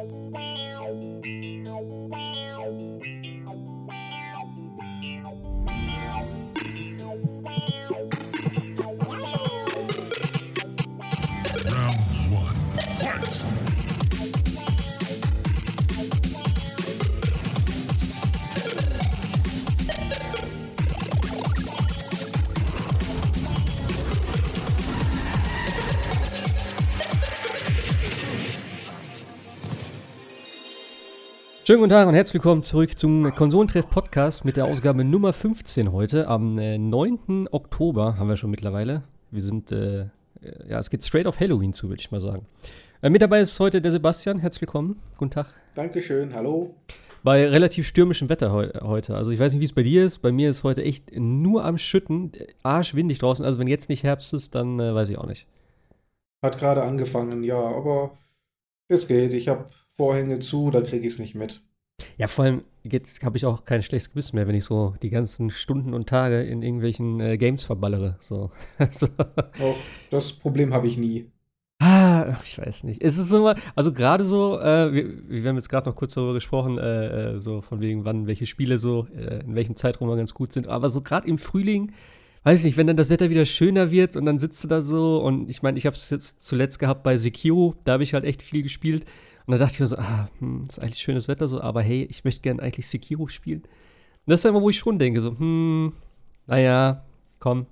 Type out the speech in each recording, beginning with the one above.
Round one, fight! Schönen guten Tag und herzlich willkommen zurück zum Konsolentreff-Podcast mit der Ausgabe Nummer 15 heute. Am äh, 9. Oktober haben wir schon mittlerweile. Wir sind, äh, ja, es geht straight auf Halloween zu, würde ich mal sagen. Äh, mit dabei ist heute der Sebastian. Herzlich willkommen. Guten Tag. Dankeschön, hallo. Bei relativ stürmischem Wetter heu heute. Also ich weiß nicht, wie es bei dir ist. Bei mir ist heute echt nur am Schütten, arschwindig draußen. Also wenn jetzt nicht Herbst ist, dann äh, weiß ich auch nicht. Hat gerade angefangen, ja, aber es geht. Ich habe Vorhänge zu, da kriege ich es nicht mit. Ja, vor allem, jetzt habe ich auch kein schlechtes Gewissen mehr, wenn ich so die ganzen Stunden und Tage in irgendwelchen äh, Games verballere. So. so. Auch das Problem habe ich nie. Ah, ich weiß nicht. Es ist immer, also gerade so, äh, wir, wir, haben jetzt gerade noch kurz darüber gesprochen, äh, äh, so von wegen, wann welche Spiele so, äh, in welchem Zeitraum ganz gut sind. Aber so gerade im Frühling, weiß nicht, wenn dann das Wetter wieder schöner wird und dann sitzt du da so und ich meine, ich habe es jetzt zuletzt gehabt bei Sekiro, da habe ich halt echt viel gespielt. Und da dachte ich mir so, ah, hm, ist eigentlich schönes Wetter so, aber hey, ich möchte gerne eigentlich Sekiro spielen. Und das ist immer, wo ich schon denke, so, hm, naja, komm,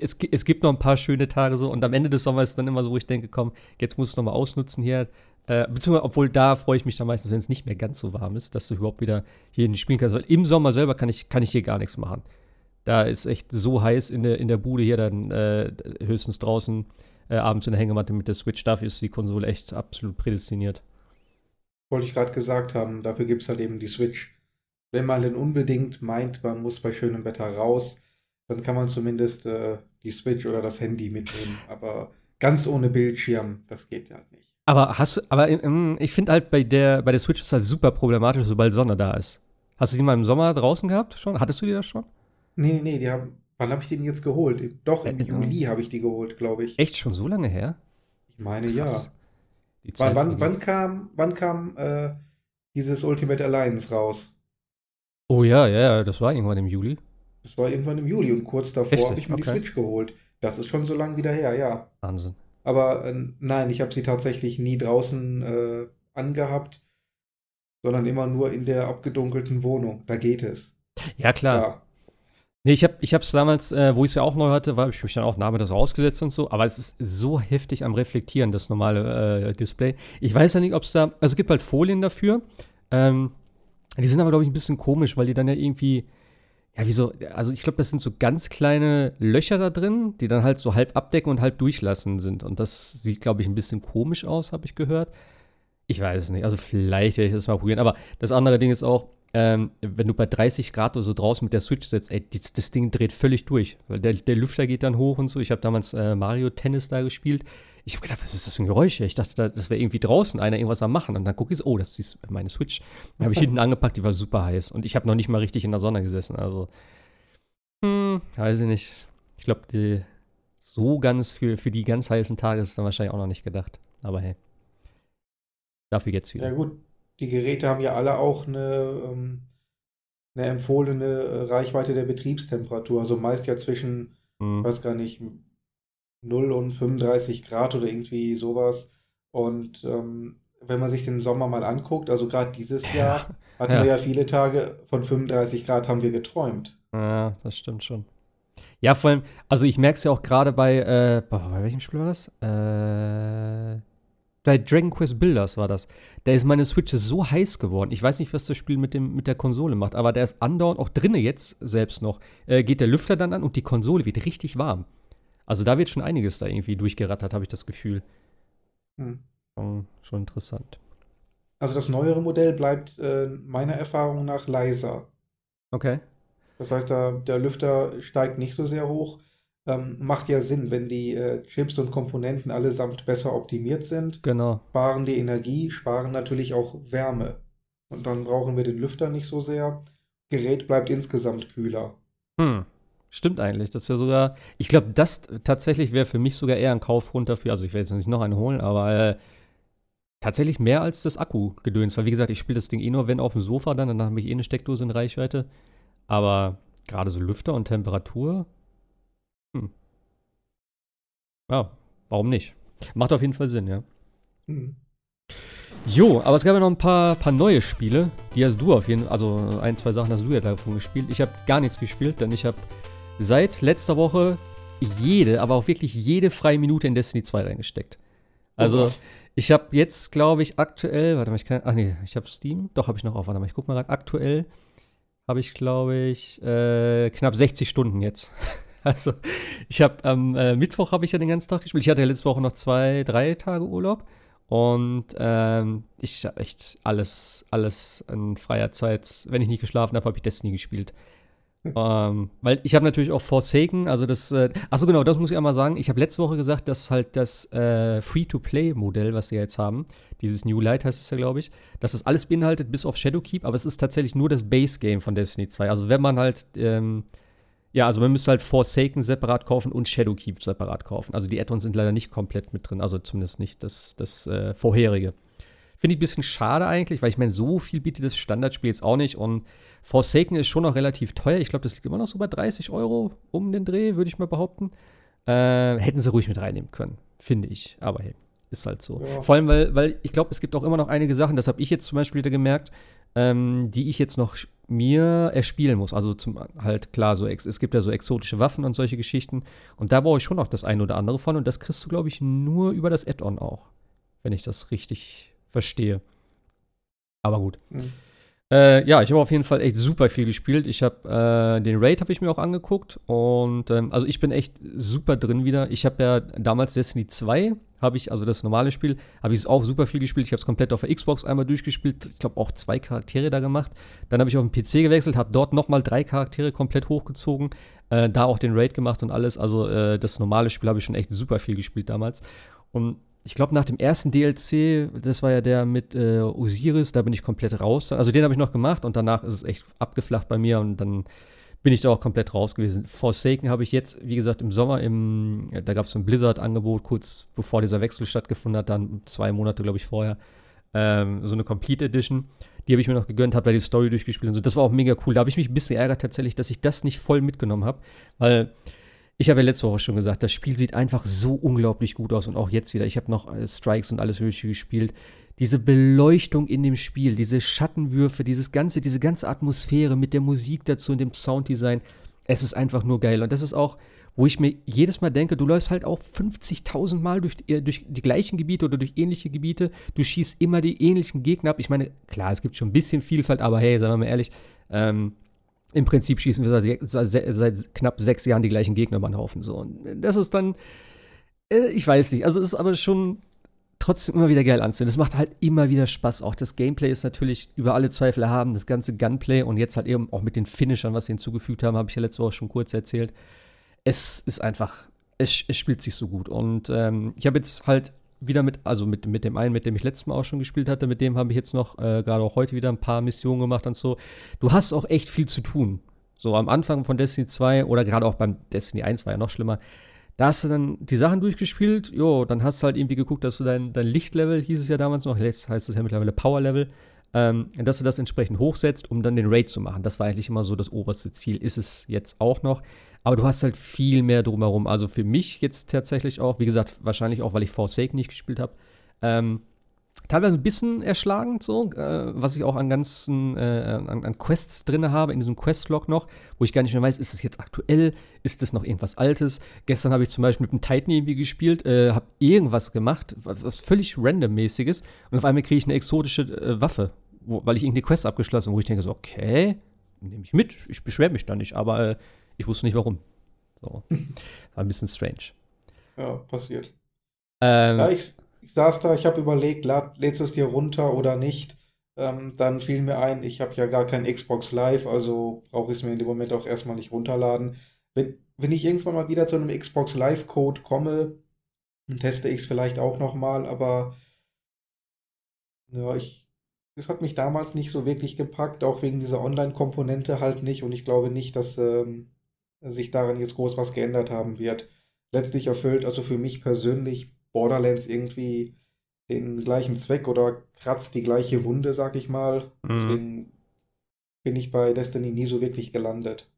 es, es gibt noch ein paar schöne Tage so und am Ende des Sommers ist dann immer so, wo ich denke, komm, jetzt muss es nochmal ausnutzen hier. Äh, beziehungsweise, obwohl da freue ich mich dann meistens, wenn es nicht mehr ganz so warm ist, dass du überhaupt wieder hier spielen kannst. Weil im Sommer selber kann ich, kann ich hier gar nichts machen. Da ist echt so heiß in der, in der Bude hier, dann äh, höchstens draußen äh, abends in der Hängematte mit der Switch. Dafür ist die Konsole echt absolut prädestiniert. Wollte ich gerade gesagt haben, dafür gibt es halt eben die Switch. Wenn man denn unbedingt meint, man muss bei schönem Wetter raus, dann kann man zumindest äh, die Switch oder das Handy mitnehmen. Aber ganz ohne Bildschirm, das geht halt nicht. Aber hast du, aber ähm, ich finde halt bei der, bei der Switch ist halt super problematisch, sobald Sonne da ist. Hast du die mal im Sommer draußen gehabt schon? Hattest du die das schon? Nee, nee, die haben. Wann habe ich den jetzt geholt? Doch, im äh, Juli habe ich die geholt, glaube ich. Echt schon so lange her? Ich meine, Krass. ja. Wann, wann, wann, kam, wann kam äh, dieses Ultimate Alliance raus? Oh ja, ja, ja, das war irgendwann im Juli. Das war irgendwann im Juli und kurz davor habe ich mir okay. die Switch geholt. Das ist schon so lange wieder her, ja. Wahnsinn. Aber äh, nein, ich habe sie tatsächlich nie draußen äh, angehabt, sondern immer nur in der abgedunkelten Wohnung. Da geht es. Ja, klar. Ja. Nee, ich habe es damals, äh, wo ich es ja auch neu hatte, habe ich mich dann auch Name das rausgesetzt und so, aber es ist so heftig am Reflektieren, das normale äh, Display. Ich weiß ja nicht, ob es da, also es gibt halt Folien dafür. Ähm, die sind aber, glaube ich, ein bisschen komisch, weil die dann ja irgendwie, ja, wieso, also ich glaube, das sind so ganz kleine Löcher da drin, die dann halt so halb abdecken und halb durchlassen sind. Und das sieht, glaube ich, ein bisschen komisch aus, habe ich gehört. Ich weiß es nicht. Also vielleicht werde ich das mal probieren. Aber das andere Ding ist auch, ähm, wenn du bei 30 Grad oder so draußen mit der Switch sitzt, ey, das, das Ding dreht völlig durch. Weil der, der Lüfter geht dann hoch und so. Ich habe damals äh, Mario Tennis da gespielt. Ich habe gedacht, was ist das für ein Geräusch? Ich dachte, das wäre irgendwie draußen einer irgendwas am Machen. Und dann gucke ich so, oh, das ist meine Switch. Dann habe ich hinten angepackt, die war super heiß. Und ich habe noch nicht mal richtig in der Sonne gesessen. Also, hm, weiß ich nicht. Ich glaube, so ganz für, für die ganz heißen Tage ist es dann wahrscheinlich auch noch nicht gedacht. Aber hey. Dafür jetzt wieder. Ja, gut die Geräte haben ja alle auch eine, ähm, eine empfohlene äh, Reichweite der Betriebstemperatur. Also meist ja zwischen, mhm. weiß gar nicht, 0 und 35 Grad oder irgendwie sowas. Und ähm, wenn man sich den Sommer mal anguckt, also gerade dieses Jahr hatten ja. wir ja viele Tage von 35 Grad haben wir geträumt. Ja, das stimmt schon. Ja, vor allem, also ich merke es ja auch gerade bei, äh, bei welchem Spiel war das? Äh, bei Dragon Quest Builders war das. Da ist meine Switch so heiß geworden. Ich weiß nicht, was das Spiel mit, dem, mit der Konsole macht, aber der ist andauernd, auch drinnen jetzt selbst noch, äh, geht der Lüfter dann an und die Konsole wird richtig warm. Also da wird schon einiges da irgendwie durchgerattert, habe ich das Gefühl. Hm. Schon, schon, interessant. Also das neuere Modell bleibt äh, meiner Erfahrung nach leiser. Okay. Das heißt, da, der Lüfter steigt nicht so sehr hoch ähm, macht ja Sinn, wenn die äh, Chips und Komponenten allesamt besser optimiert sind. Genau. Sparen die Energie, sparen natürlich auch Wärme. Und dann brauchen wir den Lüfter nicht so sehr. Gerät bleibt insgesamt kühler. Hm. Stimmt eigentlich. Das wäre sogar, ich glaube, das tatsächlich wäre für mich sogar eher ein Kaufgrund dafür. Also ich werde jetzt nicht noch einen holen, aber äh, tatsächlich mehr als das Akku-Gedöns. Weil, wie gesagt, ich spiele das Ding eh nur, wenn auf dem Sofa dann, dann habe ich eh eine Steckdose in Reichweite. Aber gerade so Lüfter und Temperatur. Ja, warum nicht? Macht auf jeden Fall Sinn, ja. Hm. Jo, aber es gab ja noch ein paar, paar neue Spiele. Die hast du auf jeden Fall, also ein, zwei Sachen hast du ja davon gespielt. Ich habe gar nichts gespielt, denn ich habe seit letzter Woche jede, aber auch wirklich jede freie Minute in Destiny 2 reingesteckt. Also, oh ich habe jetzt, glaube ich, aktuell, warte mal, ich kann, ach nee, ich habe Steam, doch, habe ich noch auf, warte mal, ich guck mal rein. Aktuell habe ich, glaube ich, äh, knapp 60 Stunden jetzt. also, ich habe am äh, Mittwoch habe ich ja den ganzen Tag gespielt. Ich hatte ja letzte Woche noch zwei, drei Tage Urlaub. Und ähm, ich habe echt alles, alles in freier Zeit, wenn ich nicht geschlafen habe, habe ich Destiny gespielt. ähm, weil ich habe natürlich auch Forsaken, also das, äh, achso genau, das muss ich einmal sagen. Ich habe letzte Woche gesagt, dass halt das äh, Free-to-Play-Modell, was sie jetzt haben, dieses New Light heißt es ja, glaube ich, dass das alles beinhaltet, bis auf Shadowkeep, aber es ist tatsächlich nur das Base-Game von Destiny 2. Also wenn man halt, ähm, ja, also man müsste halt Forsaken separat kaufen und Shadowkeep separat kaufen. Also die Add-ons sind leider nicht komplett mit drin, also zumindest nicht das, das äh, vorherige. Finde ich ein bisschen schade eigentlich, weil ich meine, so viel bietet das Standardspiel jetzt auch nicht. Und Forsaken ist schon noch relativ teuer. Ich glaube, das liegt immer noch so bei 30 Euro um den Dreh, würde ich mal behaupten. Äh, hätten sie ruhig mit reinnehmen können, finde ich. Aber hey, ist halt so. Ja. Vor allem, weil, weil ich glaube, es gibt auch immer noch einige Sachen, das habe ich jetzt zum Beispiel wieder gemerkt, ähm, die ich jetzt noch mir erspielen muss. Also zum, halt klar, so es gibt ja so exotische Waffen und solche Geschichten. Und da brauche ich schon noch das eine oder andere von. Und das kriegst du, glaube ich, nur über das Add-on auch. Wenn ich das richtig verstehe. Aber gut. Mhm. Äh, ja, ich habe auf jeden Fall echt super viel gespielt. Ich habe äh, den Raid habe ich mir auch angeguckt und ähm, also ich bin echt super drin wieder. Ich habe ja damals Destiny 2 habe ich also das normale Spiel habe ich auch super viel gespielt. Ich habe es komplett auf der Xbox einmal durchgespielt. Ich glaube auch zwei Charaktere da gemacht. Dann habe ich auf den PC gewechselt, habe dort noch mal drei Charaktere komplett hochgezogen, äh, da auch den Raid gemacht und alles. Also äh, das normale Spiel habe ich schon echt super viel gespielt damals. Und ich glaube, nach dem ersten DLC, das war ja der mit äh, Osiris, da bin ich komplett raus. Also den habe ich noch gemacht und danach ist es echt abgeflacht bei mir und dann bin ich da auch komplett raus gewesen. Forsaken habe ich jetzt, wie gesagt, im Sommer, im, da gab es ein Blizzard-Angebot, kurz bevor dieser Wechsel stattgefunden hat, dann zwei Monate, glaube ich, vorher, ähm, so eine Complete Edition. Die habe ich mir noch gegönnt, habe da die Story durchgespielt und so. Das war auch mega cool. Da habe ich mich ein bisschen ärgert tatsächlich, dass ich das nicht voll mitgenommen habe, weil ich habe ja letzte Woche schon gesagt, das Spiel sieht einfach so unglaublich gut aus und auch jetzt wieder. Ich habe noch äh, Strikes und alles Mögliche gespielt. Diese Beleuchtung in dem Spiel, diese Schattenwürfe, dieses ganze, diese ganze Atmosphäre mit der Musik dazu und dem Sounddesign, es ist einfach nur geil. Und das ist auch, wo ich mir jedes Mal denke, du läufst halt auch 50.000 Mal durch, äh, durch die gleichen Gebiete oder durch ähnliche Gebiete. Du schießt immer die ähnlichen Gegner ab. Ich meine, klar, es gibt schon ein bisschen Vielfalt, aber hey, sagen wir mal ehrlich, ähm, im Prinzip schießen wir seit, seit, knapp sechs Jahren die gleichen Gegner über den Haufen. So. Und das ist dann, äh, ich weiß nicht, also es ist aber schon trotzdem immer wieder geil anzusehen. Es macht halt immer wieder Spaß. Auch das Gameplay ist natürlich über alle Zweifel erhaben, das ganze Gunplay und jetzt halt eben auch mit den Finishern, was sie hinzugefügt haben, habe ich ja letzte Woche schon kurz erzählt. Es ist einfach, es, es spielt sich so gut. Und ähm, ich habe jetzt halt wieder mit, also mit, mit dem einen, mit dem ich letztes Mal auch schon gespielt hatte, mit dem habe ich jetzt noch äh, gerade auch heute wieder ein paar Missionen gemacht und so. Du hast auch echt viel zu tun. So am Anfang von Destiny 2 oder gerade auch beim Destiny 1 war ja noch schlimmer. Da hast du dann die Sachen durchgespielt, jo, dann hast du halt irgendwie geguckt, dass du dein, dein Lichtlevel, hieß es ja damals noch, jetzt heißt es ja mittlerweile Powerlevel, ähm, dass du das entsprechend hochsetzt, um dann den Raid zu machen. Das war eigentlich immer so das oberste Ziel, ist es jetzt auch noch. Aber du hast halt viel mehr drumherum. Also für mich jetzt tatsächlich auch, wie gesagt, wahrscheinlich auch, weil ich Forsake nicht gespielt habe, ähm, teilweise ein bisschen erschlagend, so, äh, was ich auch an ganzen äh, an, an, Quests drin habe, in diesem Questlog noch, wo ich gar nicht mehr weiß, ist es jetzt aktuell, ist es noch irgendwas Altes? Gestern habe ich zum Beispiel mit einem Titan irgendwie gespielt, äh, habe irgendwas gemacht, was, was völlig randommäßiges, und auf einmal kriege ich eine exotische äh, Waffe, wo, weil ich irgendeine Quest abgeschlossen habe, wo ich denke so, okay, nehme ich mit, ich beschwere mich da nicht, aber äh, ich wusste nicht warum. So. War ein bisschen strange. Ja, passiert. Ähm, ja, ich, ich saß da, ich habe überlegt, lad, lädst du es dir runter oder nicht? Ähm, dann fiel mir ein, ich habe ja gar kein Xbox Live, also brauche ich es mir in dem Moment auch erstmal nicht runterladen. Wenn, wenn ich irgendwann mal wieder zu einem Xbox Live-Code komme, dann teste ich es vielleicht auch nochmal, aber ja, ich, das hat mich damals nicht so wirklich gepackt, auch wegen dieser Online-Komponente halt nicht und ich glaube nicht, dass ähm, sich daran jetzt groß was geändert haben wird. Letztlich erfüllt also für mich persönlich Borderlands irgendwie den gleichen Zweck oder kratzt die gleiche Wunde, sag ich mal. Mhm. Deswegen bin ich bei Destiny nie so wirklich gelandet.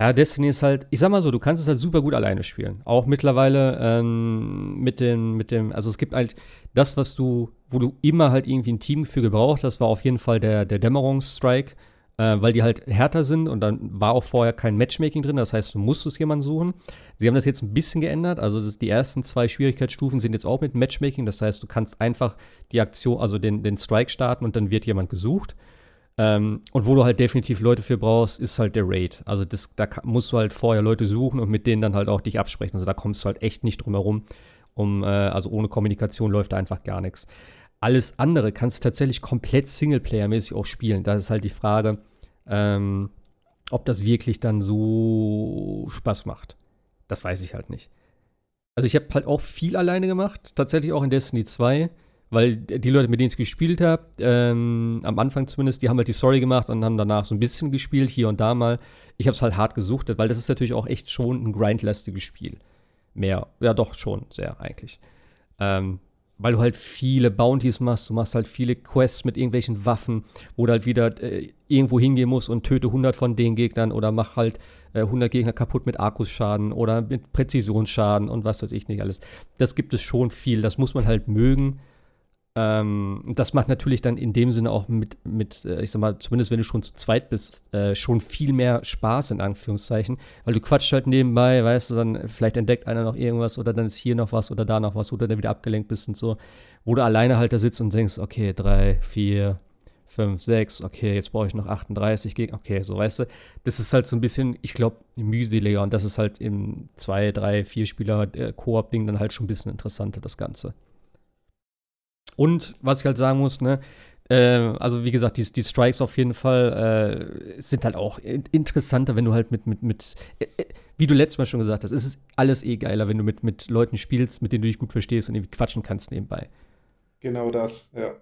Ja, Destiny ist halt, ich sag mal so, du kannst es halt super gut alleine spielen. Auch mittlerweile ähm, mit dem, mit dem, also es gibt halt das, was du, wo du immer halt irgendwie ein Team für gebraucht hast, war auf jeden Fall der, der Dämmerungsstrike, äh, weil die halt härter sind und dann war auch vorher kein Matchmaking drin, das heißt, du musstest jemanden suchen. Sie haben das jetzt ein bisschen geändert, also die ersten zwei Schwierigkeitsstufen sind jetzt auch mit Matchmaking, das heißt, du kannst einfach die Aktion, also den, den Strike starten und dann wird jemand gesucht. Ähm, und wo du halt definitiv Leute für brauchst, ist halt der Raid. Also das, da musst du halt vorher Leute suchen und mit denen dann halt auch dich absprechen. Also da kommst du halt echt nicht drum herum. Um, äh, also ohne Kommunikation läuft da einfach gar nichts. Alles andere kannst du tatsächlich komplett Singleplayer-mäßig auch spielen. Da ist halt die Frage, ähm, ob das wirklich dann so Spaß macht. Das weiß ich halt nicht. Also ich habe halt auch viel alleine gemacht, tatsächlich auch in Destiny 2. Weil die Leute, mit denen ich gespielt habe, ähm, am Anfang zumindest, die haben halt die Story gemacht und haben danach so ein bisschen gespielt, hier und da mal. Ich habe es halt hart gesuchtet, weil das ist natürlich auch echt schon ein grindlastiges Spiel. Mehr, ja doch, schon sehr eigentlich. Ähm, weil du halt viele Bounties machst, du machst halt viele Quests mit irgendwelchen Waffen, wo du halt wieder äh, irgendwo hingehen musst und töte 100 von den Gegnern oder mach halt äh, 100 Gegner kaputt mit Akkusschaden oder mit Präzisionsschaden und was weiß ich nicht alles. Das gibt es schon viel, das muss man halt mögen. Ähm, das macht natürlich dann in dem Sinne auch mit, mit, äh, ich sag mal, zumindest wenn du schon zu zweit bist, äh, schon viel mehr Spaß in Anführungszeichen, weil du quatscht halt nebenbei, weißt du, dann vielleicht entdeckt einer noch irgendwas oder dann ist hier noch was oder da noch was oder dann wieder abgelenkt bist und so, wo du alleine halt da sitzt und denkst, okay, drei, vier, fünf, sechs, okay, jetzt brauche ich noch 38 Gegner, okay, so weißt du, das ist halt so ein bisschen, ich glaube, mühseliger und das ist halt im zwei, drei, vier Spieler äh, Koop-Ding dann halt schon ein bisschen interessanter, das Ganze. Und was ich halt sagen muss, ne, äh, also wie gesagt, die, die Strikes auf jeden Fall äh, sind halt auch interessanter, wenn du halt mit, mit, mit äh, äh, wie du letztes Mal schon gesagt hast, es ist alles eh geiler, wenn du mit, mit Leuten spielst, mit denen du dich gut verstehst und irgendwie quatschen kannst nebenbei. Genau das, ja.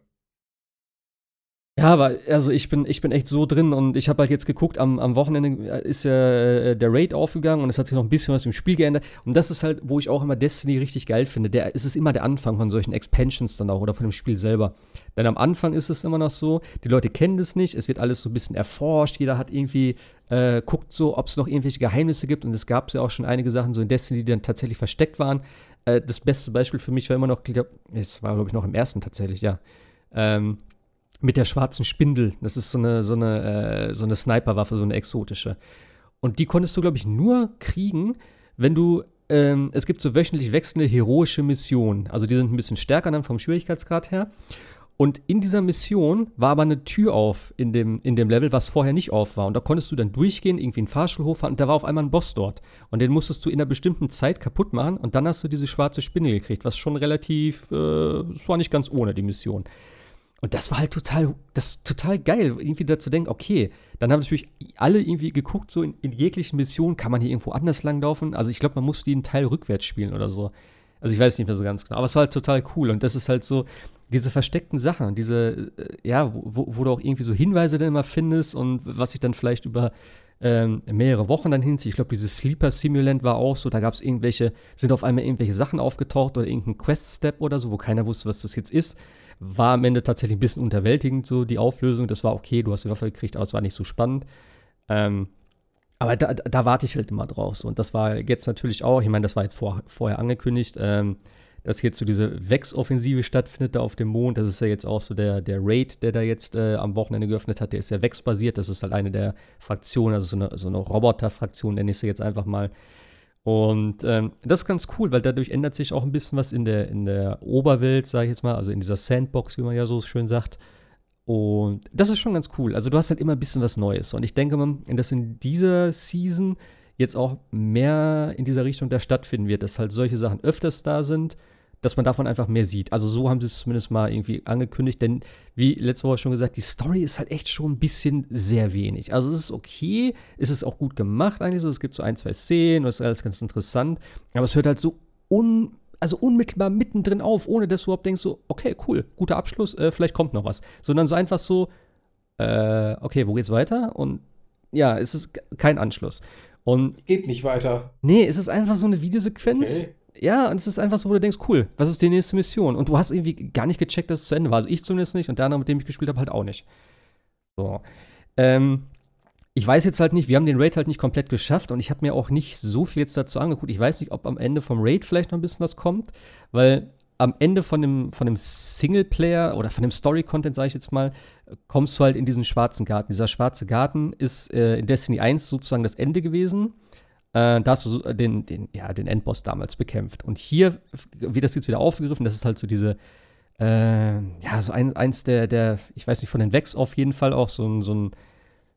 Ja, aber also ich bin, ich bin echt so drin und ich habe halt jetzt geguckt, am, am Wochenende ist ja äh, der Raid aufgegangen und es hat sich noch ein bisschen was im Spiel geändert. Und das ist halt, wo ich auch immer Destiny richtig geil finde. Der, es ist immer der Anfang von solchen Expansions dann auch oder von dem Spiel selber. Denn am Anfang ist es immer noch so, die Leute kennen das nicht, es wird alles so ein bisschen erforscht, jeder hat irgendwie, äh, guckt so, ob es noch irgendwelche Geheimnisse gibt. Und es gab ja auch schon einige Sachen so in Destiny, die dann tatsächlich versteckt waren. Äh, das beste Beispiel für mich war immer noch, es war glaube ich noch im ersten tatsächlich, ja. Ähm, mit der schwarzen Spindel. Das ist so eine, so eine, äh, so eine Sniperwaffe, so eine exotische. Und die konntest du, glaube ich, nur kriegen, wenn du. Ähm, es gibt so wöchentlich wechselnde heroische Missionen. Also die sind ein bisschen stärker dann vom Schwierigkeitsgrad her. Und in dieser Mission war aber eine Tür auf in dem, in dem Level, was vorher nicht auf war. Und da konntest du dann durchgehen, irgendwie einen Fahrschulhof fahren und da war auf einmal ein Boss dort. Und den musstest du in einer bestimmten Zeit kaputt machen und dann hast du diese schwarze Spinne gekriegt, was schon relativ, äh, es war nicht ganz ohne die Mission. Und das war halt total, das total geil, irgendwie dazu denken, okay, dann haben natürlich alle irgendwie geguckt, so in, in jeglichen Missionen, kann man hier irgendwo anders langlaufen? Also ich glaube, man muss den Teil rückwärts spielen oder so. Also ich weiß nicht mehr so ganz genau, aber es war halt total cool. Und das ist halt so, diese versteckten Sachen, diese, äh, ja, wo, wo du auch irgendwie so Hinweise dann immer findest und was sich dann vielleicht über ähm, mehrere Wochen dann hinzieht. Ich glaube, dieses Sleeper Simulant war auch so, da gab es irgendwelche, sind auf einmal irgendwelche Sachen aufgetaucht oder irgendein Quest-Step oder so, wo keiner wusste, was das jetzt ist. War am Ende tatsächlich ein bisschen unterwältigend, so die Auflösung. Das war okay, du hast die Waffe gekriegt, aber es war nicht so spannend. Ähm, aber da, da, warte ich halt immer drauf. So. Und das war jetzt natürlich auch, ich meine, das war jetzt vor, vorher angekündigt, ähm, dass jetzt so diese Vex-Offensive stattfindet da auf dem Mond. Das ist ja jetzt auch so der, der Raid, der da jetzt äh, am Wochenende geöffnet hat. Der ist ja Vex-basiert. Das ist halt eine der Fraktionen, also so eine, so eine Roboter-Fraktion, nenne ich sie jetzt einfach mal. Und ähm, das ist ganz cool, weil dadurch ändert sich auch ein bisschen was in der, in der Oberwelt, sage ich jetzt mal, also in dieser Sandbox, wie man ja so schön sagt. Und das ist schon ganz cool. Also du hast halt immer ein bisschen was Neues. Und ich denke mal, dass in dieser Season jetzt auch mehr in dieser Richtung da stattfinden wird, dass halt solche Sachen öfters da sind dass man davon einfach mehr sieht. Also so haben sie es zumindest mal irgendwie angekündigt, denn wie letzte Woche schon gesagt, die Story ist halt echt schon ein bisschen sehr wenig. Also es ist okay, es ist auch gut gemacht eigentlich so, es gibt so ein, zwei Szenen, das ist alles ganz interessant, aber es hört halt so un also unmittelbar mittendrin auf, ohne dass du überhaupt denkst, so, okay, cool, guter Abschluss, äh, vielleicht kommt noch was. Sondern so einfach so, äh, okay, wo geht's weiter? Und ja, es ist kein Anschluss. Und geht nicht weiter. Nee, es ist einfach so eine Videosequenz. Okay Ja, und es ist einfach so, wo du denkst, cool, was ist die nächste Mission? Und du hast irgendwie gar nicht gecheckt, dass es zu Ende war. Also ich zumindest nicht und der andere, mit dem ich gespielt habe, halt auch nicht. So. Ähm, ich weiß jetzt halt nicht, wir haben den Raid halt nicht komplett geschafft und ich habe mir auch nicht so viel jetzt dazu angeguckt. Ich weiß nicht, ob am Ende vom Raid vielleicht noch ein bisschen was kommt, weil am Ende von dem, von dem Singleplayer oder von dem Story-Content, sage ich jetzt mal, kommst du halt in diesen schwarzen Garten. Dieser schwarze Garten ist äh, in Destiny 1 sozusagen das Ende gewesen. Äh, da hast du den, den, ja, den Endboss damals bekämpft. Und hier wird das jetzt wieder aufgegriffen. Das ist halt so diese, äh, ja, so ein, eins der, der, ich weiß nicht, von den Vex auf jeden Fall auch so ein, so ein,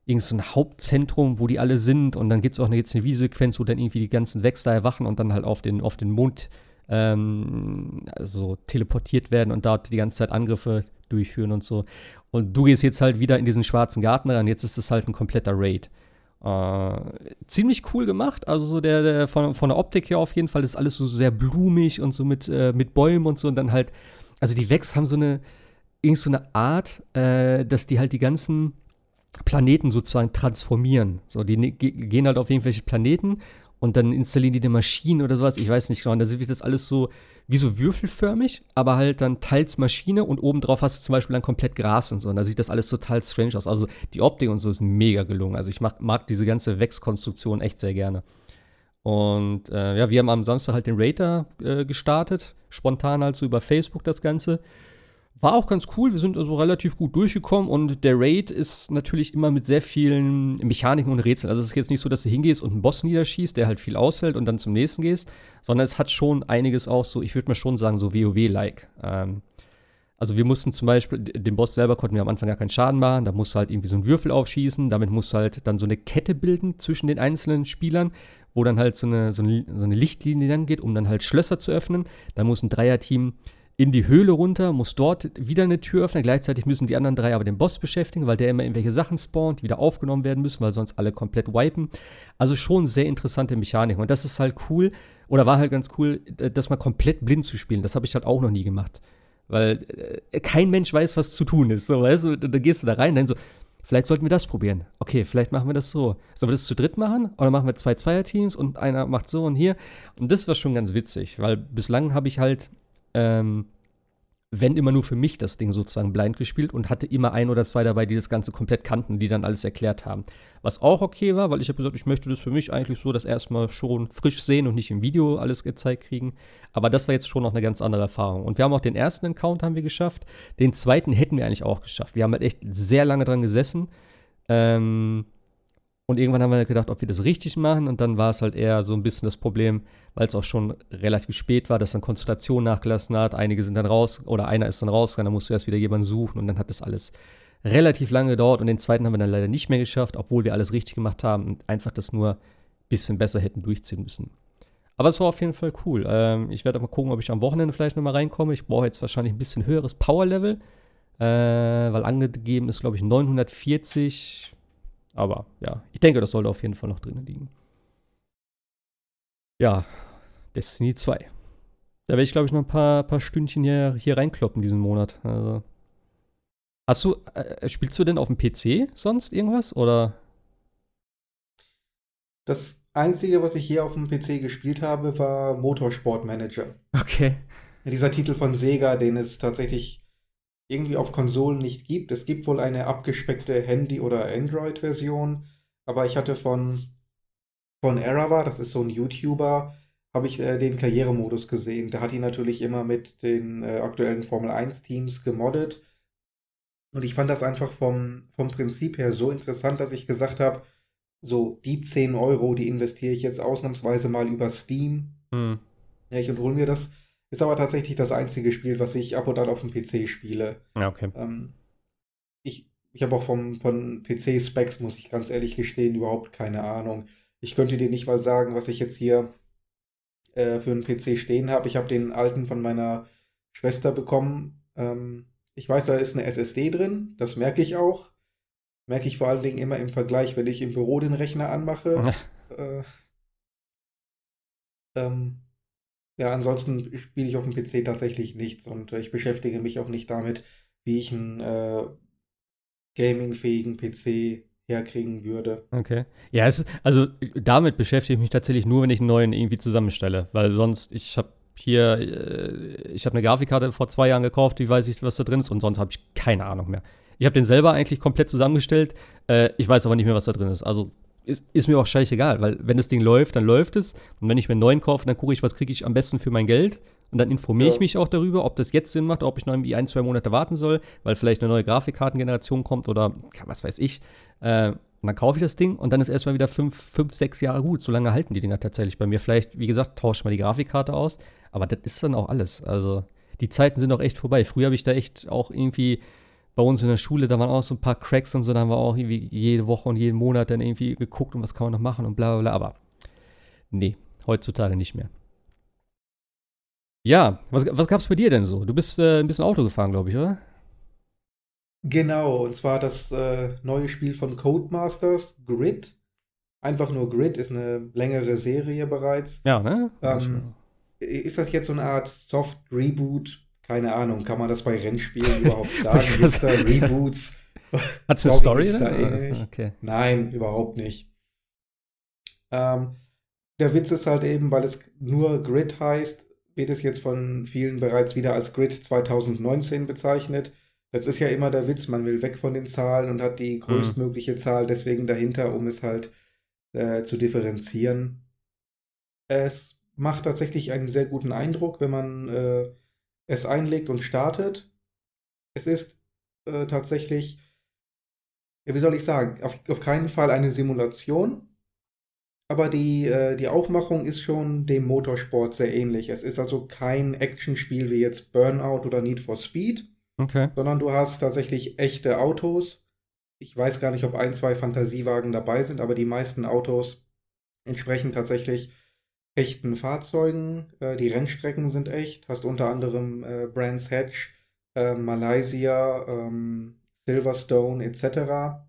irgend so ein Hauptzentrum, wo die alle sind. Und dann gibt es auch eine, jetzt eine Videosequenz, wo dann irgendwie die ganzen Vex da erwachen und dann halt auf den, auf den Mond ähm, also teleportiert werden und dort die ganze Zeit Angriffe durchführen und so. Und du gehst jetzt halt wieder in diesen schwarzen Garten rein. Jetzt ist es halt ein kompletter Raid. Äh, ziemlich cool gemacht. Also so der, der von, von, der Optik her auf jeden Fall ist alles so sehr blumig und so mit, äh, mit Bäumen und so. Und dann halt, also die Vex haben so eine, irgend so eine Art, äh, dass die halt die ganzen Planeten sozusagen transformieren. So, die ne, gehen halt auf irgendwelche Planeten und dann installieren die eine Maschine oder sowas. Ich weiß nicht genau. Und da wird das alles so wie so würfelförmig, aber halt dann teils Maschine und obendrauf hast du zum Beispiel dann komplett Gras und so. Und da sieht das alles total strange aus. Also die Optik und so ist mega gelungen. Also ich mag, mag diese ganze Wex-Konstruktion echt sehr gerne. Und äh, ja, wir haben am Samstag halt den Raider äh, gestartet. Spontan halt so über Facebook das Ganze. War auch ganz cool, wir sind also relativ gut durchgekommen und der Raid ist natürlich immer mit sehr vielen Mechaniken und Rätseln. Also es ist jetzt nicht so, dass du hingehst und einen Boss niederschießt, der halt viel ausfällt und dann zum nächsten gehst, sondern es hat schon einiges auch so, ich würde mal schon sagen, so WoW-like. Ähm, also wir mussten zum Beispiel, dem Boss selber konnten wir am Anfang gar keinen Schaden machen, da musst du halt irgendwie so einen Würfel aufschießen, damit musst du halt dann so eine Kette bilden zwischen den einzelnen Spielern, wo dann halt so eine, so eine, so eine Lichtlinie dann geht, um dann halt Schlösser zu öffnen. Da muss ein Dreierteam in die Höhle runter, muss dort wieder eine Tür öffnen. Gleichzeitig müssen die anderen drei aber den Boss beschäftigen, weil der immer irgendwelche Sachen spawnt, die wieder aufgenommen werden müssen, weil sonst alle komplett wipen. Also schon sehr interessante Mechanik. Und das ist halt cool, oder war halt ganz cool, das mal komplett blind zu spielen. Das habe ich halt auch noch nie gemacht. Weil äh, kein Mensch weiß, was zu tun ist. So, weißt du, da gehst du da rein, dann so, vielleicht sollten wir das probieren. Okay, vielleicht machen wir das so. Sollen wir das zu dritt machen? Oder machen wir zwei Zweierteams und einer macht so und hier? Und das war schon ganz witzig, weil bislang habe ich halt ähm, wenn immer nur für mich das Ding sozusagen blind gespielt und hatte immer ein oder zwei dabei, die das Ganze komplett kannten, die dann alles erklärt haben. Was auch okay war, weil ich habe gesagt, ich möchte das für mich eigentlich so das erstmal schon frisch sehen und nicht im Video alles gezeigt kriegen. Aber das war jetzt schon noch eine ganz andere Erfahrung. Und wir haben auch den ersten Account haben wir geschafft. Den zweiten hätten wir eigentlich auch geschafft. Wir haben halt echt sehr lange dran gesessen. Ähm, und irgendwann haben wir gedacht, ob wir das richtig machen. Und dann war es halt eher so ein bisschen das Problem, weil es auch schon relativ spät war, dass dann Konzentration nachgelassen hat. Einige sind dann raus oder einer ist dann rausgegangen, dann musst du erst wieder jemanden suchen und dann hat das alles relativ lange gedauert. Und den zweiten haben wir dann leider nicht mehr geschafft, obwohl wir alles richtig gemacht haben und einfach das nur ein bisschen besser hätten durchziehen müssen. Aber es war auf jeden Fall cool. Ähm, ich werde mal gucken, ob ich am Wochenende vielleicht nochmal reinkomme. Ich brauche jetzt wahrscheinlich ein bisschen höheres Power-Level, äh, weil angegeben ist, glaube ich, 940 aber ja, ich denke, das sollte auf jeden Fall noch drinnen liegen. Ja, Destiny 2. Da werde ich, glaube ich, noch ein paar, paar Stündchen hier, hier reinkloppen diesen Monat. Also. Hast du, äh, spielst du denn auf dem PC sonst irgendwas? Oder? Das Einzige, was ich hier auf dem PC gespielt habe, war Motorsport Manager. Okay. Dieser Titel von Sega, den es tatsächlich irgendwie auf Konsolen nicht gibt. Es gibt wohl eine abgespeckte Handy- oder Android-Version, aber ich hatte von, von Erava, das ist so ein YouTuber, habe ich äh, den Karrieremodus gesehen. Der hat ihn natürlich immer mit den äh, aktuellen Formel 1-Teams gemoddet. Und ich fand das einfach vom, vom Prinzip her so interessant, dass ich gesagt habe, so die 10 Euro, die investiere ich jetzt ausnahmsweise mal über Steam. Hm. Ja, ich und hole mir das. Ist aber tatsächlich das einzige Spiel, was ich ab und an auf dem PC spiele. Ja, okay. Ähm, ich ich habe auch vom, von PC-Specs, muss ich ganz ehrlich gestehen, überhaupt keine Ahnung. Ich könnte dir nicht mal sagen, was ich jetzt hier äh, für einen PC stehen habe. Ich habe den alten von meiner Schwester bekommen. Ähm, ich weiß, da ist eine SSD drin, das merke ich auch. Merke ich vor allen Dingen immer im Vergleich, wenn ich im Büro den Rechner anmache. äh, ähm, ja, ansonsten spiele ich auf dem PC tatsächlich nichts und äh, ich beschäftige mich auch nicht damit, wie ich einen äh, gamingfähigen PC herkriegen würde. Okay. Ja, es also damit beschäftige ich mich tatsächlich nur, wenn ich einen neuen irgendwie zusammenstelle, weil sonst, ich habe hier, äh, ich habe eine Grafikkarte vor zwei Jahren gekauft, die weiß ich, was da drin ist und sonst habe ich keine Ahnung mehr. Ich habe den selber eigentlich komplett zusammengestellt, äh, ich weiß aber nicht mehr, was da drin ist. Also ist, ist mir auch scheißegal, weil wenn das Ding läuft, dann läuft es. Und wenn ich mir einen neuen kaufe, dann gucke ich, was kriege ich am besten für mein Geld. Und dann informiere ja. ich mich auch darüber, ob das jetzt Sinn macht, ob ich noch irgendwie ein, zwei Monate warten soll, weil vielleicht eine neue Grafikkartengeneration kommt oder was weiß ich. Äh, und dann kaufe ich das Ding und dann ist erstmal wieder fünf, fünf, sechs Jahre gut. So lange halten die Dinger tatsächlich bei mir. Vielleicht, wie gesagt, tausche mal die Grafikkarte aus. Aber das ist dann auch alles. Also die Zeiten sind auch echt vorbei. Früher habe ich da echt auch irgendwie bei uns in der Schule, da waren auch so ein paar Cracks und so, da haben wir auch irgendwie jede Woche und jeden Monat dann irgendwie geguckt und was kann man noch machen und bla bla bla. Aber nee, heutzutage nicht mehr. Ja, was, was gab es bei dir denn so? Du bist äh, ein bisschen Auto gefahren, glaube ich, oder? Genau, und zwar das äh, neue Spiel von Codemasters, Grid. Einfach nur Grid ist eine längere Serie bereits. Ja, ne? Ähm, ist das jetzt so eine Art Soft Reboot keine Ahnung, kann man das bei Rennspielen überhaupt sagen? Gibt es da Reboots? Hat es eine Story? Da eh okay. Nein, überhaupt nicht. Ähm, der Witz ist halt eben, weil es nur Grid heißt, wird es jetzt von vielen bereits wieder als Grid 2019 bezeichnet. Das ist ja immer der Witz, man will weg von den Zahlen und hat die mhm. größtmögliche mhm. Zahl deswegen dahinter, um es halt äh, zu differenzieren. Es macht tatsächlich einen sehr guten Eindruck, wenn man äh, es einlegt und startet. Es ist äh, tatsächlich, ja, wie soll ich sagen, auf, auf keinen Fall eine Simulation, aber die, äh, die Aufmachung ist schon dem Motorsport sehr ähnlich. Es ist also kein Actionspiel wie jetzt Burnout oder Need for Speed, okay. sondern du hast tatsächlich echte Autos. Ich weiß gar nicht, ob ein, zwei Fantasiewagen dabei sind, aber die meisten Autos entsprechen tatsächlich echten Fahrzeugen. Äh, die Rennstrecken sind echt. Hast unter anderem äh, Brands Hatch, äh, Malaysia, ähm, Silverstone etc.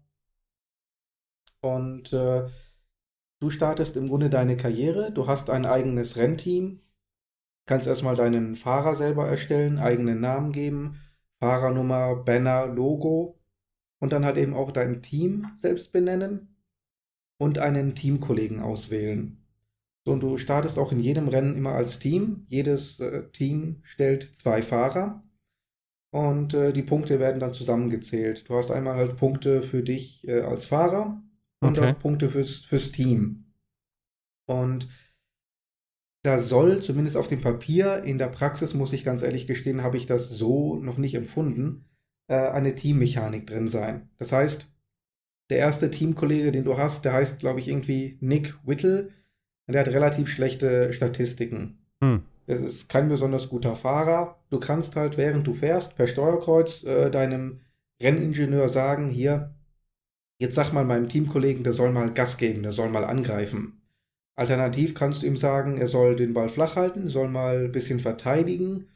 Und äh, du startest im Grunde deine Karriere. Du hast ein eigenes Rennteam. Kannst erstmal deinen Fahrer selber erstellen, eigenen Namen geben, Fahrernummer, Banner, Logo und dann halt eben auch dein Team selbst benennen und einen Teamkollegen auswählen. So, und du startest auch in jedem Rennen immer als Team. Jedes äh, Team stellt zwei Fahrer und äh, die Punkte werden dann zusammengezählt. Du hast einmal halt Punkte für dich äh, als Fahrer und okay. auch Punkte fürs, fürs Team. Und da soll, zumindest auf dem Papier, in der Praxis, muss ich ganz ehrlich gestehen, habe ich das so noch nicht empfunden, äh, eine Teammechanik drin sein. Das heißt, der erste Teamkollege, den du hast, der heißt, glaube ich, irgendwie Nick Whittle und er hat relativ schlechte Statistiken. Hm. Das ist kein besonders guter Fahrer. Du kannst halt, während du fährst, per Steuerkreuz äh, deinem Renningenieur sagen, hier, jetzt sag mal meinem Teamkollegen, der soll mal Gas geben, der soll mal angreifen. Alternativ kannst du ihm sagen, er soll den Ball flach halten, soll mal ein bisschen verteidigen.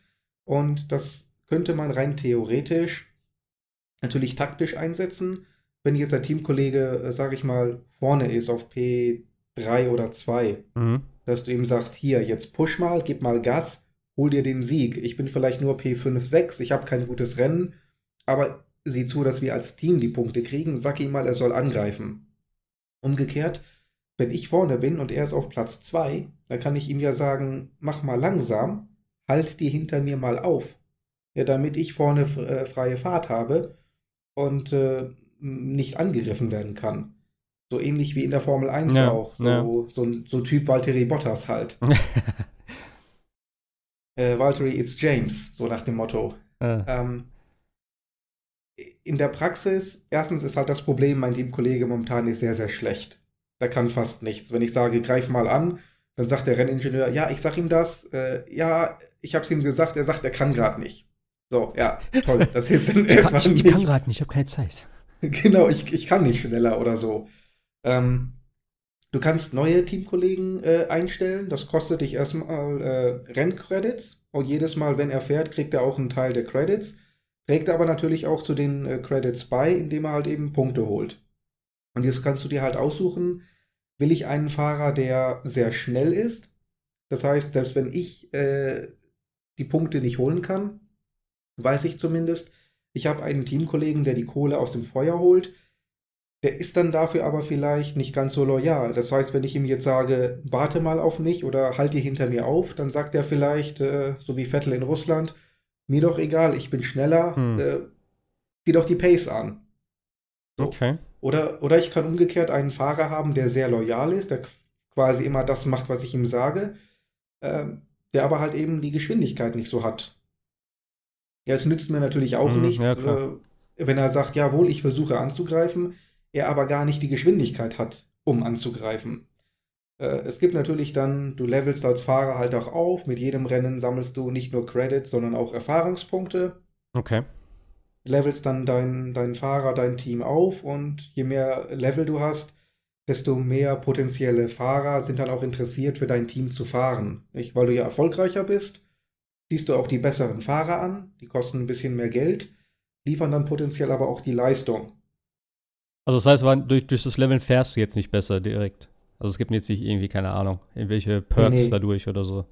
Und das könnte man rein theoretisch natürlich taktisch einsetzen. Wenn jetzt der Teamkollege, äh, sage ich mal, vorne ist auf P drei oder zwei. Mhm. Dass du ihm sagst, hier, jetzt push mal, gib mal Gas, hol dir den Sieg. Ich bin vielleicht nur P5, 6, ich habe kein gutes Rennen, aber sieh zu, dass wir als Team die Punkte kriegen, sag ihm mal, er soll angreifen. Umgekehrt, wenn ich vorne bin und er ist auf Platz 2, dann kann ich ihm ja sagen, mach mal langsam, halt die hinter mir mal auf. Ja, damit ich vorne äh, freie Fahrt habe und äh, nicht angegriffen werden kann. So ähnlich wie in der Formel 1 ja, auch. So, ja. so, so Typ Valtteri Bottas halt. äh, Valtteri it's James, so nach dem Motto. Ja. Ähm, in der Praxis, erstens ist halt das Problem, mein Teamkollege momentan ist sehr, sehr schlecht. Der kann fast nichts. Wenn ich sage, greif mal an, dann sagt der Renningenieur, ja, ich sag ihm das, äh, ja, ich hab's ihm gesagt, er sagt, er kann gerade nicht. So, ja, toll, das hilft dann erstmal nicht. Ich kann gerade nicht, ich habe keine Zeit. Genau, ich, ich kann nicht schneller oder so. Ähm, du kannst neue Teamkollegen äh, einstellen. Das kostet dich erstmal äh, Renncredits. Und jedes Mal, wenn er fährt, kriegt er auch einen Teil der Credits. Trägt aber natürlich auch zu den äh, Credits bei, indem er halt eben Punkte holt. Und jetzt kannst du dir halt aussuchen, will ich einen Fahrer, der sehr schnell ist. Das heißt, selbst wenn ich äh, die Punkte nicht holen kann, weiß ich zumindest, ich habe einen Teamkollegen, der die Kohle aus dem Feuer holt der ist dann dafür aber vielleicht nicht ganz so loyal. Das heißt, wenn ich ihm jetzt sage, warte mal auf mich oder halt dir hinter mir auf, dann sagt er vielleicht, äh, so wie Vettel in Russland, mir doch egal, ich bin schneller, hm. äh, zieh doch die Pace an. So. Okay. Oder, oder ich kann umgekehrt einen Fahrer haben, der sehr loyal ist, der quasi immer das macht, was ich ihm sage, äh, der aber halt eben die Geschwindigkeit nicht so hat. Ja, es nützt mir natürlich auch hm, nichts, ja, äh, wenn er sagt, jawohl, ich versuche anzugreifen, er aber gar nicht die Geschwindigkeit hat, um anzugreifen. Äh, es gibt natürlich dann, du levelst als Fahrer halt auch auf, mit jedem Rennen sammelst du nicht nur Credits, sondern auch Erfahrungspunkte. Okay. Levelst dann deinen dein Fahrer, dein Team auf und je mehr Level du hast, desto mehr potenzielle Fahrer sind dann auch interessiert, für dein Team zu fahren. Nicht? Weil du ja erfolgreicher bist, ziehst du auch die besseren Fahrer an, die kosten ein bisschen mehr Geld, liefern dann potenziell aber auch die Leistung. Also das heißt, durch, durch das Leveln fährst du jetzt nicht besser direkt. Also es gibt jetzt nicht irgendwie, keine Ahnung, irgendwelche Perks nee, nee. dadurch oder so.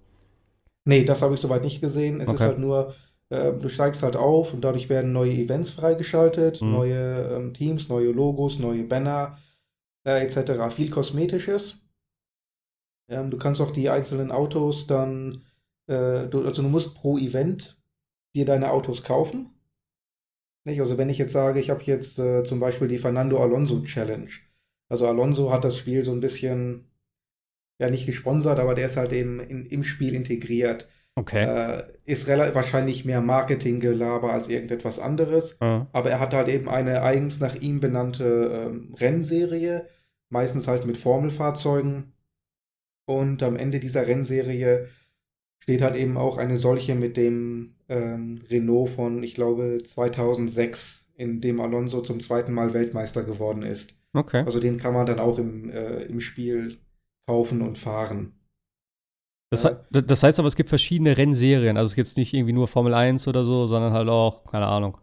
Nee, das habe ich soweit nicht gesehen. Es okay. ist halt nur, äh, du steigst halt auf und dadurch werden neue Events freigeschaltet, mhm. neue ähm, Teams, neue Logos, neue Banner äh, etc. Viel Kosmetisches. Ähm, du kannst auch die einzelnen Autos dann, äh, du, also du musst pro Event dir deine Autos kaufen. Nicht? Also wenn ich jetzt sage, ich habe jetzt äh, zum Beispiel die Fernando Alonso Challenge. Also Alonso hat das Spiel so ein bisschen, ja nicht gesponsert, aber der ist halt eben in, im Spiel integriert. Okay. Äh, ist wahrscheinlich mehr Marketinggelaber als irgendetwas anderes. Mhm. Aber er hat halt eben eine eigens nach ihm benannte ähm, Rennserie, meistens halt mit Formelfahrzeugen. Und am Ende dieser Rennserie steht halt eben auch eine solche mit dem ähm, Renault von, ich glaube, 2006, in dem Alonso zum zweiten Mal Weltmeister geworden ist. Okay. Also den kann man dann auch im, äh, im Spiel kaufen und fahren. Das, das, heißt aber, es gibt verschiedene Rennserien. Also es gibt nicht irgendwie nur Formel 1 oder so, sondern halt auch, keine Ahnung.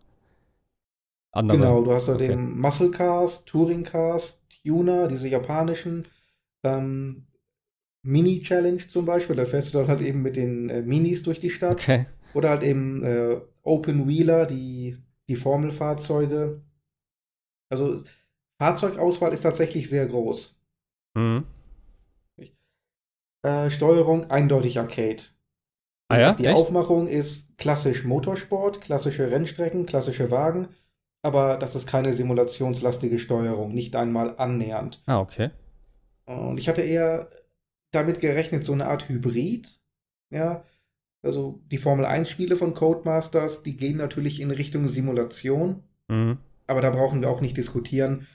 Andere. Genau, du hast da okay. den Muscle Cars, Touring Cars, Tuner, diese japanischen, ähm, Mini-Challenge zum Beispiel. Da fährst du dann halt eben mit den äh, Minis durch die Stadt. Okay. Oder halt eben äh, Open Wheeler, die, die Formelfahrzeuge. Also Fahrzeugauswahl ist tatsächlich sehr groß. Mhm. Äh, Steuerung eindeutig Arcade. Ah ja? Die Echt? Aufmachung ist klassisch Motorsport, klassische Rennstrecken, klassische Wagen, aber das ist keine simulationslastige Steuerung, nicht einmal annähernd. Ah, okay. Und ich hatte eher damit gerechnet, so eine Art Hybrid. Ja, also die Formel 1-Spiele von Codemasters, die gehen natürlich in Richtung Simulation. Mhm. Aber da brauchen wir auch nicht diskutieren,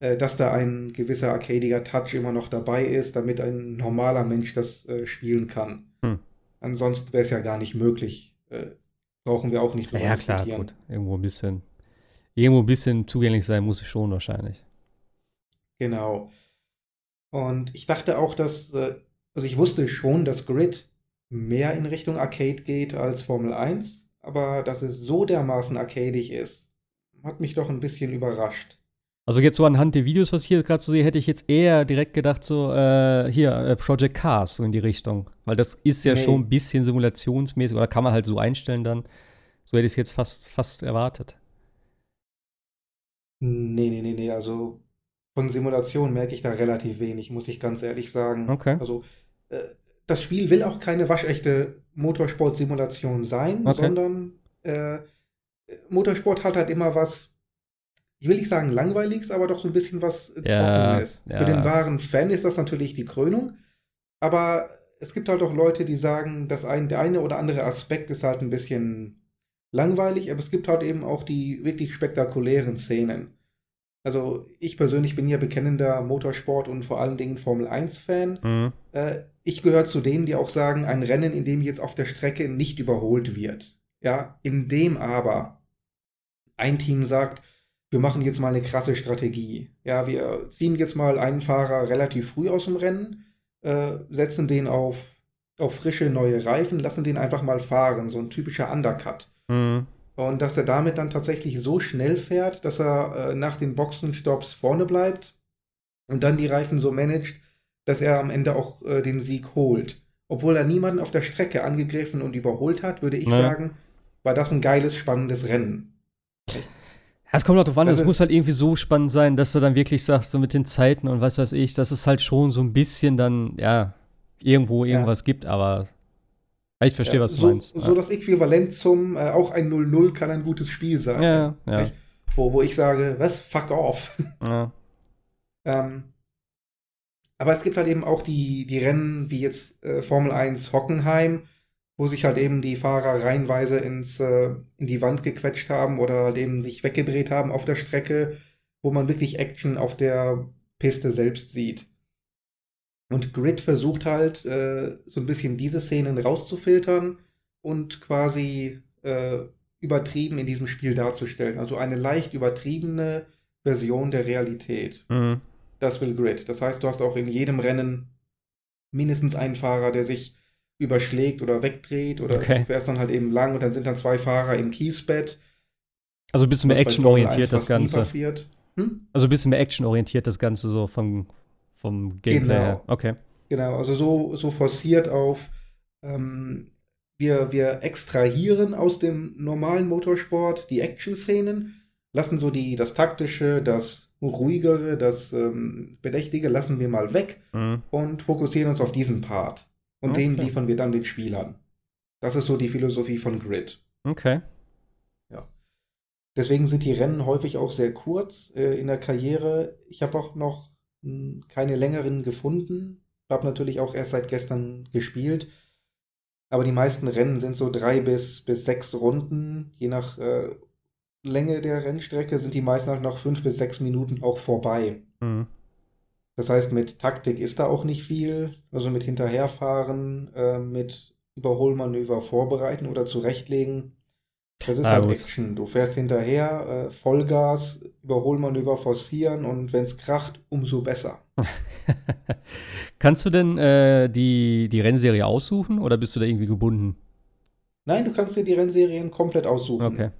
äh, dass da ein gewisser arcadiger Touch immer noch dabei ist, damit ein normaler Mensch das äh, spielen kann. Mhm. Ansonsten wäre es ja gar nicht möglich. Äh, brauchen wir auch nicht drüber ja, diskutieren. Ja, klar, gut. Irgendwo ein bisschen, irgendwo ein bisschen zugänglich sein muss es schon wahrscheinlich. Genau. Und ich dachte auch, dass, äh, also ich wusste schon, dass Grid mehr in Richtung Arcade geht als Formel 1, aber dass es so dermaßen arcadig ist, hat mich doch ein bisschen überrascht. Also jetzt so anhand der Videos, was ich hier gerade so sehe, hätte ich jetzt eher direkt gedacht, so äh, hier, äh, Project Cars, so in die Richtung. Weil das ist ja nee. schon ein bisschen simulationsmäßig, oder kann man halt so einstellen dann. So hätte ich es jetzt fast, fast erwartet. Nee, nee, nee, nee, also von Simulation merke ich da relativ wenig, muss ich ganz ehrlich sagen. Okay. Also äh, das Spiel will auch keine waschechte Motorsport-Simulation sein, okay. sondern äh, Motorsport hat halt immer was, ich will nicht sagen langweiliges, aber doch so ein bisschen was ja, Trockenes. Ja. Für den wahren Fan ist das natürlich die Krönung, aber es gibt halt auch Leute, die sagen, dass ein, der eine oder andere Aspekt ist halt ein bisschen langweilig, aber es gibt halt eben auch die wirklich spektakulären Szenen. Also ich persönlich bin ja bekennender Motorsport und vor allen Dingen Formel 1-Fan. Mhm. Äh, ich gehöre zu denen, die auch sagen, ein Rennen, in dem jetzt auf der Strecke nicht überholt wird. Ja, in dem aber ein Team sagt, wir machen jetzt mal eine krasse Strategie. Ja, wir ziehen jetzt mal einen Fahrer relativ früh aus dem Rennen, äh, setzen den auf, auf frische neue Reifen, lassen den einfach mal fahren. So ein typischer Undercut. Mhm. Und dass er damit dann tatsächlich so schnell fährt, dass er äh, nach den Boxenstops vorne bleibt und dann die Reifen so managt, dass er am Ende auch äh, den Sieg holt. Obwohl er niemanden auf der Strecke angegriffen und überholt hat, würde ich ja. sagen, war das ein geiles, spannendes Rennen. es kommt auch drauf an, es muss halt irgendwie so spannend sein, dass du dann wirklich sagst, so mit den Zeiten und was weiß ich, dass es halt schon so ein bisschen dann, ja, irgendwo irgendwas ja. gibt, aber ich verstehe, ja, was du so, meinst. So das Äquivalent zum, äh, auch ein 0-0 kann ein gutes Spiel sein. Ja, ja. Wo, wo ich sage, was, fuck off. Ja. ähm, aber es gibt halt eben auch die, die Rennen wie jetzt äh, Formel 1 Hockenheim, wo sich halt eben die Fahrer reihenweise ins, äh, in die Wand gequetscht haben oder halt eben sich weggedreht haben auf der Strecke, wo man wirklich Action auf der Piste selbst sieht. Und Grid versucht halt äh, so ein bisschen diese Szenen rauszufiltern und quasi äh, übertrieben in diesem Spiel darzustellen. Also eine leicht übertriebene Version der Realität. Mhm. Das will Grid. Das heißt, du hast auch in jedem Rennen mindestens einen Fahrer, der sich überschlägt oder wegdreht oder okay. du fährst dann halt eben lang und dann sind dann zwei Fahrer im Kiesbett. Also ein bisschen mehr actionorientiert das Ganze. Hm? Also ein bisschen mehr actionorientiert das Ganze so vom, vom Gameplay genau. Okay. Genau, also so, so forciert auf ähm, wir, wir extrahieren aus dem normalen Motorsport die Action-Szenen, lassen so die, das Taktische, das Ruhigere, das ähm, Bedächtige lassen wir mal weg mhm. und fokussieren uns auf diesen Part. Und okay. den liefern wir dann den Spielern. Das ist so die Philosophie von Grid. Okay. Ja. Deswegen sind die Rennen häufig auch sehr kurz äh, in der Karriere. Ich habe auch noch keine längeren gefunden. Habe natürlich auch erst seit gestern gespielt. Aber die meisten Rennen sind so drei bis, bis sechs Runden. Je nach äh, Länge der Rennstrecke sind die meisten halt nach fünf bis sechs Minuten auch vorbei. Mhm. Das heißt, mit Taktik ist da auch nicht viel. Also mit Hinterherfahren, äh, mit Überholmanöver vorbereiten oder zurechtlegen. Das ist ah, halt gut. Action. Du fährst hinterher, äh, Vollgas, Überholmanöver forcieren und wenn es kracht, umso besser. Kannst du denn äh, die, die Rennserie aussuchen oder bist du da irgendwie gebunden? Nein, du kannst dir die Rennserien komplett aussuchen. Okay.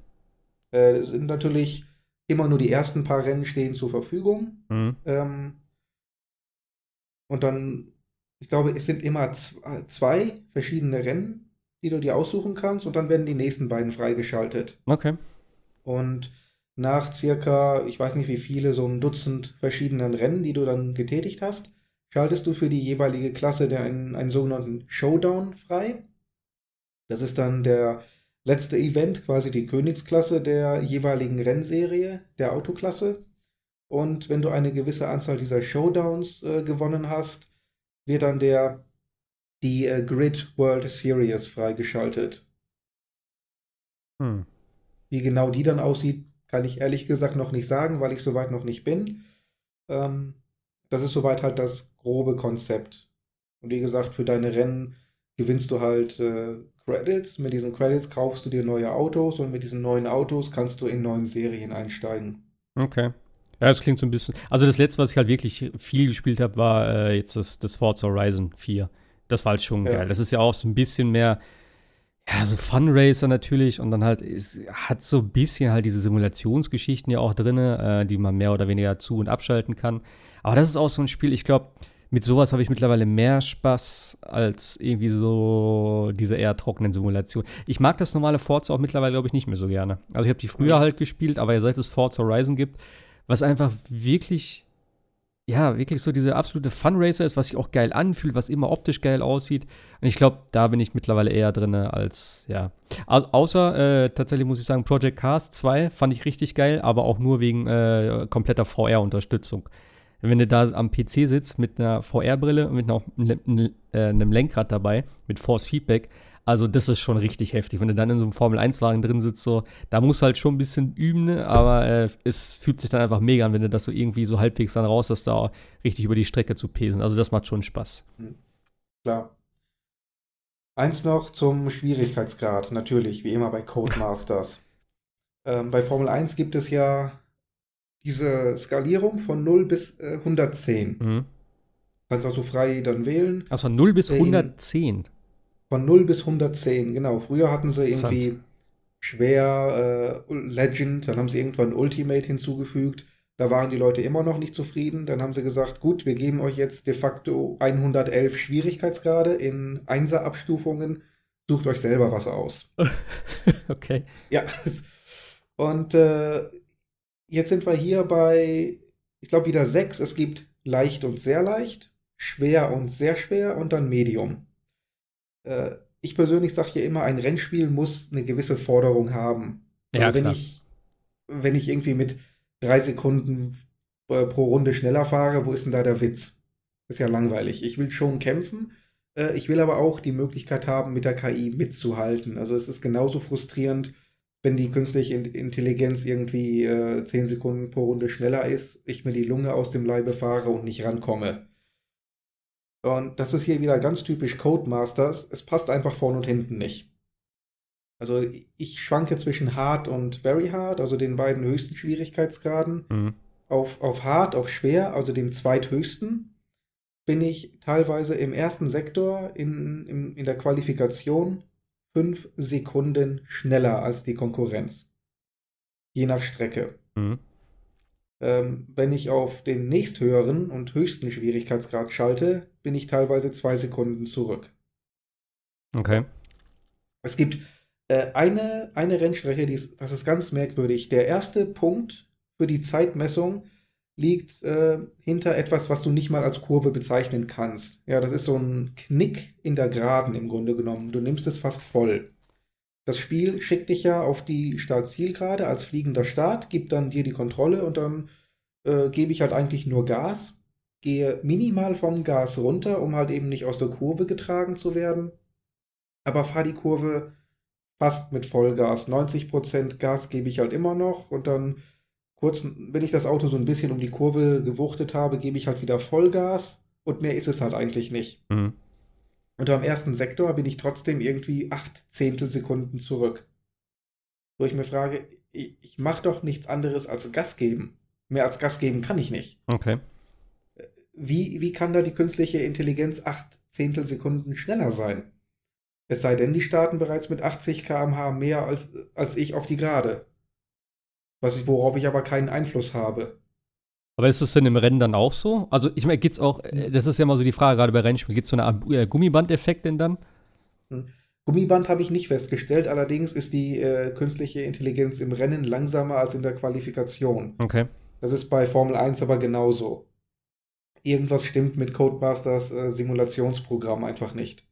Äh, sind natürlich immer nur die ersten paar Rennen stehen zur Verfügung. Mhm. Ähm, und dann, ich glaube, es sind immer zwei verschiedene Rennen, die du dir aussuchen kannst und dann werden die nächsten beiden freigeschaltet. Okay. Und nach circa, ich weiß nicht wie viele, so ein Dutzend verschiedenen Rennen, die du dann getätigt hast, schaltest du für die jeweilige Klasse der einen, einen sogenannten Showdown frei. Das ist dann der letzte Event, quasi die Königsklasse der jeweiligen Rennserie, der Autoklasse. Und wenn du eine gewisse Anzahl dieser Showdowns äh, gewonnen hast, wird dann der die äh, Grid World Series freigeschaltet. Hm. Wie genau die dann aussieht, kann ich ehrlich gesagt noch nicht sagen, weil ich soweit noch nicht bin. Ähm, das ist soweit halt das grobe Konzept. Und wie gesagt, für deine Rennen gewinnst du halt äh, Credits. Mit diesen Credits kaufst du dir neue Autos und mit diesen neuen Autos kannst du in neuen Serien einsteigen. Okay. Ja, das klingt so ein bisschen. Also das letzte, was ich halt wirklich viel gespielt habe, war äh, jetzt das, das Forza Horizon 4. Das war halt schon ja. geil. Das ist ja auch so ein bisschen mehr, ja, so Funracer natürlich und dann halt, es hat so ein bisschen halt diese Simulationsgeschichten ja auch drin, äh, die man mehr oder weniger zu- und abschalten kann. Aber das ist auch so ein Spiel, ich glaube, mit sowas habe ich mittlerweile mehr Spaß als irgendwie so diese eher trockenen Simulationen. Ich mag das normale Forza auch mittlerweile, glaube ich, nicht mehr so gerne. Also ich habe die früher halt gespielt, aber seit es Forza Horizon gibt, was einfach wirklich, ja, wirklich so diese absolute Funracer ist, was sich auch geil anfühlt, was immer optisch geil aussieht. Und ich glaube, da bin ich mittlerweile eher drin als, ja. Au außer, äh, tatsächlich muss ich sagen, Project Cars 2 fand ich richtig geil, aber auch nur wegen äh, kompletter VR-Unterstützung wenn du da am PC sitzt mit einer VR-Brille und mit noch einem, äh, einem Lenkrad dabei, mit Force Feedback, also das ist schon richtig heftig. Wenn du dann in so einem Formel-1-Wagen drin sitzt, so, da musst du halt schon ein bisschen üben, ne? aber äh, es fühlt sich dann einfach mega an, wenn du das so irgendwie so halbwegs dann raus hast, da richtig über die Strecke zu pesen. Also das macht schon Spaß. Hm. Klar. Eins noch zum Schwierigkeitsgrad, natürlich, wie immer bei Codemasters. ähm, bei Formel 1 gibt es ja diese Skalierung von 0 bis äh, 110. Mhm. Kannst auch so frei dann wählen. Also von 0 bis 110. Von 0 bis 110, genau. Früher hatten sie irgendwie schwer äh, Legend, dann haben sie irgendwann Ultimate hinzugefügt. Da waren die Leute immer noch nicht zufrieden. Dann haben sie gesagt, gut, wir geben euch jetzt de facto 111 Schwierigkeitsgrade in Einser-Abstufungen. Sucht euch selber was aus. okay. Ja. Und äh, jetzt sind wir hier bei, ich glaube, wieder sechs. Es gibt leicht und sehr leicht, schwer und sehr schwer und dann Medium. Äh, ich persönlich sage hier immer, ein Rennspiel muss eine gewisse Forderung haben. Also ja, wenn klar. ich wenn ich irgendwie mit drei Sekunden äh, pro Runde schneller fahre, wo ist denn da der Witz? Ist ja langweilig. Ich will schon kämpfen, äh, ich will aber auch die Möglichkeit haben, mit der KI mitzuhalten. Also es ist genauso frustrierend, wenn die künstliche Intelligenz irgendwie äh, 10 Sekunden pro Runde schneller ist, ich mir die Lunge aus dem Leibe fahre und nicht rankomme. Und das ist hier wieder ganz typisch Codemasters. Es passt einfach vorne und hinten nicht. Also ich schwanke zwischen Hard und Very Hard, also den beiden höchsten Schwierigkeitsgraden. Mhm. Auf, auf Hard, auf Schwer, also dem zweithöchsten, bin ich teilweise im ersten Sektor in, in, in der Qualifikation fünf Sekunden schneller als die Konkurrenz. Je nach Strecke. Mhm. Ähm, wenn ich auf den nächsthöheren und höchsten Schwierigkeitsgrad schalte, bin ich teilweise zwei Sekunden zurück. Okay. Es gibt äh, eine, eine Rennstrecke, die ist, das ist ganz merkwürdig. Der erste Punkt für die Zeitmessung liegt äh, hinter etwas, was du nicht mal als Kurve bezeichnen kannst. Ja, das ist so ein Knick in der Geraden im Grunde genommen. Du nimmst es fast voll. Das Spiel schickt dich ja auf die Start-Zielgerade als fliegender Start, gibt dann dir die Kontrolle und dann äh, gebe ich halt eigentlich nur Gas, gehe minimal vom Gas runter, um halt eben nicht aus der Kurve getragen zu werden, aber fahre die Kurve fast mit Vollgas. 90% Gas gebe ich halt immer noch und dann kurz, wenn ich das Auto so ein bisschen um die Kurve gewuchtet habe, gebe ich halt wieder Vollgas und mehr ist es halt eigentlich nicht. Mhm. Und am ersten Sektor bin ich trotzdem irgendwie acht Zehntelsekunden zurück. Wo ich mir frage, ich, ich mache doch nichts anderes als Gas geben. Mehr als Gas geben kann ich nicht. Okay. Wie, wie kann da die künstliche Intelligenz acht Zehntelsekunden schneller sein? Es sei denn, die starten bereits mit 80 km/h mehr als, als ich auf die Gerade. Was ich, worauf ich aber keinen Einfluss habe. Aber ist das denn im Rennen dann auch so? Also, ich meine, geht's auch, äh, das ist ja mal so die Frage, gerade bei Rennspielen, gibt es so eine Art äh, Gummibandeffekt denn dann? Hm. Gummiband habe ich nicht festgestellt, allerdings ist die äh, künstliche Intelligenz im Rennen langsamer als in der Qualifikation. Okay. Das ist bei Formel 1 aber genauso. Irgendwas stimmt mit Codemasters äh, Simulationsprogramm einfach nicht.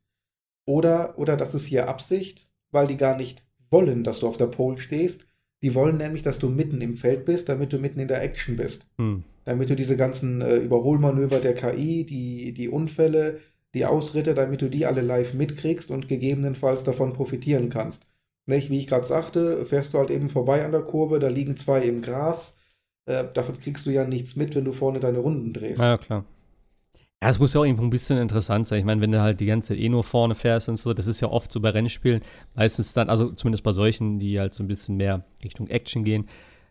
Oder, oder das ist hier Absicht, weil die gar nicht wollen, dass du auf der Pole stehst. Die wollen nämlich, dass du mitten im Feld bist, damit du mitten in der Action bist. Hm. Damit du diese ganzen äh, Überholmanöver der KI, die, die Unfälle, die Ausritte, damit du die alle live mitkriegst und gegebenenfalls davon profitieren kannst. Nicht, wie ich gerade sagte, fährst du halt eben vorbei an der Kurve, da liegen zwei im Gras. Äh, davon kriegst du ja nichts mit, wenn du vorne deine Runden drehst. Ja, klar. Ja, es muss ja auch irgendwo ein bisschen interessant sein. Ich meine, wenn du halt die ganze Zeit eh nur vorne fährst und so, das ist ja oft so bei Rennspielen, meistens dann, also zumindest bei solchen, die halt so ein bisschen mehr Richtung Action gehen,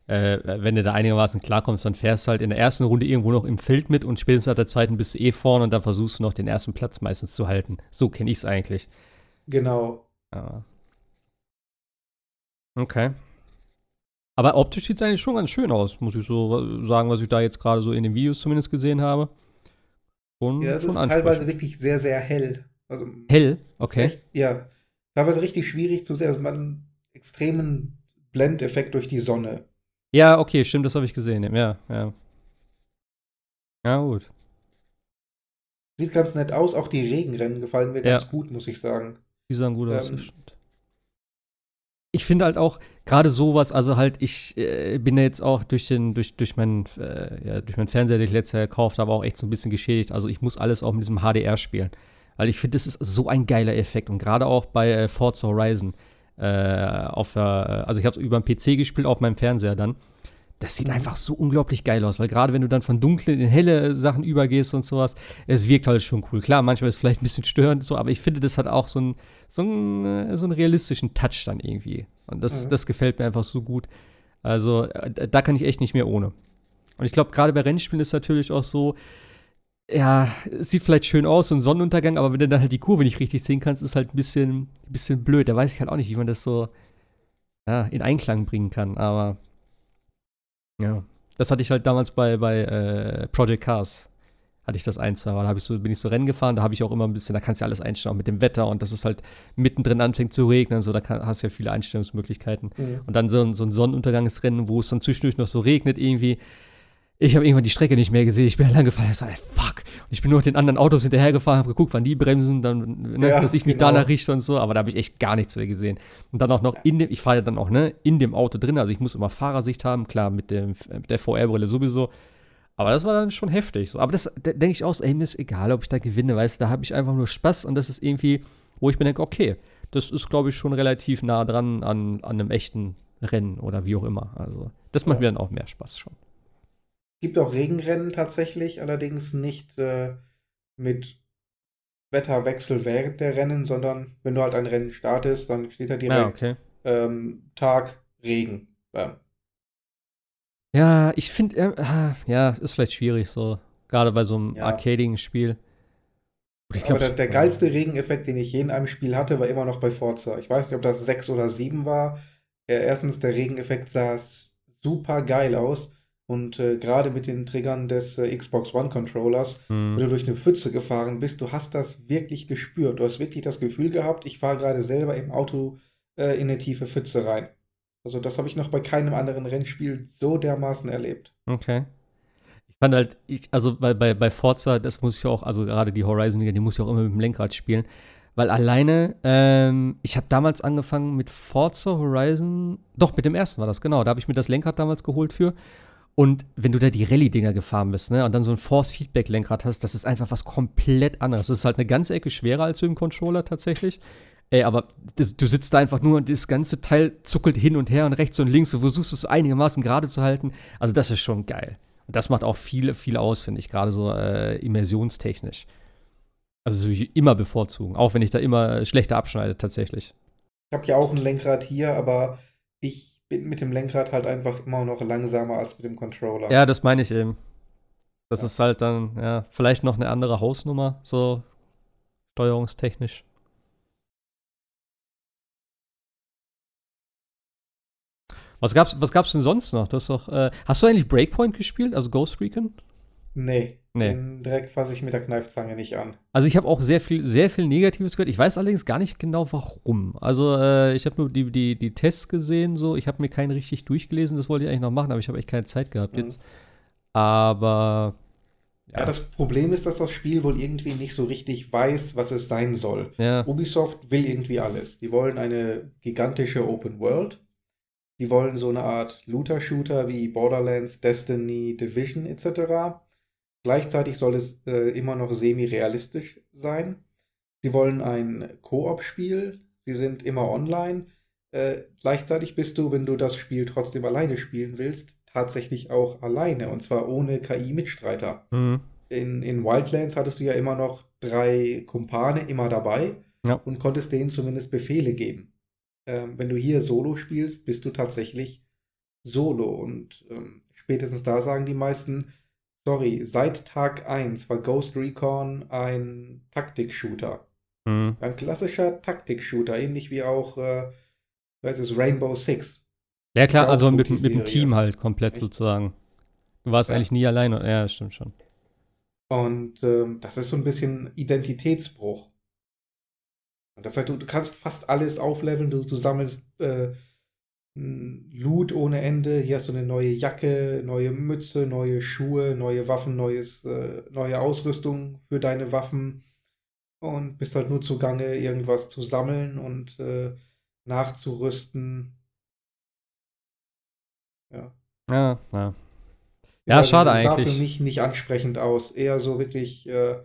äh, wenn du da einigermaßen klarkommst, dann fährst du halt in der ersten Runde irgendwo noch im Feld mit und spätestens ab der zweiten bist du eh vorne und dann versuchst du noch den ersten Platz meistens zu halten. So kenne ich es eigentlich. Genau. Ja. Okay. Aber optisch sieht es eigentlich schon ganz schön aus, muss ich so sagen, was ich da jetzt gerade so in den Videos zumindest gesehen habe. Schon, ja, es ist teilweise wirklich sehr, sehr hell. Also, hell? Okay. Echt, ja. Teilweise richtig schwierig zu sehen. Also man einen extremen Blendeffekt durch die Sonne. Ja, okay, stimmt, das habe ich gesehen. Ja, ja. Ja, gut. Sieht ganz nett aus. Auch die Regenrennen gefallen mir ja. ganz gut, muss ich sagen. Die sahen gut ähm, aus, das stimmt ich finde halt auch gerade sowas, also halt, ich äh, bin ja jetzt auch durch den, durch, durch meinen, äh, ja, durch meinen Fernseher, den ich letztes Jahr gekauft habe, auch echt so ein bisschen geschädigt. Also ich muss alles auch mit diesem HDR spielen. Weil ich finde, das ist so ein geiler Effekt. Und gerade auch bei äh, Forza Horizon. Äh, auf, also ich habe es über den PC gespielt, auf meinem Fernseher dann. Das sieht einfach so unglaublich geil aus, weil gerade wenn du dann von dunklen in helle Sachen übergehst und sowas, es wirkt halt schon cool. Klar, manchmal ist es vielleicht ein bisschen störend so, aber ich finde, das hat auch so ein, so einen, äh, so einen realistischen Touch dann irgendwie. Und das, mhm. das gefällt mir einfach so gut. Also, äh, da kann ich echt nicht mehr ohne. Und ich glaube, gerade bei Rennspielen ist natürlich auch so, ja, es sieht vielleicht schön aus, so ein Sonnenuntergang, aber wenn du dann halt die Kurve nicht richtig sehen kannst, ist halt ein bisschen, ein bisschen blöd. Da weiß ich halt auch nicht, wie man das so ja, in Einklang bringen kann. Aber ja, das hatte ich halt damals bei, bei äh, Project Cars. hatte ich das ein, zwei Mal. Da ich so, bin ich so Rennen gefahren, da habe ich auch immer ein bisschen, da kannst du ja alles einstellen, auch mit dem Wetter und dass es halt mittendrin anfängt zu regnen, so, da kann, hast du ja viele Einstellungsmöglichkeiten. Mhm. Und dann so, so ein Sonnenuntergangsrennen, wo es dann zwischendurch noch so regnet irgendwie. Ich habe irgendwann die Strecke nicht mehr gesehen. Ich bin lang gefahren. Ich sage, fuck. Und ich bin nur den anderen Autos hinterhergefahren, habe geguckt, wann die bremsen, dann, ne, ja, dass ich mich genau. danach richte und so. Aber da habe ich echt gar nichts mehr gesehen. Und dann auch noch in dem, ich fahre ja dann auch ne, in dem Auto drin. Also ich muss immer Fahrersicht haben, klar, mit, dem, mit der VR-Brille sowieso. Aber das war dann schon heftig. So. Aber das da denke ich auch, ey, mir ist egal, ob ich da gewinne, weißt du, da habe ich einfach nur Spaß und das ist irgendwie, wo ich mir denke, okay, das ist, glaube ich, schon relativ nah dran an, an einem echten Rennen oder wie auch immer. Also, das macht ja. mir dann auch mehr Spaß schon. Es gibt auch Regenrennen tatsächlich, allerdings nicht äh, mit Wetterwechsel während der Rennen, sondern wenn du halt ein Rennen startest, dann steht da direkt ja, okay. ähm, Tag Regen. Ja. Ja, ich finde, äh, ja, ist vielleicht schwierig so. Gerade bei so einem ja. arcadigen Spiel. Ich glaub, Aber der, der geilste Regeneffekt, den ich je in einem Spiel hatte, war immer noch bei Forza. Ich weiß nicht, ob das 6 oder 7 war. Ja, erstens, der Regeneffekt sah super geil aus. Und äh, gerade mit den Triggern des äh, Xbox One Controllers, mhm. wenn du durch eine Pfütze gefahren bist, du hast das wirklich gespürt. Du hast wirklich das Gefühl gehabt, ich fahre gerade selber im Auto äh, in eine tiefe Pfütze rein. Also das habe ich noch bei keinem anderen Rennspiel so dermaßen erlebt. Okay. Ich fand halt, ich, also bei, bei, bei Forza, das muss ich auch, also gerade die Horizon-Liga, die muss ich auch immer mit dem Lenkrad spielen. Weil alleine, ähm, ich habe damals angefangen mit Forza Horizon, doch, mit dem ersten war das, genau. Da habe ich mir das Lenkrad damals geholt für. Und wenn du da die Rallye-Dinger gefahren bist, ne, und dann so ein Force-Feedback-Lenkrad hast, das ist einfach was komplett anderes. Das ist halt eine ganze Ecke schwerer als mit dem Controller tatsächlich. Ey, aber das, du sitzt da einfach nur und das ganze Teil zuckelt hin und her und rechts und links und versuchst es einigermaßen gerade zu halten. Also das ist schon geil. Und das macht auch viel, viel aus, finde ich, gerade so äh, immersionstechnisch. Also so wie immer bevorzugen, auch wenn ich da immer schlechter abschneide tatsächlich. Ich habe ja auch ein Lenkrad hier, aber ich bin mit dem Lenkrad halt einfach immer noch langsamer als mit dem Controller. Ja, das meine ich eben. Das ja. ist halt dann, ja, vielleicht noch eine andere Hausnummer, so steuerungstechnisch. Was gab's, was gab's denn sonst noch? Du hast, doch, äh, hast du eigentlich Breakpoint gespielt, also Ghost Recon? Nee. Nee. Den direkt fasse ich mit der Kneifzange nicht an. Also ich habe auch sehr viel, sehr viel Negatives gehört. Ich weiß allerdings gar nicht genau warum. Also äh, ich habe nur die, die, die Tests gesehen, so. Ich habe mir keinen richtig durchgelesen. Das wollte ich eigentlich noch machen, aber ich habe echt keine Zeit gehabt mhm. jetzt. Aber ja. ja. das Problem ist, dass das Spiel wohl irgendwie nicht so richtig weiß, was es sein soll. Ja. Ubisoft will irgendwie alles. Die wollen eine gigantische Open World. Die wollen so eine Art Looter-Shooter wie Borderlands, Destiny, Division etc. Gleichzeitig soll es äh, immer noch semi-realistisch sein. Sie wollen ein Koop-Spiel. Sie sind immer online. Äh, gleichzeitig bist du, wenn du das Spiel trotzdem alleine spielen willst, tatsächlich auch alleine. Und zwar ohne KI-Mitstreiter. Mhm. In, in Wildlands hattest du ja immer noch drei Kumpane immer dabei ja. und konntest denen zumindest Befehle geben ähm, wenn du hier Solo spielst, bist du tatsächlich Solo. Und ähm, spätestens da sagen die meisten, sorry, seit Tag 1 war Ghost Recon ein Taktik-Shooter. Mhm. Ein klassischer Taktik-Shooter, ähnlich wie auch, äh, weiß es, Rainbow Six. Ja klar, also mit, mit dem Team halt komplett Echt? sozusagen. Du warst ja. eigentlich nie allein. Ja, stimmt schon. Und ähm, das ist so ein bisschen Identitätsbruch. Das heißt, du, du kannst fast alles aufleveln, du, du sammelst äh, Loot ohne Ende. Hier hast du eine neue Jacke, neue Mütze, neue Schuhe, neue Waffen, neues, äh, neue Ausrüstung für deine Waffen. Und bist halt nur zugange, irgendwas zu sammeln und äh, nachzurüsten. Ja. Ja, ja. Ja, ja schade sah eigentlich. Sah für mich nicht ansprechend aus. Eher so wirklich äh,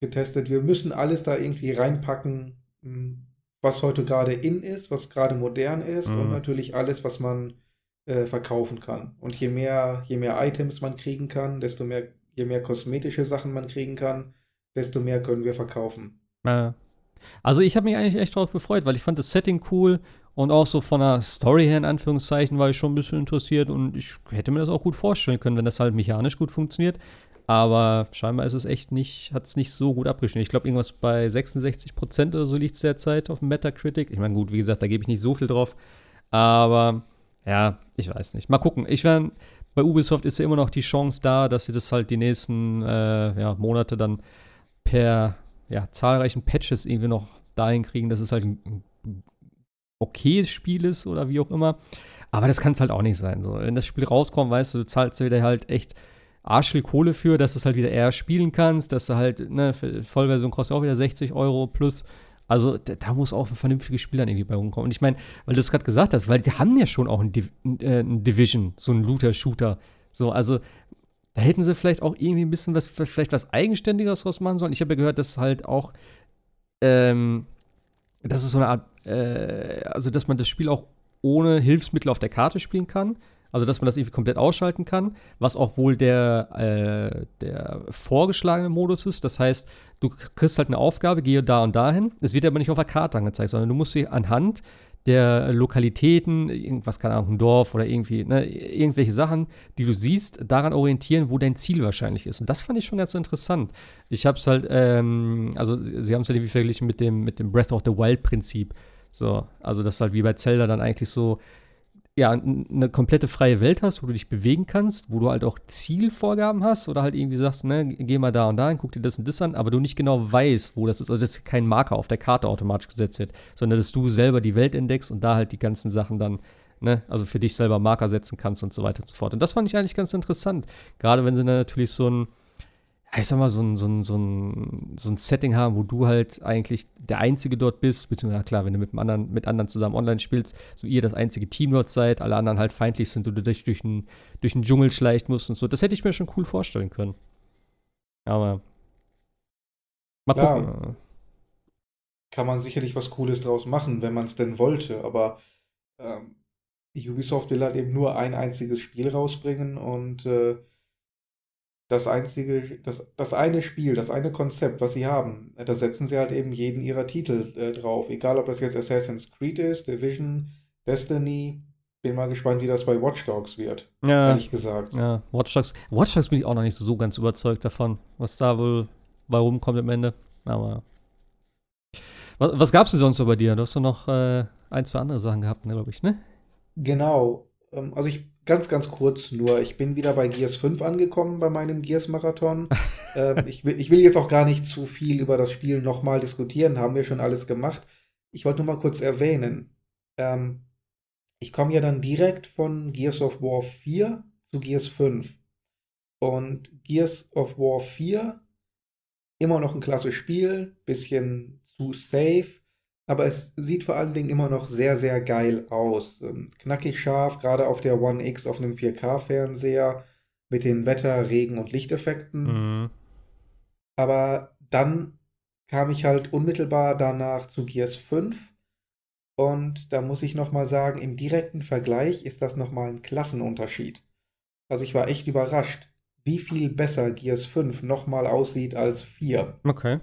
getestet. Wir müssen alles da irgendwie reinpacken, was heute gerade in ist, was gerade modern ist mhm. und natürlich alles, was man äh, verkaufen kann. Und je mehr, je mehr Items man kriegen kann, desto mehr, je mehr kosmetische Sachen man kriegen kann, desto mehr können wir verkaufen. Also ich habe mich eigentlich echt darauf gefreut, weil ich fand das Setting cool und auch so von der Story her in Anführungszeichen war ich schon ein bisschen interessiert und ich hätte mir das auch gut vorstellen können, wenn das halt mechanisch gut funktioniert. Aber scheinbar ist es echt nicht, hat es nicht so gut abgeschnitten. Ich glaube, irgendwas bei 66 Prozent oder so liegt es derzeit auf Metacritic. Ich meine, gut, wie gesagt, da gebe ich nicht so viel drauf. Aber ja, ich weiß nicht. Mal gucken. Ich werde bei Ubisoft ist ja immer noch die Chance da, dass sie das halt die nächsten äh, ja, Monate dann per ja, zahlreichen Patches irgendwie noch dahin kriegen, dass es halt ein, ein okayes Spiel ist oder wie auch immer. Aber das kann es halt auch nicht sein. So. Wenn das Spiel rauskommt, weißt du, du zahlst wieder halt echt arsch viel Kohle für, dass du es halt wieder eher spielen kannst, dass du halt, ne, Vollversion kostet auch wieder 60 Euro plus. Also da, da, muss auch ein vernünftiges Spiel dann irgendwie bei rumkommen. Und ich meine, weil du es gerade gesagt hast, weil die haben ja schon auch ein, Div äh, ein Division, so ein Looter-Shooter. So, also da hätten sie vielleicht auch irgendwie ein bisschen was, vielleicht was Eigenständiges draus machen sollen. Ich habe ja gehört, dass halt auch, ähm, das ist so eine Art, äh, also dass man das Spiel auch ohne Hilfsmittel auf der Karte spielen kann. Also, dass man das irgendwie komplett ausschalten kann, was auch wohl der, äh, der vorgeschlagene Modus ist. Das heißt, du kriegst halt eine Aufgabe, gehe da und dahin. Es wird aber nicht auf der Karte angezeigt, sondern du musst sie anhand der Lokalitäten, irgendwas, keine Ahnung, ein Dorf oder irgendwie, ne, irgendwelche Sachen, die du siehst, daran orientieren, wo dein Ziel wahrscheinlich ist. Und das fand ich schon ganz interessant. Ich habe es halt, ähm, also sie haben es halt irgendwie verglichen mit dem, mit dem Breath of the Wild-Prinzip. So, also das ist halt wie bei Zelda dann eigentlich so, ja, eine komplette freie Welt hast, wo du dich bewegen kannst, wo du halt auch Zielvorgaben hast oder halt irgendwie sagst, ne, geh mal da und da hin, guck dir das und das an, aber du nicht genau weißt, wo das ist. Also, dass kein Marker auf der Karte automatisch gesetzt wird, sondern dass du selber die Welt entdeckst und da halt die ganzen Sachen dann, ne, also für dich selber Marker setzen kannst und so weiter und so fort. Und das fand ich eigentlich ganz interessant. Gerade wenn sie dann natürlich so ein, ich sag mal, so ein, so, ein, so, ein, so ein Setting haben, wo du halt eigentlich der Einzige dort bist, beziehungsweise klar, wenn du mit, anderen, mit anderen zusammen online spielst, so ihr das einzige Team dort seid, alle anderen halt feindlich sind, und du dich durch einen durch Dschungel schleichen musst und so. Das hätte ich mir schon cool vorstellen können. Aber mal gucken. Ja, kann man sicherlich was Cooles draus machen, wenn man es denn wollte, aber ähm, Ubisoft will halt eben nur ein einziges Spiel rausbringen und äh, das einzige, das, das eine Spiel, das eine Konzept, was sie haben, da setzen sie halt eben jeden ihrer Titel äh, drauf. Egal, ob das jetzt Assassin's Creed ist, Division, Destiny. Bin mal gespannt, wie das bei Watch Dogs wird. Ja. Ehrlich gesagt. Ja, Watch Dogs. Watch Dogs bin ich auch noch nicht so ganz überzeugt davon, was da wohl bei rumkommt am Ende. Aber. Was, was gab's denn sonst so bei dir? Du hast doch noch äh, ein, zwei andere Sachen gehabt, ne, glaube ich, ne? Genau. Ähm, also ich Ganz, ganz kurz nur. Ich bin wieder bei Gears 5 angekommen bei meinem Gears-Marathon. ähm, ich, will, ich will jetzt auch gar nicht zu viel über das Spiel nochmal diskutieren, haben wir schon alles gemacht. Ich wollte nur mal kurz erwähnen. Ähm, ich komme ja dann direkt von Gears of War 4 zu Gears 5. Und Gears of War 4, immer noch ein klasse Spiel, bisschen zu safe, aber es sieht vor allen Dingen immer noch sehr, sehr geil aus. Ähm, knackig scharf, gerade auf der One X auf einem 4K-Fernseher mit den Wetter-, Regen- und Lichteffekten. Mhm. Aber dann kam ich halt unmittelbar danach zu Gears 5 und da muss ich nochmal sagen, im direkten Vergleich ist das nochmal ein Klassenunterschied. Also ich war echt überrascht, wie viel besser Gears 5 nochmal aussieht als 4. Okay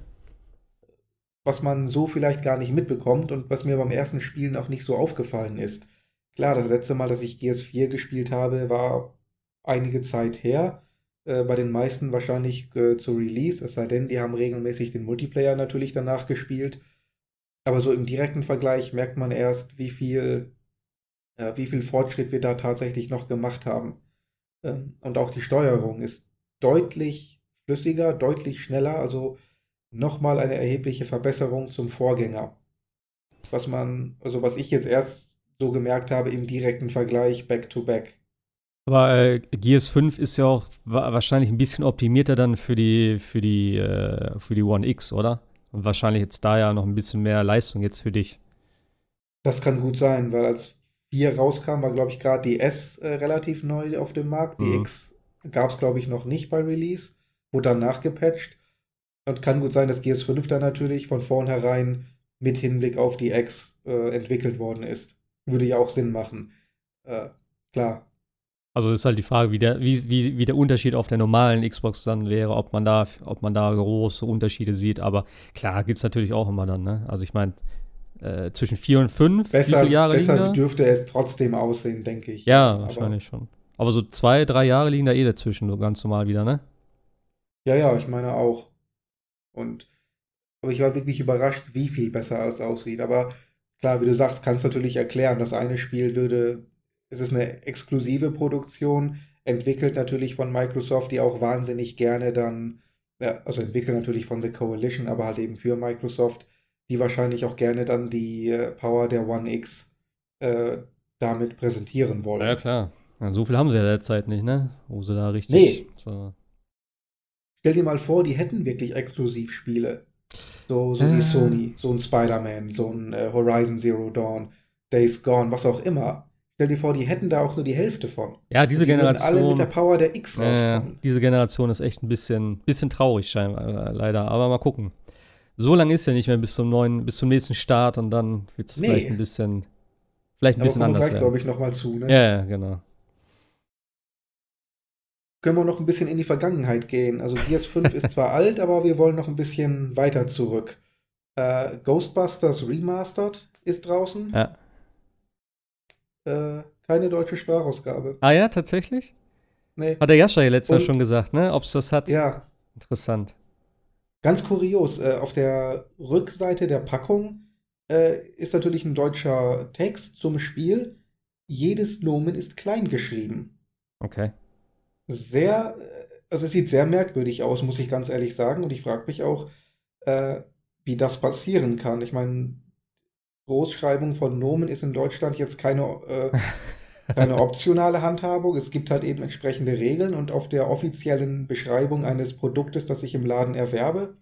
was man so vielleicht gar nicht mitbekommt und was mir beim ersten Spielen auch nicht so aufgefallen ist. Klar, das letzte Mal, dass ich GS4 gespielt habe, war einige Zeit her. Äh, bei den meisten wahrscheinlich äh, zu Release, es sei denn, die haben regelmäßig den Multiplayer natürlich danach gespielt. Aber so im direkten Vergleich merkt man erst, wie viel, wie viel Fortschritt wir da tatsächlich noch gemacht haben. Ähm, und auch die Steuerung ist deutlich flüssiger, deutlich schneller. Also nochmal eine erhebliche Verbesserung zum Vorgänger. Was man, also was ich jetzt erst so gemerkt habe im direkten Vergleich back to back. Aber äh, Gears 5 ist ja auch wahrscheinlich ein bisschen optimierter dann für die, für die, äh, für die One X, oder? Und wahrscheinlich jetzt da ja noch ein bisschen mehr Leistung jetzt für dich. Das kann gut sein, weil als 4 rauskam, war, glaube ich, gerade die S äh, relativ neu auf dem Markt. Die mhm. X gab es, glaube ich, noch nicht bei Release. Wurde dann nachgepatcht. Und kann gut sein, dass GS5 da natürlich von vornherein mit Hinblick auf die X äh, entwickelt worden ist. Würde ja auch Sinn machen. Äh, klar. Also ist halt die Frage, wie der, wie, wie, wie der Unterschied auf der normalen Xbox dann wäre, ob man da, ob man da große Unterschiede sieht. Aber klar gibt es natürlich auch immer dann, ne? Also ich meine, äh, zwischen vier und fünf, besser, wie viele Jahre besser liegen da? dürfte es trotzdem aussehen, denke ich. Ja, wahrscheinlich Aber, schon. Aber so zwei, drei Jahre liegen da eh dazwischen, so ganz normal wieder, ne? Ja, ja, ich meine auch. Und aber ich war wirklich überrascht, wie viel besser es aussieht. Aber klar, wie du sagst, kannst du natürlich erklären, das eine Spiel würde, es ist eine exklusive Produktion, entwickelt natürlich von Microsoft, die auch wahnsinnig gerne dann, ja, also entwickelt natürlich von The Coalition, aber halt eben für Microsoft, die wahrscheinlich auch gerne dann die äh, Power der One X äh, damit präsentieren wollen. Ja, klar. So viel haben sie ja derzeit nicht, ne? Wo sie da richtig. Nee. So. Stell dir mal vor, die hätten wirklich Exklusivspiele. So, so Äh. wie Sony, so ein Spider-Man, so ein äh, Horizon Zero Dawn, Days Gone, was auch immer. Stell dir vor, die hätten da auch nur die Hälfte von. Ja, diese die würden alle Generation. mit der Power der X äh, rauskommen. diese Generation ist echt ein bisschen, bisschen traurig, scheinbar, äh, leider. Aber mal gucken. So lange ist ja nicht mehr bis zum neuen, bis zum nächsten Start und dann wird es Nee. vielleicht ein bisschen, vielleicht ein Aber bisschen anders gleich, werden. glaube ich, nochmal zu. Ne? Ja, ja, genau. Können wir noch ein bisschen in die Vergangenheit gehen. Also Gears 5 ist zwar alt, aber wir wollen noch ein bisschen weiter zurück. Äh, Ghostbusters Remastered ist draußen. Ja. Äh, keine deutsche Sprachausgabe. Ah ja, tatsächlich? Nee. Hat der Jascha ja letztes Mal schon gesagt, ne? Ob es das hat? Ja, Interessant. Ganz kurios, äh, auf der Rückseite der Packung äh, ist natürlich ein deutscher Text zum Spiel. Jedes Nomen ist klein geschrieben. Okay. Sehr, also es sieht sehr merkwürdig aus, muss ich ganz ehrlich sagen. Und ich frage mich auch, äh, wie das passieren kann. Ich meine, Großschreibung von Nomen ist in Deutschland jetzt keine, äh, keine optionale Handhabung. Es gibt halt eben entsprechende Regeln und auf der offiziellen Beschreibung eines Produktes, das ich im Laden erwerbe,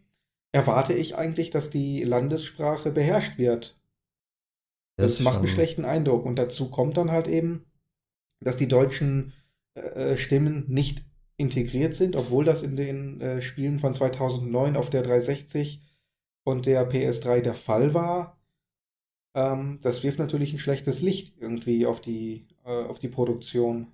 erwarte ich eigentlich, dass die Landessprache beherrscht wird. Das, ist macht einen schon- schlechten Eindruck. Und dazu kommt dann halt eben, dass die deutschen äh, Stimmen nicht integriert sind, obwohl das in den äh, Spielen von 2009 auf der 360 und der PS3 der Fall war. Ähm, das wirft natürlich ein schlechtes Licht irgendwie auf die, äh, auf die Produktion.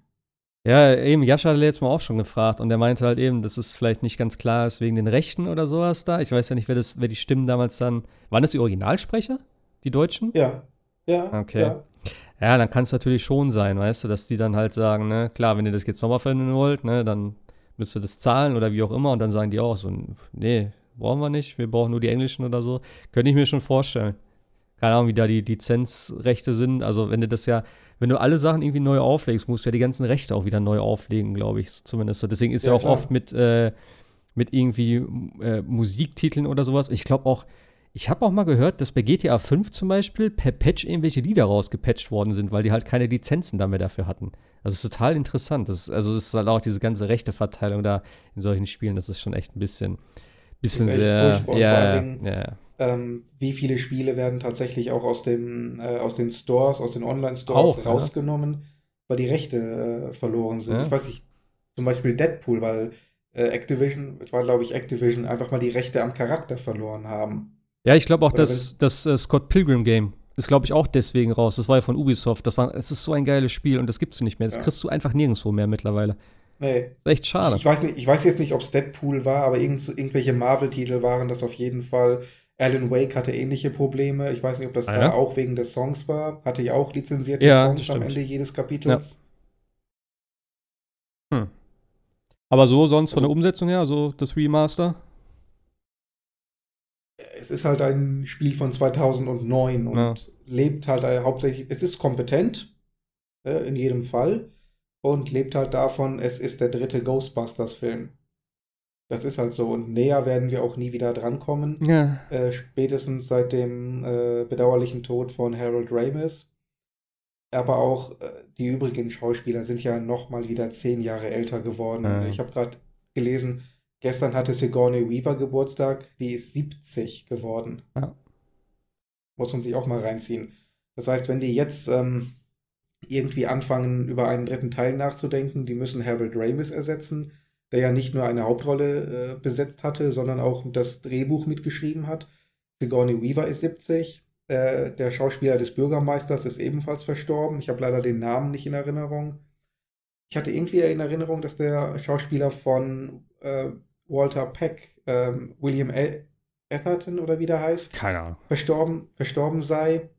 Ja, eben, Jascha hat letztes Mal auch schon gefragt und er meinte halt eben, dass es vielleicht nicht ganz klar ist wegen den Rechten oder sowas da. Ich weiß ja nicht, wer, das, wer die Stimmen damals dann. Waren das die Originalsprecher? Die Deutschen? Ja, ja, Okay. ja. Ja, dann kann es natürlich schon sein, weißt du, dass die dann halt sagen, ne, klar, wenn ihr das jetzt nochmal verwenden wollt, ne, dann müsst ihr das zahlen oder wie auch immer und dann sagen die auch so, nee, brauchen wir nicht, wir brauchen nur die englischen oder so. Könnte ich mir schon vorstellen. Keine Ahnung, wie da die Lizenzrechte sind. Also, wenn du das ja, wenn du alle Sachen irgendwie neu auflegst, musst du ja die ganzen Rechte auch wieder neu auflegen, glaube ich, zumindest. so. Deswegen ist ja, Ja, auch klar. oft mit, äh, mit irgendwie äh, Musiktiteln oder sowas. Ich glaube auch, ich habe auch mal gehört, dass bei GTA 5 zum Beispiel per Patch irgendwelche Lieder rausgepatcht worden sind, weil die halt keine Lizenzen dann mehr dafür hatten. Also total interessant. Das ist, also es ist halt auch diese ganze Rechteverteilung da in solchen Spielen, das ist schon echt ein bisschen, bisschen echt sehr. Ja, ja, ja. Ähm, wie viele Spiele werden tatsächlich auch aus dem, äh, aus den Stores, aus den Online-Stores ja. rausgenommen, weil die Rechte äh, verloren sind. Ja. Ich weiß nicht, zum Beispiel Deadpool, weil äh, Activision, war glaube ich Activision, einfach mal die Rechte am Charakter verloren haben. Ja, ich glaube auch, Oder dass das äh, Scott Pilgrim Game ist, glaube ich, auch deswegen raus. Das war ja von Ubisoft. Das war, es ist so ein geiles Spiel und das gibt's nicht mehr. Das Ja. kriegst du einfach nirgendwo mehr mittlerweile. Nee. ist echt schade. Ich weiß, nicht, ich weiß jetzt nicht, ob es Deadpool war, aber irgend, irgendwelche Marvel-Titel waren das auf jeden Fall. Alan Wake hatte ähnliche Probleme. Ich weiß nicht, ob das Ah, da ja? auch wegen des Songs war. Hatte ja auch lizenzierte Ja, Songs das am. Ende jedes Kapitels. Aber so sonst von Also- der Umsetzung her, so das Remaster. Es ist halt ein Spiel von 2009 und Ja. lebt halt hauptsächlich, es ist kompetent, äh, in jedem Fall, und lebt halt davon, es ist der dritte Ghostbusters-Film. Das ist halt so. Und näher werden wir auch nie wieder drankommen. Ja. Äh, spätestens seit dem äh, bedauerlichen Tod von Harold Ramis. Aber auch äh, die übrigen Schauspieler sind ja noch mal wieder zehn Jahre älter geworden. Ja. Ich habe gerade gelesen, gestern hatte Sigourney Weaver Geburtstag, die ist 70 geworden. Ja. Muss man sich auch mal reinziehen. Das heißt, wenn die jetzt ähm, irgendwie anfangen, über einen dritten Teil nachzudenken, die müssen Harold Ramis ersetzen, der ja nicht nur eine Hauptrolle äh, besetzt hatte, sondern auch das Drehbuch mitgeschrieben hat. Sigourney Weaver ist 70. Äh, der Schauspieler des Bürgermeisters ist ebenfalls verstorben. Ich habe leider den Namen nicht in Erinnerung. Ich hatte irgendwie in Erinnerung, dass der Schauspieler von äh, Walter Peck, ähm, William E- Atherton oder wie der heißt, Keine Ahnung. verstorben, verstorben sei.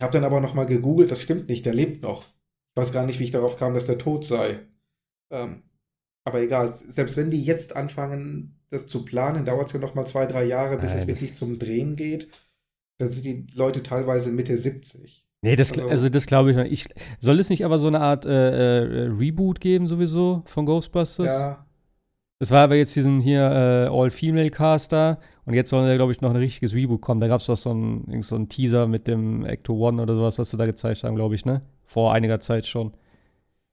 Habe dann aber nochmal gegoogelt, das stimmt nicht, der lebt noch. Ich weiß gar nicht, wie ich darauf kam, dass der tot sei. Ähm, aber egal, selbst wenn die jetzt anfangen, das zu planen, dauert es ja nochmal zwei, drei Jahre, bis Nein, es das- wirklich zum Drehen geht. Dann sind die Leute teilweise Mitte 70. Nee, das, also, also das glaube ich nicht. Ich, soll es nicht aber so eine Art äh, äh, Reboot geben, sowieso, von Ghostbusters? Ja. Es war aber jetzt diesen hier äh, All-Female-Caster und jetzt soll da, glaube ich, noch ein richtiges Reboot kommen. Da gab es doch so einen so Teaser mit dem Ecto One oder sowas, was sie da gezeigt haben, glaube ich, ne? Vor einiger Zeit schon.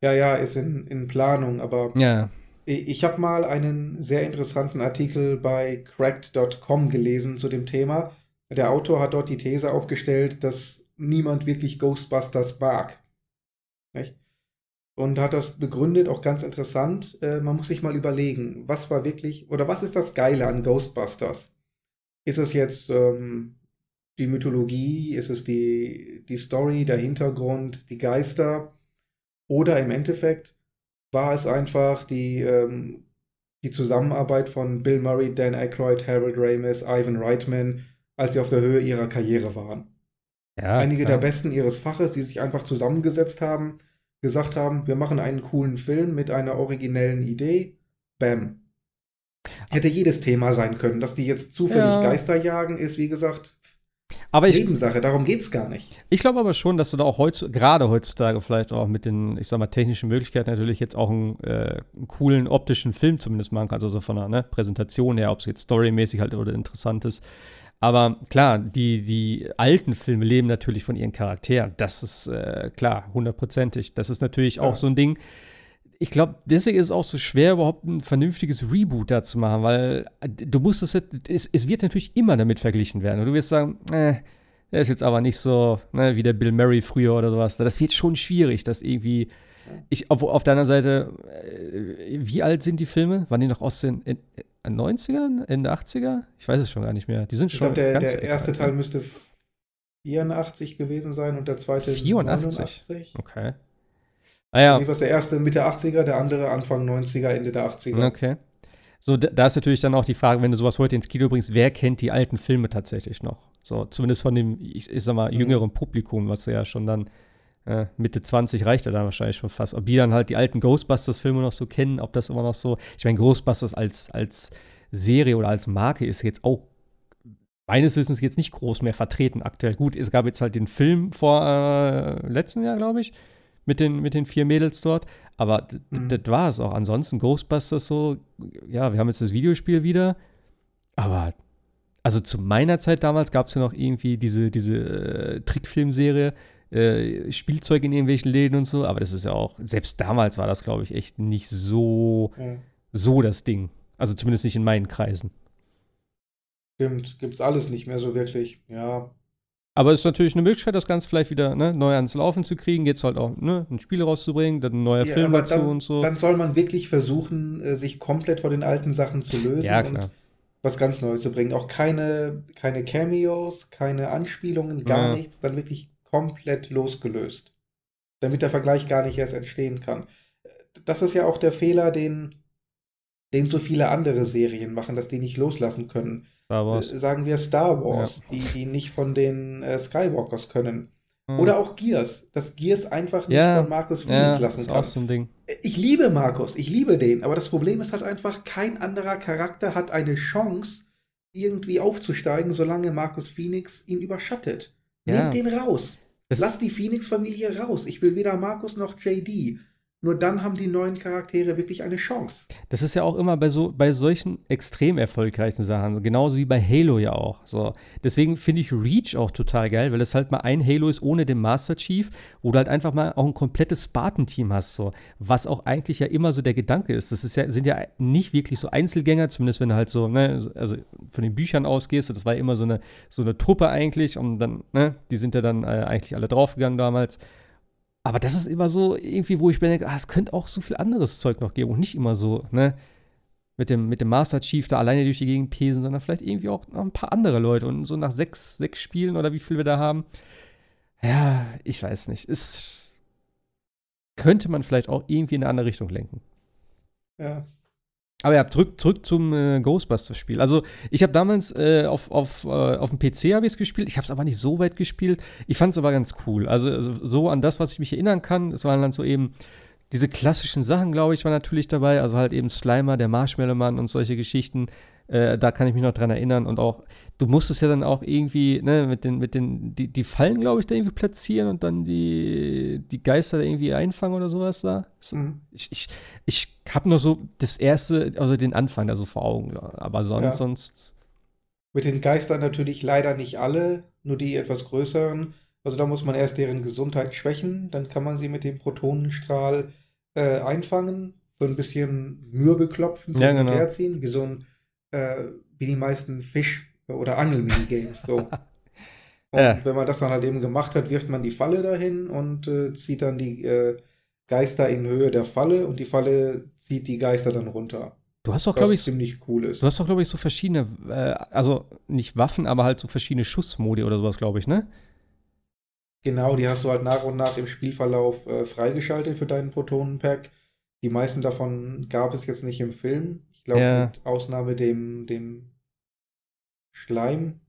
Ja, ja, ist in, in Planung, aber ja. ich, ich habe mal einen sehr interessanten Artikel bei cracked.com gelesen zu dem Thema. Der Autor hat dort die These aufgestellt, dass niemand wirklich Ghostbusters mag. Nicht? Und hat das begründet, auch ganz interessant. Äh, man muss sich mal überlegen, was war wirklich, oder was ist das Geile an Ghostbusters? Ist es jetzt ähm, die Mythologie? Ist es die, die Story, der Hintergrund, die Geister? Oder im Endeffekt war es einfach die, ähm, die Zusammenarbeit von Bill Murray, Dan Aykroyd, Harold Ramis, Ivan Reitman, als sie auf der Höhe ihrer Karriere waren. Ja, Einige klar. der Besten ihres Faches, die sich einfach zusammengesetzt haben, gesagt haben, wir machen einen coolen Film mit einer originellen Idee. Bam. Hätte jedes Thema sein können. Dass die jetzt zufällig ja. Geister jagen, ist wie gesagt aber ich, Nebensache, darum geht es gar nicht. Ich glaube aber schon, dass du da auch heutzutage, gerade heutzutage vielleicht auch mit den, ich sag mal, technischen Möglichkeiten natürlich jetzt auch einen, äh, einen coolen optischen Film zumindest machen kannst, also von einer ne, Präsentation her, ob es jetzt storymäßig halt oder interessant ist. Aber klar, die, die alten Filme leben natürlich von ihren Charakteren. Das ist äh, klar, hundertprozentig. Das ist natürlich ja. auch so ein Ding. Ich glaube, deswegen ist es auch so schwer, überhaupt ein vernünftiges Reboot da zu machen, weil äh, du musst es, es, es wird natürlich immer damit verglichen werden. Und du wirst sagen, äh, der ist jetzt aber nicht so ne, wie der Bill Murray früher oder sowas. Das wird schon schwierig, das irgendwie. Ich, auf, auf der anderen Seite, äh, wie alt sind die Filme? Waren die noch aus den, in, 90ern, Ende 80er? Ich weiß es schon gar nicht mehr. Die sind schon. Ich glaube, der, der erste Teil müsste 84 gewesen sein und der zweite 84. 89. Okay. Ah ja. Was der erste Mitte 80er, der andere Anfang 90er, Ende der 80er. Okay. So, da ist natürlich dann auch die Frage, wenn du sowas heute ins Kino bringst, wer kennt die alten Filme tatsächlich noch? So, zumindest von dem, ich, ich sag mal, mhm. jüngeren Publikum, was ja schon dann äh, Mitte 20 reicht ja dann wahrscheinlich schon fast. Ob die dann halt die alten Ghostbusters-Filme noch so kennen, ob das immer noch so. Ich meine, Ghostbusters als, als Serie oder als Marke ist jetzt auch meines Wissens jetzt nicht groß mehr vertreten aktuell. Gut, es gab jetzt halt den Film vor äh, letztem Jahr, glaube ich, mit den, mit den vier Mädels dort. Aber mhm. das war es auch. Ansonsten Ghostbusters so, ja, wir haben jetzt das Videospiel wieder. Aber also zu meiner Zeit damals gab es ja noch irgendwie diese, diese äh, Trickfilmserie, äh, Spielzeug in irgendwelchen Läden und so, aber das ist ja auch, selbst damals war das, glaube ich, echt nicht so, ja. so das Ding. Also zumindest nicht in meinen Kreisen. Stimmt, gibt es alles nicht mehr so wirklich, ja. Aber es ist natürlich eine Möglichkeit, das Ganze vielleicht wieder ne, neu ans Laufen zu kriegen. Jetzt halt auch ne, ein Spiel rauszubringen, dann ein neuer ja, Film dazu dann, und so. Dann soll man wirklich versuchen, äh, sich komplett von den alten Sachen zu lösen ja, und was ganz Neues zu bringen. Auch keine, keine Cameos, keine Anspielungen, gar ja. nichts. Dann wirklich komplett losgelöst, damit der Vergleich gar nicht erst entstehen kann. Das ist ja auch der Fehler, den, den so viele andere Serien machen, dass die nicht loslassen können. Star Wars. Äh, sagen wir Star Wars, ja. die, die nicht von den äh, Skywalkers können. Hm. Oder auch Gears, dass Gears einfach nicht ja, von Markus Phoenix ja, lassen ist kann. Auch so ein Ding. Ich liebe Markus, ich liebe den, aber das Problem ist halt einfach, kein anderer Charakter hat eine Chance, irgendwie aufzusteigen, solange Markus Phoenix ihn überschattet. Ja. Nehmt den raus. Lass die Phoenix-Familie raus. Ich will weder Markus noch JD. Nur dann haben die neuen Charaktere wirklich eine Chance. Das ist ja auch immer bei so bei solchen extrem erfolgreichen Sachen, genauso wie bei Halo ja auch. So. Deswegen finde ich Reach auch total geil, weil es halt mal ein Halo ist ohne den Master Chief, wo du halt einfach mal auch ein komplettes Spartan-Team hast, so. Was auch eigentlich ja immer so der Gedanke ist. Das ist ja, sind ja nicht wirklich so Einzelgänger, zumindest wenn du halt so, ne, also von den Büchern ausgehst, das war ja immer so eine, so eine Truppe eigentlich und dann, ne, die sind ja dann äh, eigentlich alle draufgegangen damals. Aber das ist immer so irgendwie, wo ich mir denke, ah, es könnte auch so viel anderes Zeug noch geben und nicht immer so, ne? Mit dem, mit dem Master Chief da alleine durch die Gegend pesen, sondern vielleicht irgendwie auch noch ein paar andere Leute. Und so nach sechs, sechs Spielen oder wie viel wir da haben, ja, ich weiß nicht. Ist, könnte man vielleicht auch irgendwie in eine andere Richtung lenken. Ja. Aber ja, zurück, zurück zum äh, Ghostbusters-Spiel. Also, ich habe damals äh, auf, auf, äh, auf dem PC habe ich es gespielt. Ich habe es aber nicht so weit gespielt. Ich fand es aber ganz cool. Also, also, so an das, was ich mich erinnern kann, es waren dann so eben diese klassischen Sachen, glaube ich, waren natürlich dabei. Also halt eben Slimer, der Marshmallow-Mann und solche Geschichten. Äh, da kann ich mich noch dran erinnern. Und auch, du musstest ja dann auch irgendwie, ne, mit den, mit den, die, die Fallen, glaube ich, da irgendwie platzieren und dann die, die Geister da irgendwie einfangen oder sowas da. Mhm. Ich, ich, ich habe nur so das erste, also den Anfang da so vor Augen. Aber sonst, ja. sonst. Mit den Geistern natürlich leider nicht alle, nur die etwas größeren. Also da muss man erst deren Gesundheit schwächen, dann kann man sie mit dem Protonenstrahl äh, einfangen, so ein bisschen Mürbe klopfen, so ja, genau. herziehen, wie so ein äh, wie die meisten Fisch- oder Angel-Minigames. So. Und ja. wenn man das dann halt eben gemacht hat, wirft man die Falle dahin und äh, zieht dann die äh, Geister in Höhe der Falle und die Falle zieht die Geister dann runter. Du hast doch, glaube ich, ziemlich cool ist. Du hast doch, glaube ich, so verschiedene, äh, also nicht Waffen, aber halt so verschiedene Schussmodi oder sowas, glaube ich, ne? Genau, die hast du halt nach und nach im Spielverlauf äh, freigeschaltet für deinen Protonenpack. Die meisten davon gab es jetzt nicht im Film glaube, ja. mit Ausnahme dem, dem Schleim.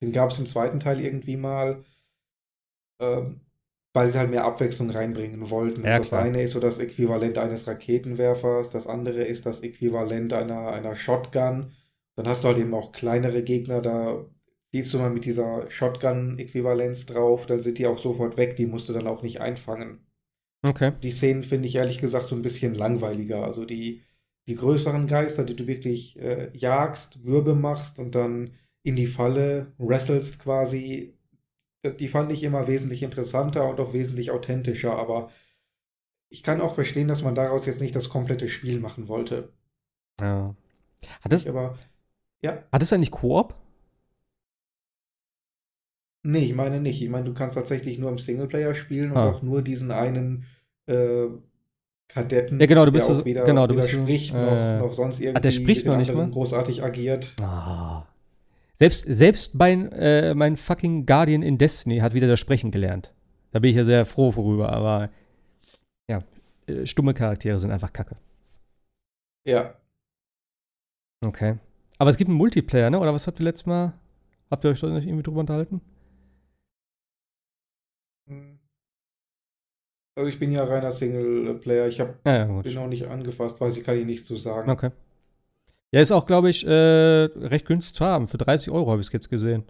Den gab es im zweiten Teil irgendwie mal, ähm, weil sie halt mehr Abwechslung reinbringen wollten. Ja, das klar. eine ist so das Äquivalent eines Raketenwerfers, das andere ist das Äquivalent einer, einer Shotgun. Dann hast du halt eben auch kleinere Gegner, da ziehst du mal mit dieser Shotgun-Äquivalenz drauf, da sind die auch sofort weg, die musst du dann auch nicht einfangen. Okay. Die Szenen finde ich ehrlich gesagt so ein bisschen langweiliger. Also die, die größeren Geister, die du wirklich äh, jagst, Mürbe machst und dann in die Falle wrestelst quasi, die fand ich immer wesentlich interessanter und auch wesentlich authentischer, aber ich kann auch verstehen, dass man daraus jetzt nicht das komplette Spiel machen wollte. Ja. Hat es, aber, ja. Hat es eigentlich Koop? Nee, ich meine nicht. Ich meine, du kannst tatsächlich nur im Singleplayer spielen und ah. auch nur diesen einen äh, Kadetten, ja, genau, du bist der auch wieder, genau, du bist spricht, äh, noch, noch sonst irgendwie ah, der spricht noch nicht mal? großartig agiert. Ah. Selbst, selbst mein, äh, mein fucking Guardian in Destiny hat wieder das Sprechen gelernt. Da bin ich ja sehr froh vorüber, aber ja, äh, stumme Charaktere sind einfach kacke. Ja. Okay. Aber es gibt einen Multiplayer, ne? Oder was habt ihr letztes Mal? Habt ihr euch da nicht irgendwie drüber unterhalten? Also ich bin ja reiner Singleplayer. Ich habe ja, ja, den auch nicht angefasst, weiß ich, kann ich nichts zu sagen. Okay. Ja, ist auch, glaube ich, äh, recht günstig zu haben. Für 30 Euro habe ich es jetzt gesehen.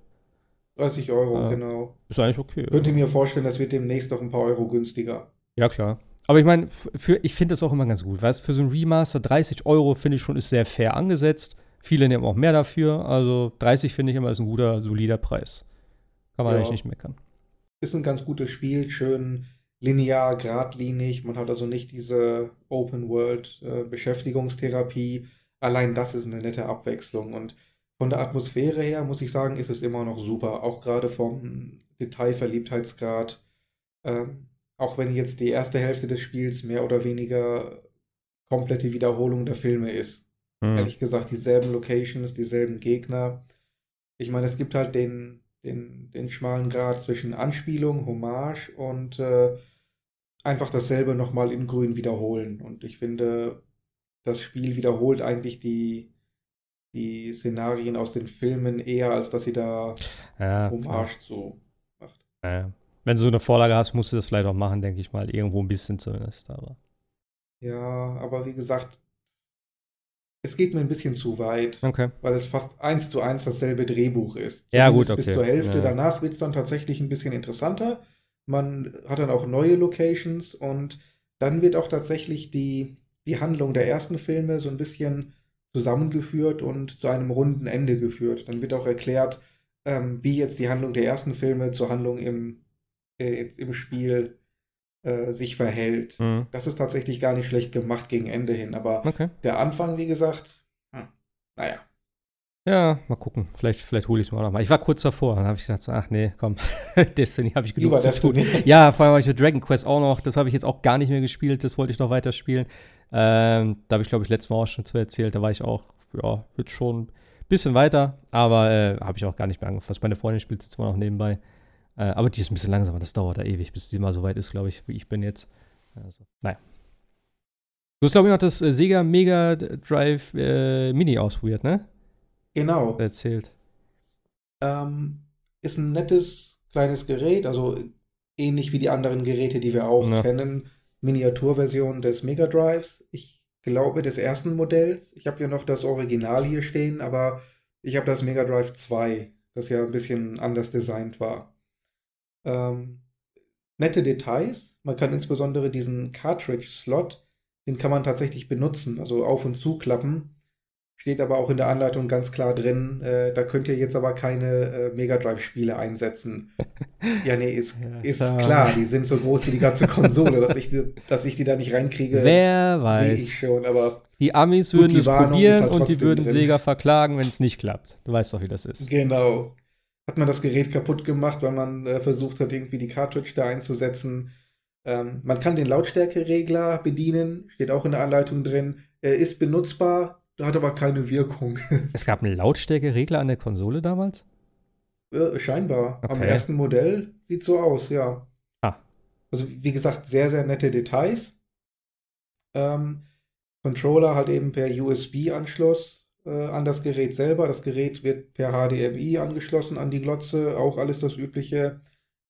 30 Euro, äh, genau. Ist eigentlich okay. Könnt ihr mir vorstellen, das wird demnächst noch ein paar Euro günstiger. Ja, klar. Aber ich meine, ich finde das auch immer ganz gut. Weißt für so ein Remaster 30 Euro finde ich schon ist sehr fair angesetzt. Viele nehmen auch mehr dafür. Also 30 finde ich immer ist ein guter, solider Preis. Kann man ja. eigentlich nicht meckern. Ist ein ganz gutes Spiel, schön linear, geradlinig. Man hat also nicht diese Open-World-Beschäftigungstherapie. Allein das ist eine nette Abwechslung. Und von der Atmosphäre her, muss ich sagen, ist es immer noch super. Auch gerade vom Detailverliebtheitsgrad. Ähm, auch wenn jetzt die erste Hälfte des Spiels mehr oder weniger komplette Wiederholung der Filme ist. Mhm. Ehrlich gesagt, dieselben Locations, dieselben Gegner. Ich meine, es gibt halt den, den, den schmalen Grad zwischen Anspielung, Hommage und äh, einfach dasselbe nochmal in grün wiederholen. Und ich finde, das Spiel wiederholt eigentlich die, die Szenarien aus den Filmen eher, als dass sie da ja, Hommage so macht. Ja. Wenn du so eine Vorlage hast, musst du das vielleicht auch machen, denke ich mal. Irgendwo ein bisschen zumindest. Aber. Ja, aber wie gesagt, es geht mir ein bisschen zu weit, okay. weil es fast eins zu eins dasselbe Drehbuch ist. Ja, gut, okay. Bis zur Hälfte. Ja. Danach wird es dann tatsächlich ein bisschen interessanter. Man hat dann auch neue Locations und dann wird auch tatsächlich die, die Handlung der ersten Filme so ein bisschen zusammengeführt und zu einem runden Ende geführt. Dann wird auch erklärt, ähm, wie jetzt die Handlung der ersten Filme zur Handlung im, äh, im Spiel äh, sich verhält. Mhm. Das ist tatsächlich gar nicht schlecht gemacht gegen Ende hin. Aber okay. der Anfang, wie gesagt, hm, naja. Ja, mal gucken. Vielleicht, vielleicht hole ich es mir auch noch mal. Ich war kurz davor. Dann habe ich gedacht, ach nee, komm, Destiny habe ich genug Über zu Destiny. tun. Ja, vor allem habe ich ja Dragon Quest auch noch. Das habe ich jetzt auch gar nicht mehr gespielt. Das wollte ich noch weiter spielen. Ähm, da habe ich, glaube ich, letztes Mal auch schon zu erzählt. Da war ich auch, ja, jetzt schon ein bisschen weiter. Aber äh, habe ich auch gar nicht mehr angefasst. Meine Freundin spielt es zwar noch nebenbei. Äh, aber die ist ein bisschen langsamer. Das dauert da ewig, bis sie mal so weit ist, glaube ich, wie ich bin jetzt. Also, naja. Du hast, glaube ich, noch das äh, Sega Mega Drive äh, Mini ausprobiert, ne? Genau. Erzählt. Ähm, ist ein nettes kleines Gerät, also ähnlich wie die anderen Geräte, die wir auch ja. kennen. Miniaturversion des Mega Drives. Ich glaube, des ersten Modells. Ich habe ja noch das Original hier stehen, aber ich habe das Mega Drive 2, das ja ein bisschen anders designt war. Ähm, nette Details. Man kann insbesondere diesen Cartridge-Slot, den kann man tatsächlich benutzen, also auf- und zuklappen. Steht aber auch in der Anleitung ganz klar drin, äh, da könnt ihr jetzt aber keine äh, Mega Drive-Spiele einsetzen. ja, nee, ist, ja, ist klar, die sind so groß wie die ganze Konsole, dass ich, dass ich die da nicht reinkriege. Wer weiß. Ich schon, aber. Die Amis würden gut, es probieren halt und die würden drin. Sega verklagen, wenn es nicht klappt. Du weißt doch, wie das ist. Genau. Hat man das Gerät kaputt gemacht, weil man äh, versucht hat, irgendwie die Cartridge da einzusetzen. Ähm, man kann den Lautstärkeregler bedienen, steht auch in der Anleitung drin. Er ist benutzbar, hat aber keine Wirkung. Es gab einen Lautstärkeregler an der Konsole damals? Äh, scheinbar. Okay. Am ersten Modell sieht so aus, ja. Ah. Also, wie gesagt, sehr, sehr nette Details. Ähm, Controller halt eben per USB-Anschluss äh, an das Gerät selber. Das Gerät wird per HDMI angeschlossen an die Glotze. Auch alles das Übliche.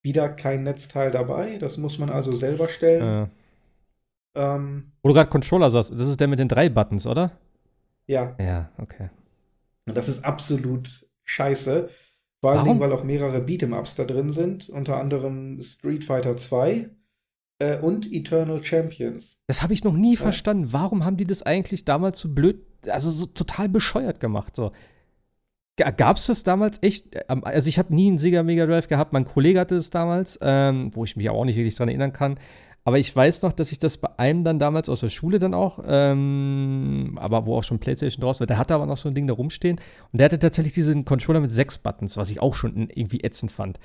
Wieder kein Netzteil dabei. Das muss man also selber stellen. Äh. Ähm, Wo du gerade Controller sagst, das ist der mit den drei Buttons, oder? Ja. Ja, okay. Und das ist absolut scheiße. Vor allen Dingen, weil auch mehrere Beat'em-Ups da drin sind, unter anderem Street Fighter 2 äh, und Eternal Champions. Das habe ich noch nie ja. verstanden. Warum haben die das eigentlich damals so blöd, also so total bescheuert gemacht? So. Gab es das damals echt? Ähm, also ich habe nie einen Sega Mega Drive gehabt. Mein Kollege hatte es damals, ähm, wo ich mich auch nicht wirklich dran erinnern kann. Aber ich weiß noch, dass ich das bei einem dann damals aus der Schule dann auch, ähm, aber wo auch schon PlayStation draus war, der hatte aber noch so ein Ding da rumstehen. Und der hatte tatsächlich diesen Controller mit sechs Buttons, was ich auch schon irgendwie ätzend fand.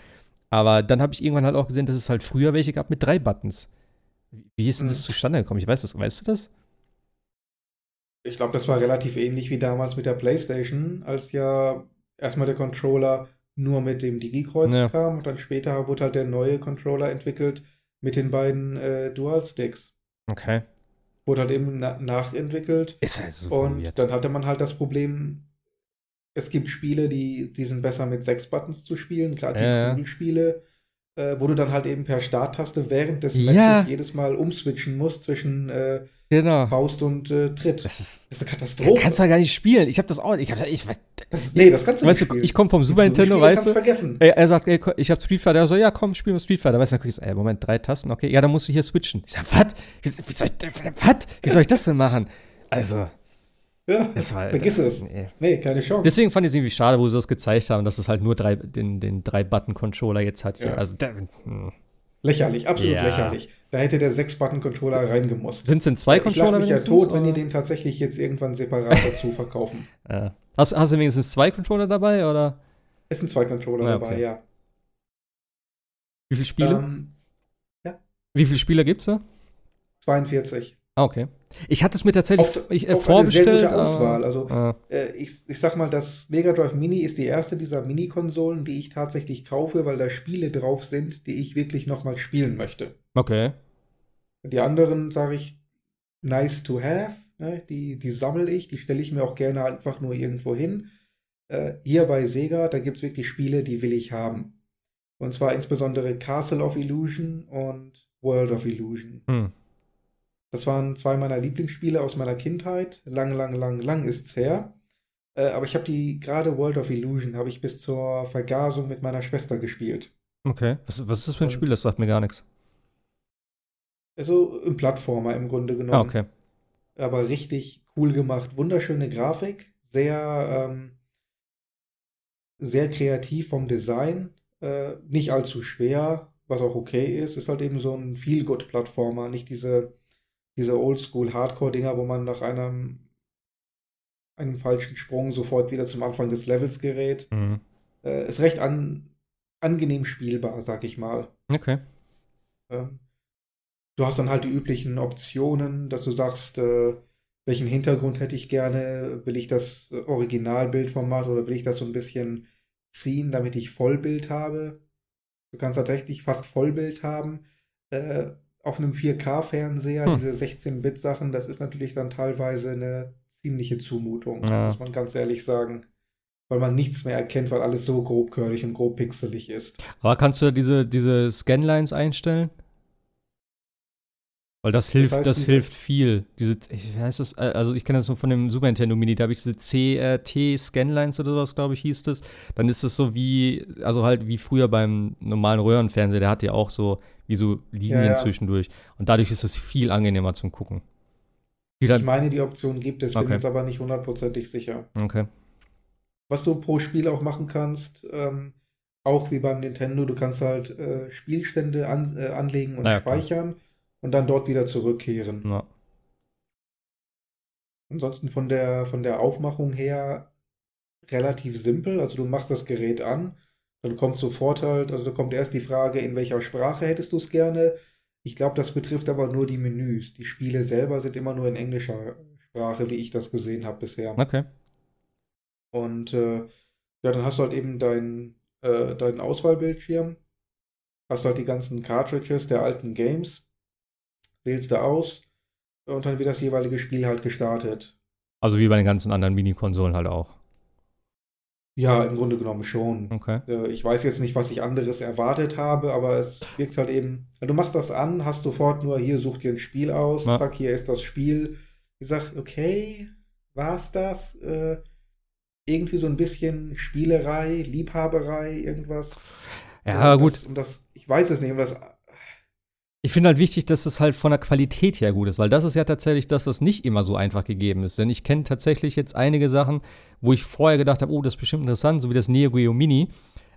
Aber dann habe ich irgendwann halt auch gesehen, dass es halt früher welche gab mit drei Buttons. Wie ist denn das mhm. zustande gekommen? Ich weiß das. Weißt du das? Ich glaube, das war relativ ähnlich wie damals mit der PlayStation, als ja erstmal der Controller nur mit dem Digi-Kreuz ja. kam und dann später wurde halt der neue Controller entwickelt mit den beiden äh, Dual-Sticks. Okay. Wurde halt eben na nachentwickelt. Ist halt super Und weird. dann hatte man halt das Problem, es gibt Spiele, die, die sind besser mit sechs Buttons zu spielen, gerade die äh. Kugelspiele, äh, wo du dann halt eben per Starttaste während des Matches ja. jedes Mal umswitchen musst zwischen äh, genau. Faust und äh, Tritt. Das ist, das ist eine Katastrophe. Kannst du ja gar nicht spielen. Ich habe das auch. Ich hab, ich, das, nee, das kannst du weißt nicht. Weißt du, ich komme vom Super Nintendo, weißt du? vergessen. Er, er sagt, ey, ich habe Street Fighter. Er so, ja, komm, spiel mal Street Fighter. Weißt du, dann guck ich so, ey, Moment, drei Tasten, okay. Ja, dann musst du hier switchen. Ich sag, was? Wie soll ich, was? Wie soll ich das denn machen? Also. Ja, das war, vergiss es. Nee. nee. keine Chance. Deswegen fand ich es irgendwie schade, wo sie das gezeigt haben, dass es halt nur drei, den, den Drei-Button-Controller jetzt hat. Ja. Also, der, hm. Lächerlich, absolut ja. lächerlich. Da hätte der Sechs-Button-Controller reingemusst. Sind es denn zwei Controller? Ich mich ja tot, oder? wenn die den tatsächlich jetzt irgendwann separat dazu verkaufen. Ja. Hast, hast, du wenigstens zwei Controller dabei, oder? Es sind zwei Controller ja, okay. dabei, ja. Wie viele Spiele? Ähm, ja. Wie viele Spieler gibt's da? 42. Ah, okay. Ich hatte es mir tatsächlich auf, ich, äh, auf vorbestellt. Eine sehr gute Auswahl. Also, ah. äh, ich, ich sag mal, das Mega Drive Mini ist die erste dieser Mini-Konsolen, die ich tatsächlich kaufe, weil da Spiele drauf sind, die ich wirklich nochmal spielen möchte. Okay. Die anderen, sage ich, nice to have. Ne? Die, die sammle ich, die stelle ich mir auch gerne einfach nur irgendwo hin. Äh, hier bei Sega, da gibt es wirklich Spiele, die will ich haben. Und zwar insbesondere Castle of Illusion und World of Illusion. Hm. Das waren zwei meiner Lieblingsspiele aus meiner Kindheit. Lang, lang, lang, lang ist's her. Äh, aber ich habe die gerade World of Illusion habe ich bis zur Vergasung mit meiner Schwester gespielt. Okay. Was, was ist das für ein Und, Spiel? Das sagt mir gar nichts. Also ein Plattformer im Grunde genommen. Ah, okay. Aber richtig cool gemacht. Wunderschöne Grafik. Sehr, ähm, sehr kreativ vom Design. Äh, nicht allzu schwer, was auch okay ist. Ist halt eben so ein Feel-Good-Plattformer. Nicht diese diese Oldschool-Hardcore-Dinger, wo man nach einem, einem falschen Sprung sofort wieder zum Anfang des Levels gerät. Mhm. Äh, ist recht an, angenehm spielbar, sag ich mal. Okay. Ähm, du hast dann halt die üblichen Optionen, dass du sagst, äh, welchen Hintergrund hätte ich gerne? Will ich das Originalbildformat oder will ich das so ein bisschen ziehen, damit ich Vollbild habe? Du kannst tatsächlich fast Vollbild haben. Äh, auf einem 4K-Fernseher, hm. diese 16-Bit-Sachen, das ist natürlich dann teilweise eine ziemliche Zumutung, ja. muss man ganz ehrlich sagen. Weil man nichts mehr erkennt, weil alles so grobkörnig und grob pixelig ist. Aber kannst du diese, diese Scanlines einstellen? Weil das hilft, das, heißt, das hilft viel. Diese, wie heißt das? Äh, also ich kenne das nur von dem Super Nintendo Mini, da habe ich diese CRT-Scanlines oder sowas, glaube ich, hieß das. Dann ist es so wie, also halt wie früher beim normalen Röhrenfernseher, der hat ja auch so wie so Linien ja, ja. zwischendurch. Und dadurch ist es viel angenehmer zum Gucken. ich meine, die Option gibt es, okay. bin jetzt aber nicht hundertprozentig sicher. Okay. Was du pro Spiel auch machen kannst, ähm, auch wie beim Nintendo, du kannst halt äh, Spielstände an, äh, anlegen und ja, speichern klar. Und dann dort wieder zurückkehren. Ja. Ansonsten von der, von der Aufmachung her relativ simpel. Also du machst das Gerät an, dann kommt sofort halt, also da kommt erst die Frage, in welcher Sprache hättest du es gerne. Ich glaube, das betrifft aber nur die Menüs. Die Spiele selber sind immer nur in englischer Sprache, wie ich das gesehen habe bisher. Okay. Und äh, ja, dann hast du halt eben dein, äh, deinen Auswahlbildschirm, hast halt die ganzen Cartridges der alten Games, wählst du aus und dann wird das jeweilige Spiel halt gestartet. Also wie bei den ganzen anderen Mini-Konsolen halt auch. Ja, im Grunde genommen schon. Okay. Äh, ich weiß jetzt nicht, was ich anderes erwartet habe, aber es wirkt halt eben. Du machst das an, hast sofort nur hier, such dir ein Spiel aus, ja. zack, hier ist das Spiel. Ich sag, okay, war's das? Äh, irgendwie so ein bisschen Spielerei, Liebhaberei, irgendwas. Ja, um gut. Das, um das, ich weiß es nicht, um das. Ich finde halt wichtig, dass es halt von der Qualität her gut ist, weil das ist ja tatsächlich das, was nicht immer so einfach gegeben ist. Denn ich kenne tatsächlich jetzt einige Sachen, wo ich vorher gedacht habe, oh, das ist bestimmt interessant, so wie das Neo Geo Mini.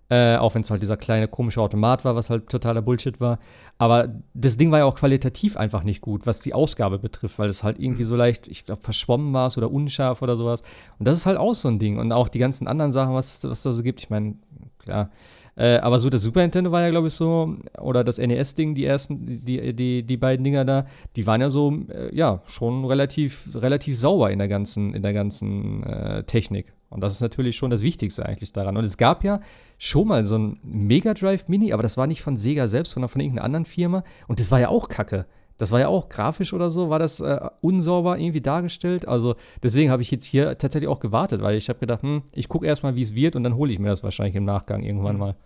Äh, auch wenn es halt dieser kleine komische Automat war, was halt totaler Bullshit war. Aber das Ding war ja auch qualitativ einfach nicht gut, was die Ausgabe betrifft, weil es halt irgendwie so leicht, ich glaube, verschwommen war oder unscharf oder sowas. Und das ist halt auch so ein Ding. Und auch die ganzen anderen Sachen, was es da so gibt. Ich meine, klar. Äh, aber so das Super Nintendo war ja, glaube ich, so, oder das NES-Ding, die ersten, die, die, die beiden Dinger da, die waren ja so, äh, ja, schon relativ, relativ sauber in der ganzen, in der ganzen äh, Technik. Und das ist natürlich schon das Wichtigste eigentlich daran. Und es gab ja schon mal so ein Mega Drive Mini, aber das war nicht von Sega selbst, sondern von irgendeiner anderen Firma. Und das war ja auch kacke. Das war ja auch grafisch oder so, war das äh, unsauber irgendwie dargestellt. Also deswegen habe ich jetzt hier tatsächlich auch gewartet, weil ich habe gedacht, hm, ich gucke erstmal, wie es wird und dann hole ich mir das wahrscheinlich im Nachgang irgendwann mal.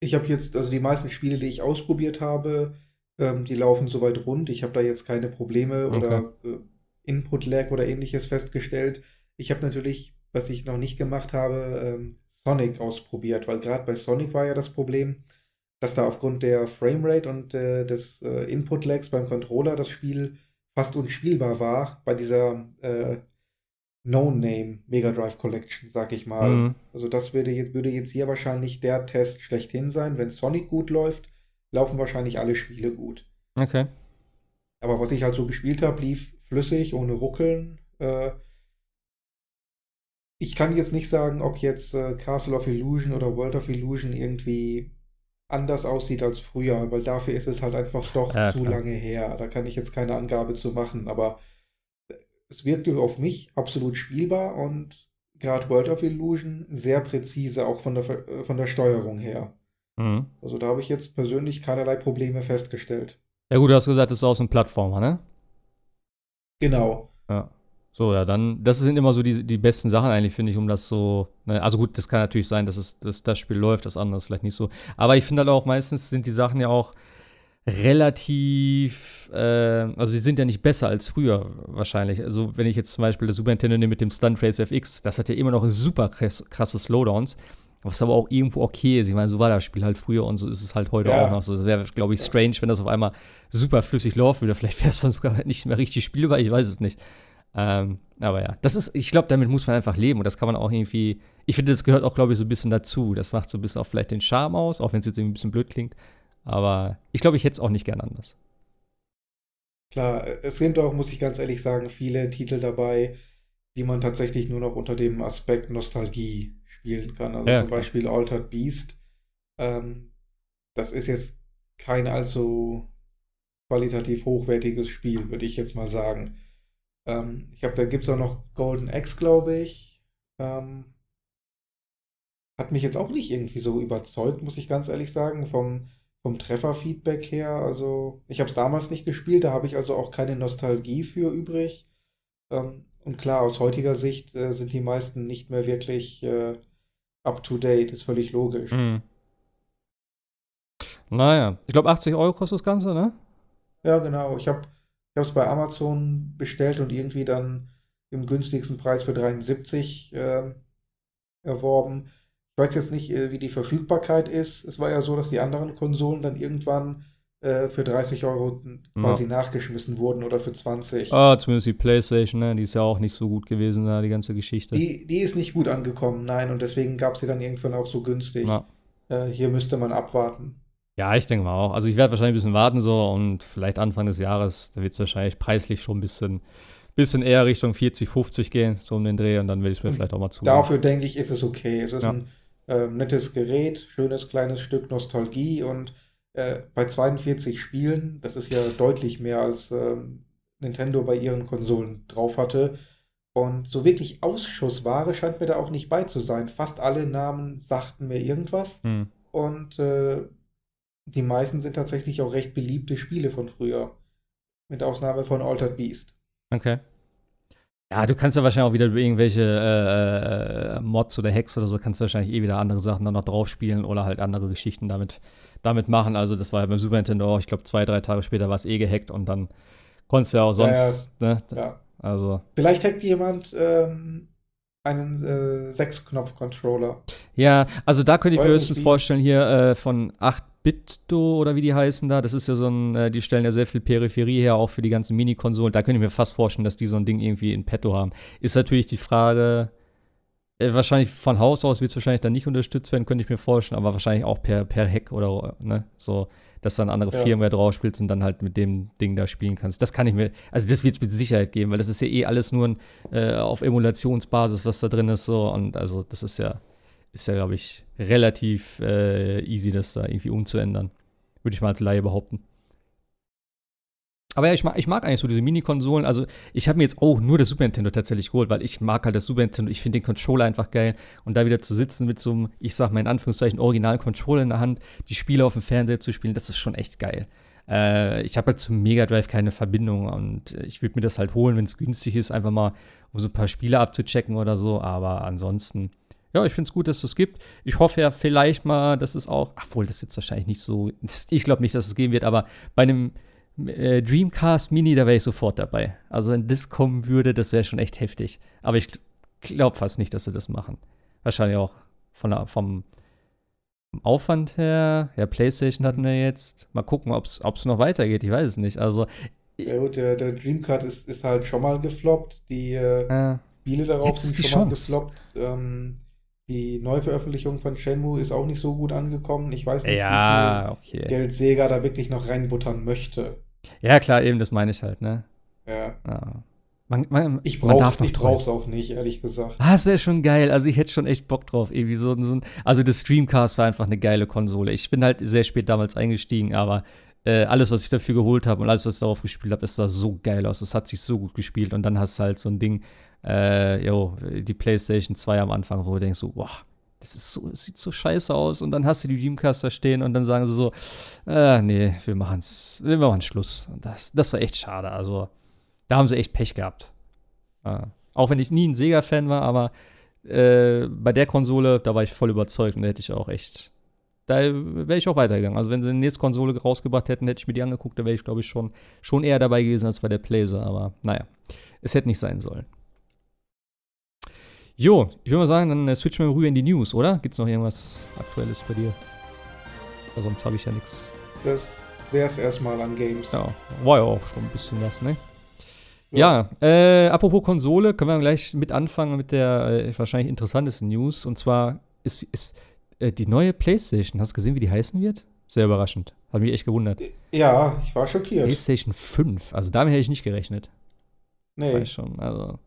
Ich habe jetzt, also die meisten Spiele, die ich ausprobiert habe, ähm, die laufen soweit rund. Ich habe da jetzt keine Probleme okay. oder äh, Input-Lag oder ähnliches festgestellt. Ich habe natürlich was ich noch nicht gemacht habe, ähm, Sonic ausprobiert, weil gerade bei Sonic war ja das Problem, dass da aufgrund der Framerate und äh, des äh, Input-Lags beim Controller das Spiel fast unspielbar war bei dieser äh, No-Name Mega Drive Collection, sag ich mal. Mhm. Also das würde jetzt, würde jetzt hier wahrscheinlich der Test schlechthin sein. Wenn Sonic gut läuft, laufen wahrscheinlich alle Spiele gut. Okay. Aber was ich halt so gespielt habe, lief flüssig, ohne Ruckeln. Äh, ich kann jetzt nicht sagen, ob jetzt äh, Castle of Illusion oder World of Illusion irgendwie anders aussieht als früher, weil dafür ist es halt einfach doch ja, zu lange her. Da kann ich jetzt keine Angabe zu machen, aber es wirkte auf mich absolut spielbar und gerade World of Illusion sehr präzise, auch von der, äh, von der Steuerung her. Mhm. Also da habe ich jetzt persönlich keinerlei Probleme festgestellt. Ja gut, du hast gesagt, es ist aus einem Plattformer, ne? Genau. Ja. So, ja, dann, das sind immer so die, die besten Sachen eigentlich, finde ich, um das so. Ne, also gut, das kann natürlich sein, dass, es, dass das Spiel läuft, das andere ist vielleicht nicht so. Aber ich finde halt auch, meistens sind die Sachen ja auch relativ, äh, also die sind ja nicht besser als früher wahrscheinlich. Also wenn ich jetzt zum Beispiel das Super Nintendo nehme mit dem Stunt Race FX, das hat ja immer noch super krass, krasse Slowdowns, was aber auch irgendwo okay ist. Ich meine, so war das Spiel halt früher und so ist es halt heute ja. auch noch so. Es wäre, glaube ich, strange, wenn das auf einmal super flüssig laufen würde. Vielleicht wäre es dann sogar nicht mehr richtig spielbar, ich weiß es nicht. Ähm, aber ja, das ist, ich glaube, damit muss man einfach leben und das kann man auch irgendwie, ich finde, das gehört auch, glaube ich, so ein bisschen dazu. Das macht so ein bisschen auch vielleicht den Charme aus, auch wenn es jetzt irgendwie ein bisschen blöd klingt. Aber ich glaube, ich hätte es auch nicht gern anders. Klar, es sind auch, muss ich ganz ehrlich sagen, viele Titel dabei, die man tatsächlich nur noch unter dem Aspekt Nostalgie spielen kann. Also ja, zum. Beispiel Altered Beast. Ähm, das ist jetzt kein allzu qualitativ hochwertiges Spiel, würde ich jetzt mal sagen. Ähm, ich glaube, da gibt es auch noch Golden Axe, glaube ich. Ähm, hat mich jetzt auch nicht irgendwie so überzeugt, muss ich ganz ehrlich sagen, vom, vom Trefferfeedback her. Also, ich habe es damals nicht gespielt, da habe ich also auch keine Nostalgie für übrig. Ähm, und klar, aus heutiger Sicht äh, sind die meisten nicht mehr wirklich äh, up to date, ist völlig logisch. Mhm. Naja, ich glaube 80 Euro kostet das Ganze, ne? Ja, genau. Ich habe Ich habe es bei Amazon bestellt und irgendwie dann im günstigsten Preis für 73 äh, erworben. Ich weiß jetzt nicht, äh, wie die Verfügbarkeit ist. Es war ja so, dass die anderen Konsolen dann irgendwann äh, für 30 Euro quasi ja. nachgeschmissen wurden oder für 20. Ah, zumindest die PlayStation, ne? die ist ja auch nicht so gut gewesen, da, die ganze Geschichte. Die, die ist nicht gut angekommen, nein, und deswegen gab es sie dann irgendwann auch so günstig. Ja. Äh, hier müsste man abwarten. Ja, ich denke mal auch. Also ich werde wahrscheinlich ein bisschen warten so und vielleicht Anfang des Jahres, da wird es wahrscheinlich preislich schon ein bisschen, bisschen eher Richtung 40, 50 gehen, so um den Dreh und dann will ich es mir vielleicht auch mal zu. Dafür denke ich, ist es okay. Es ist ja. ein äh, nettes Gerät, schönes kleines Stück Nostalgie und äh, bei 42 Spielen, das ist ja deutlich mehr als äh, Nintendo bei ihren Konsolen drauf hatte. Und so wirklich Ausschussware scheint mir da auch nicht bei zu sein. Fast alle Namen sagten mir irgendwas. Hm. Und äh, die meisten sind tatsächlich auch recht beliebte Spiele von früher. Mit Ausnahme von Altered Beast. Okay. Ja, du kannst ja wahrscheinlich auch wieder irgendwelche äh, äh, Mods oder Hacks oder so, kannst wahrscheinlich eh wieder andere Sachen dann noch drauf spielen oder halt andere Geschichten damit, damit machen. Also das war ja beim Super Nintendo auch, ich glaube zwei, drei Tage später war es eh gehackt und dann konntest du ja auch sonst, ja, ja. Ne? Ja. Also. Vielleicht hackt jemand ähm, einen äh, Sechs-Knopf-Controller. Ja, also da könnte ich mir höchstens vorstellen, hier äh, von 8 Bitdo oder wie die heißen da. Das ist ja so ein, äh, die stellen ja sehr viel Peripherie her, auch für die ganzen Mini-Konsolen. Da könnte ich mir fast vorstellen, dass die so ein Ding irgendwie in petto haben. Ist natürlich die Frage, äh, wahrscheinlich von Haus aus wird es wahrscheinlich dann nicht unterstützt werden, könnte ich mir vorstellen, aber wahrscheinlich auch per, per Hack oder ne, so, dass dann andere ja. Firmware drauf spielst und dann halt mit dem Ding da spielen kannst. Das kann ich mir, also das wird es mit Sicherheit geben, weil das ist ja eh alles nur ein, äh, auf Emulationsbasis, was da drin ist, so und also das ist ja ist ja, glaube ich, relativ äh, easy, das da irgendwie umzuändern. Würde ich mal als Laie behaupten. Aber ja, ich mag, ich mag eigentlich so diese Mini-Konsolen. Also, ich habe mir jetzt auch nur das Super Nintendo tatsächlich geholt, weil ich mag halt das Super Nintendo. Ich finde den Controller einfach geil. Und da wieder zu sitzen mit so einem, ich sag mal in Anführungszeichen, originalen Controller in der Hand, die Spiele auf dem Fernseher zu spielen, das ist schon echt geil. Äh, ich habe halt zum Mega Drive keine Verbindung und ich würde mir das halt holen, wenn es günstig ist, einfach mal, um so ein paar Spiele abzuchecken oder so. Aber ansonsten ja, ich finde es gut, dass es das gibt. Ich hoffe ja vielleicht mal, dass es auch, obwohl das jetzt wahrscheinlich nicht so, ich glaube nicht, dass es gehen wird, aber bei einem äh, Dreamcast Mini, da wäre ich sofort dabei. Also wenn das kommen würde, das wäre schon echt heftig. Aber ich glaube fast nicht, dass sie das machen. Wahrscheinlich auch von der, vom, vom Aufwand her. Ja, PlayStation hatten wir jetzt. Mal gucken, ob es noch weitergeht. Ich weiß es nicht. Also ja gut, der, der Dreamcast ist, ist halt schon mal gefloppt. Die äh, Spiele darauf sind schon Chance. mal gefloppt. Ähm, die Neuveröffentlichung von Shenmue ist auch nicht so gut angekommen. Ich weiß nicht, ja, wie viel okay. Geld Sega da wirklich noch reinbuttern möchte. Ja, klar, eben, das meine ich halt, ne? Ja. ja. Man, man, ich brauch's, ich brauch's auch nicht, ehrlich gesagt. Ah, das wäre schon geil. Also ich hätte schon echt Bock drauf. Irgendwie so, so ein, also das Streamcast war einfach eine geile Konsole. Ich bin halt sehr spät damals eingestiegen, aber äh, alles, was ich dafür geholt habe und alles, was ich darauf gespielt habe, das sah so geil aus. Das hat sich so gut gespielt. Und dann hast du halt so ein Ding, äh, yo, die PlayStation 2 am Anfang, wo du denkst so, boah, das ist so, sieht so scheiße aus. Und dann hast du die Dreamcaster stehen und dann sagen sie so, äh, nee, wir machen's, wir machen Schluss. Und das, das war echt schade. Also, da haben sie echt Pech gehabt. Äh, auch wenn ich nie ein Sega-Fan war, aber äh, bei der Konsole, da war ich voll überzeugt und da hätte ich auch echt, da wäre ich auch weitergegangen. Also wenn sie eine nächste Konsole rausgebracht hätten, hätte ich mir die angeguckt, da wäre ich, glaube ich, schon, schon eher dabei gewesen als bei der Blazer. Aber naja, es hätte nicht sein sollen. Jo, ich würde mal sagen, dann äh, switchen wir rüber in die News, oder? Gibt es noch irgendwas Aktuelles bei dir? Weil sonst habe ich ja nichts. Das wäre es erstmal an Games. Ja, war ja auch schon ein bisschen was, ne? Ja, ja äh, apropos Konsole, können wir gleich mit anfangen mit der äh, wahrscheinlich interessantesten News. Und zwar ist, ist äh, die neue PlayStation, hast du gesehen, wie die heißen wird? Sehr überraschend. Hat mich echt gewundert. Ja, ich war schockiert. PlayStation 5, also damit hätte ich nicht gerechnet. Nee. Weiß schon, also.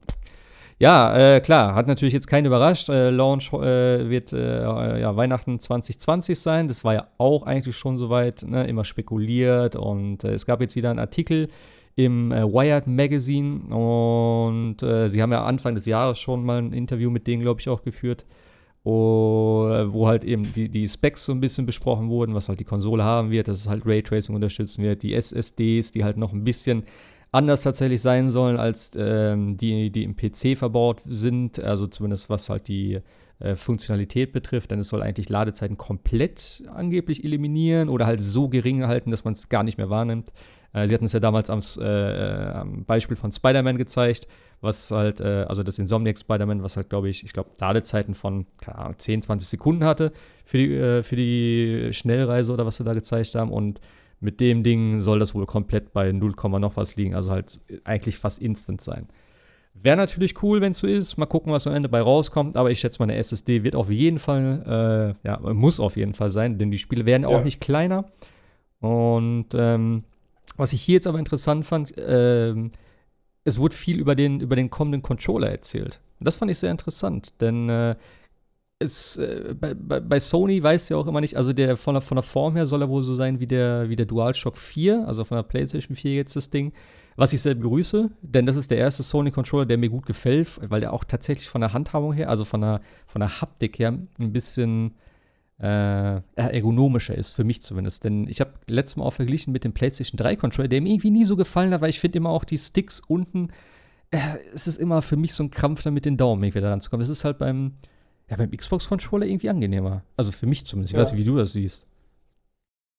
Ja, äh, klar, hat natürlich jetzt keinen überrascht. Äh, Launch äh, wird äh, ja, Weihnachten 2020 sein. Das war ja auch eigentlich schon soweit ne, immer spekuliert. Und äh, es gab jetzt wieder einen Artikel im äh, Wired Magazine. Und sie haben ja Anfang des Jahres schon mal ein Interview mit denen, glaube ich, auch geführt. wo halt eben die, die Specs so ein bisschen besprochen wurden, was halt die Konsole haben wird, dass es halt Raytracing unterstützen wird, die SSDs, die halt noch ein bisschen anders tatsächlich sein sollen als ähm, die, die im PC verbaut sind, also zumindest was halt die äh, Funktionalität betrifft, denn es soll eigentlich Ladezeiten komplett angeblich eliminieren oder halt so gering halten, dass man es gar nicht mehr wahrnimmt. Äh, sie hatten es ja damals am, äh, am Beispiel von Spider-Man gezeigt, was halt, äh, also das Insomniac Spider-Man, was halt, glaube ich, ich glaube, Ladezeiten von, keine Ahnung, 10, 20 Sekunden hatte für die, äh, für die Schnellreise oder was sie da gezeigt haben. Und mit dem Ding soll das wohl komplett bei 0, noch was liegen, also halt eigentlich fast instant sein. Wäre natürlich cool, wenn es so ist. Mal gucken, was am Ende bei rauskommt. Aber ich schätze, meine SSD wird auf jeden Fall, äh, ja, muss auf jeden Fall sein, denn die Spiele werden ja. auch nicht kleiner. Und ähm, was ich hier jetzt aber interessant fand, äh, es wurde viel über den, über den kommenden Controller erzählt. Und das fand ich sehr interessant, denn äh, es, äh, bei, bei, Sony weiß ja auch immer nicht, also der von der, von der Form her soll er wohl so sein wie der, wie der DualShock 4, also von der PlayStation 4 jetzt das Ding. Was ich sehr begrüße, denn das ist der erste Sony-Controller, der mir gut gefällt, weil der auch tatsächlich von der Handhabung her, also von der, von der Haptik her, ein bisschen äh, ergonomischer ist, für mich zumindest. Denn ich habe letztes Mal auch verglichen mit dem PlayStation 3-Controller, der mir irgendwie nie so gefallen hat, weil ich finde immer auch die Sticks unten, äh, es ist immer für mich so ein Krampf, da mit den Daumen irgendwie da ranzukommen. Das ist halt beim, ja, beim Xbox-Controller irgendwie angenehmer. Also für mich zumindest. Ich ja. weiß nicht, wie du das siehst.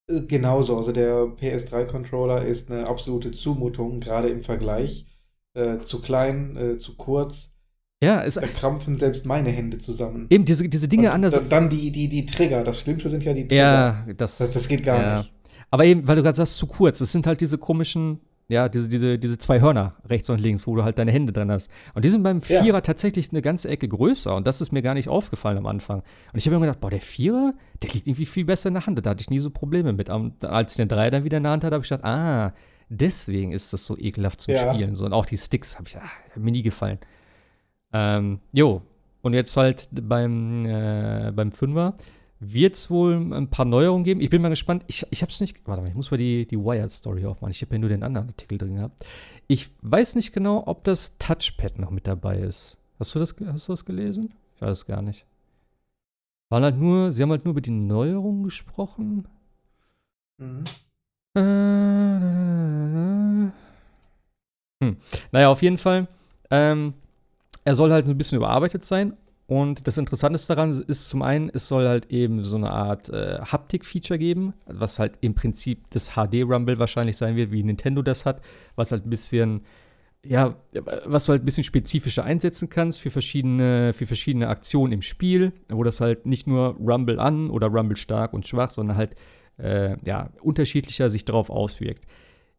Äh, genauso, also der PS3-Controller ist eine absolute Zumutung, gerade im Vergleich. Äh, zu klein, äh, zu kurz. Ja, es da krampfen selbst meine Hände zusammen. Eben, diese, diese Dinge Und anders. Dann die, die, die Trigger. Das Schlimmste sind ja die Trigger. Ja, das, das, das geht gar ja. nicht. Aber eben, weil du gerade sagst, zu kurz. Es sind halt diese komischen ja, diese, diese, diese zwei Hörner rechts und links, wo du halt deine Hände drin hast. Und die sind beim Vierer ja. tatsächlich eine ganze Ecke größer und das ist mir gar nicht aufgefallen am Anfang. Und ich habe mir gedacht, boah, der Vierer, der liegt irgendwie viel besser in der Hand. Da hatte ich nie so Probleme mit. Und als ich den Dreier dann wieder in der Hand hatte, habe ich gedacht, ah, deswegen ist das so ekelhaft zum ja. Spielen. So, und auch die Sticks habe ich ah, mir nie gefallen. Ähm, jo, und jetzt halt beim, äh, beim Fünfer wird es wohl ein paar Neuerungen geben. Ich bin mal gespannt. Ich, ich habe es nicht. Warte mal, ich muss mal die, die Wired-Story aufmachen. Ich habe ja nur den anderen Artikel drin gehabt. Ich weiß nicht genau, ob das Touchpad noch mit dabei ist. Hast du das, hast du das gelesen? Ich weiß es gar nicht. Waren halt nur, sie haben halt nur über die Neuerungen gesprochen. Mhm. Äh, hm. Naja, auf jeden Fall. Ähm, er soll halt ein bisschen überarbeitet sein und das Interessante daran ist zum einen, es soll halt eben so eine Art äh, Haptik-Feature geben, was halt im Prinzip das HD-Rumble wahrscheinlich sein wird, wie Nintendo das hat, was halt ein bisschen, ja, was du halt ein bisschen spezifischer einsetzen kannst für verschiedene, für verschiedene Aktionen im Spiel, wo das halt nicht nur Rumble an oder Rumble stark und schwach, sondern halt, äh, ja, unterschiedlicher sich darauf auswirkt.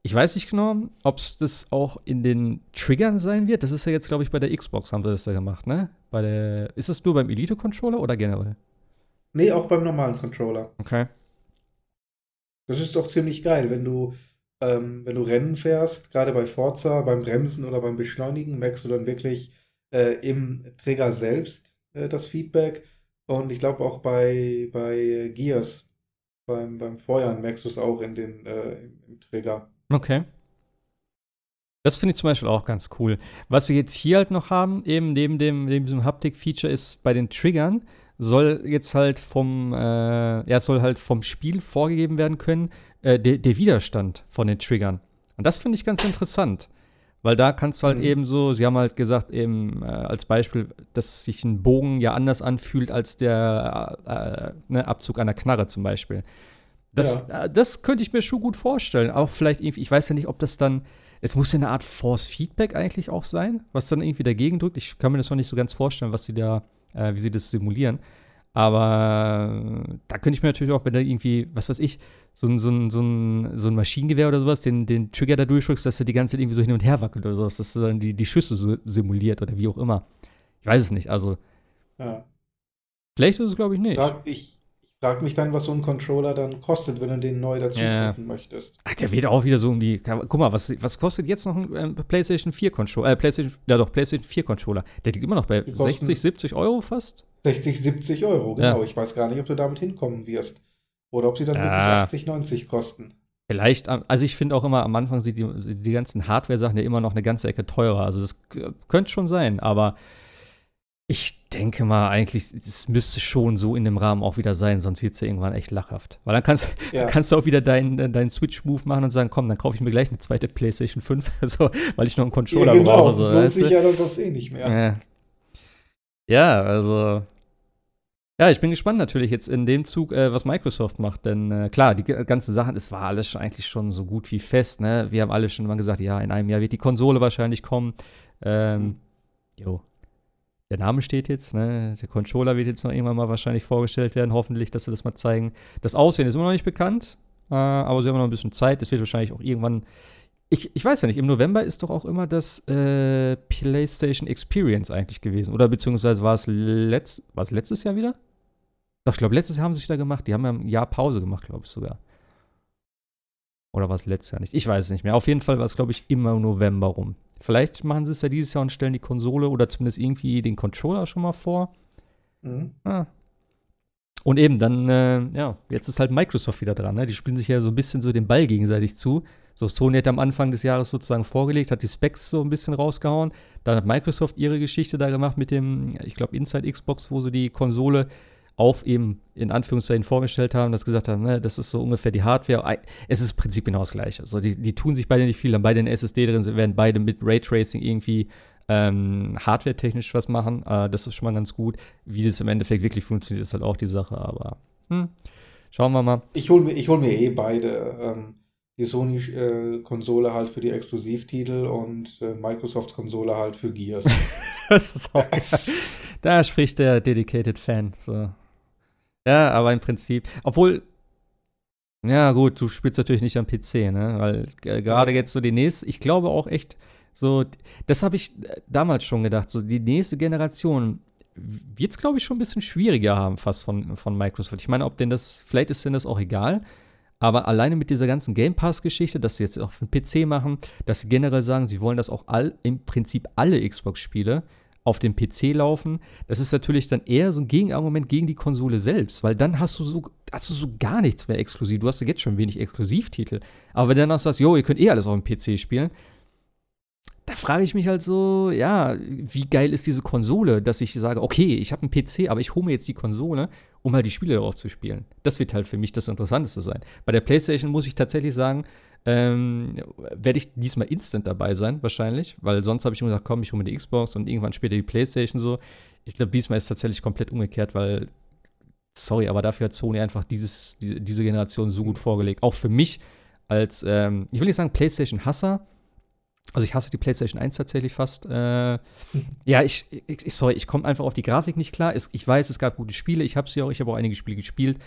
Ich weiß nicht genau, ob es das auch in den Triggern sein wird. Das ist ja jetzt, glaube ich, bei der Xbox haben sie das da gemacht, ne? Bei der, ist es nur beim Elite-Controller oder generell? Nee, auch beim normalen Controller. Okay. Das ist doch ziemlich geil, wenn du, ähm, wenn du Rennen fährst, gerade bei Forza, beim Bremsen oder beim Beschleunigen, merkst du dann wirklich äh, im Trigger selbst äh, das Feedback. Und ich glaube auch bei, bei Gears, beim, beim Feuern, merkst du es auch in den, äh, im Trigger. Okay. Das finde ich zum Beispiel auch ganz cool. Was sie jetzt hier halt noch haben, eben neben dem, neben diesem Haptik-Feature, ist bei den Triggern soll jetzt halt vom, äh, ja, soll halt vom Spiel vorgegeben werden können, äh, der, der Widerstand von den Triggern. Und das finde ich ganz interessant. Weil da kannst du halt mhm. eben so, sie haben halt gesagt, eben äh, als Beispiel, dass sich ein Bogen ja anders anfühlt als der äh, äh ne, Abzug einer Knarre zum Beispiel. Das, ja. Äh, das könnte ich mir schon gut vorstellen. Auch vielleicht irgendwie, ich weiß ja nicht, ob das dann, es muss ja eine Art Force-Feedback eigentlich auch sein, was dann irgendwie dagegen drückt. Ich kann mir das noch nicht so ganz vorstellen, was sie da, äh, wie sie das simulieren. Aber äh, da könnte ich mir natürlich auch, wenn da irgendwie, was weiß ich, so ein, so ein, so ein, so ein Maschinengewehr oder sowas, den, den Trigger da durchdrückst, dass er die ganze Zeit irgendwie so hin und her wackelt oder sowas, dass er dann die, die Schüsse so simuliert oder wie auch immer. Ich weiß es nicht. Also. Ja. Vielleicht ist es, glaube ich, nicht. Ich, Frag mich dann, was so ein Controller dann kostet, wenn du den neu dazu ja. kaufen möchtest. Ach, der wird auch wieder so um die. Guck mal, was, was kostet jetzt noch ein ähm, PlayStation 4 Controller? Äh, PlayStation, ja doch, PlayStation 4 Controller. Der liegt immer noch bei 60, 70 Euro fast? 60, 70 Euro, genau. Ja. Ich weiß gar nicht, ob du damit hinkommen wirst. Oder ob sie dann ja. wirklich 80, 90 kosten. Vielleicht, also ich finde auch immer, am Anfang sind die, die ganzen Hardware-Sachen ja immer noch eine ganze Ecke teurer. Also das könnte schon sein, aber ich denke mal, eigentlich, es müsste schon so in dem Rahmen auch wieder sein, sonst wird es ja irgendwann echt lachhaft. Weil dann kannst, ja. kannst du auch wieder deinen dein Switch-Move machen und sagen, komm, dann kaufe ich mir gleich eine zweite PlayStation 5, so, weil ich noch einen Controller ja, genau. brauche. So, Lohnt sich ja das sonst eh nicht mehr. Ja. ja, also Ja, ich bin gespannt natürlich jetzt in dem Zug, äh, was Microsoft macht, denn äh, klar, die ganzen Sachen, es war alles schon eigentlich schon so gut wie fest, ne? Wir haben alle schon mal gesagt, ja, in einem Jahr wird die Konsole wahrscheinlich kommen. Ähm, jo. Der Name steht jetzt, ne? Der Controller wird jetzt noch irgendwann mal wahrscheinlich vorgestellt werden, hoffentlich, dass sie das mal zeigen. Das Aussehen ist immer noch nicht bekannt, äh, aber sie haben noch ein bisschen Zeit. Es wird wahrscheinlich auch irgendwann ich, ich weiß ja nicht, im November ist doch auch immer das äh, PlayStation Experience eigentlich gewesen. Oder beziehungsweise war es, letzt, war es letztes Jahr wieder? Doch, ich glaube, letztes Jahr haben sie es wieder gemacht. Die haben ja ein Jahr Pause gemacht, glaube ich sogar. Oder war es letztes Jahr nicht? Ich weiß es nicht mehr. Auf jeden Fall war es, glaube ich, immer im November rum. Vielleicht machen sie es ja dieses Jahr und stellen die Konsole oder zumindest irgendwie den Controller schon mal vor. Mhm. Ah. Und eben, dann, äh, ja, jetzt ist halt Microsoft wieder dran. Ne? Die spielen sich ja so ein bisschen so den Ball gegenseitig zu. So, Sony hat am Anfang des Jahres sozusagen vorgelegt, hat die Specs so ein bisschen rausgehauen. Dann hat Microsoft ihre Geschichte da gemacht mit dem, ich glaube, Inside Xbox, wo sie die Konsole auf eben in Anführungszeichen vorgestellt haben, dass gesagt haben, ne, das ist so ungefähr die Hardware. Es ist im Prinzip genau das Gleiche. Also die, die tun sich beide nicht viel, haben beide eine SSD drin, sie werden beide mit Raytracing irgendwie ähm, hardware-technisch was machen. Äh, das ist schon mal ganz gut. Wie das im Endeffekt wirklich funktioniert, ist halt auch die Sache, aber hm, schauen wir mal. Ich hole mir, hol mir eh beide. Ähm die Sony-Konsole äh, halt für die Exklusivtitel und äh, Microsofts Konsole halt für Gears. das ist auch Da spricht der Dedicated Fan. So. Ja, aber im Prinzip, obwohl, ja gut, du spielst natürlich nicht am PC, ne? Weil äh, gerade jetzt so die nächste, ich glaube auch echt, so, das habe ich äh, damals schon gedacht, so die nächste Generation wird es, glaube ich, schon ein bisschen schwieriger haben, fast von, von Microsoft. Ich meine, ob denn das, vielleicht ist denn das auch egal, aber alleine mit dieser ganzen Game Pass-Geschichte, dass sie jetzt auch für den PC machen, dass sie generell sagen, sie wollen, dass auch all, im Prinzip alle Xbox-Spiele auf dem PC laufen, das ist natürlich dann eher so ein Gegenargument gegen die Konsole selbst, weil dann hast du so, hast du so gar nichts mehr exklusiv. Du hast ja jetzt schon wenig Exklusivtitel. Aber wenn du dann sagst, jo, ihr könnt eh alles auf dem PC spielen, da frage ich mich halt so, ja, wie geil ist diese Konsole, dass ich sage, okay, ich habe einen PC, aber ich hole mir jetzt die Konsole, um halt die Spiele darauf zu spielen. Das wird halt für mich das Interessanteste sein. Bei der PlayStation muss ich tatsächlich sagen, ähm, werde ich diesmal instant dabei sein, wahrscheinlich, weil sonst habe ich immer gesagt, komm, ich hole mir die Xbox und irgendwann später die PlayStation so. Ich glaube, diesmal ist es tatsächlich komplett umgekehrt, weil, sorry, aber dafür hat Sony einfach dieses, die, diese Generation so gut vorgelegt. Auch für mich als, ähm, ich will nicht sagen PlayStation-Hasser, also ich hasse die PlayStation 1 tatsächlich fast. Äh, ja, ich, ich, sorry, ich komme einfach auf die Grafik nicht klar. Es, ich weiß, es gab gute Spiele, ich habe sie auch, ich habe auch einige Spiele gespielt.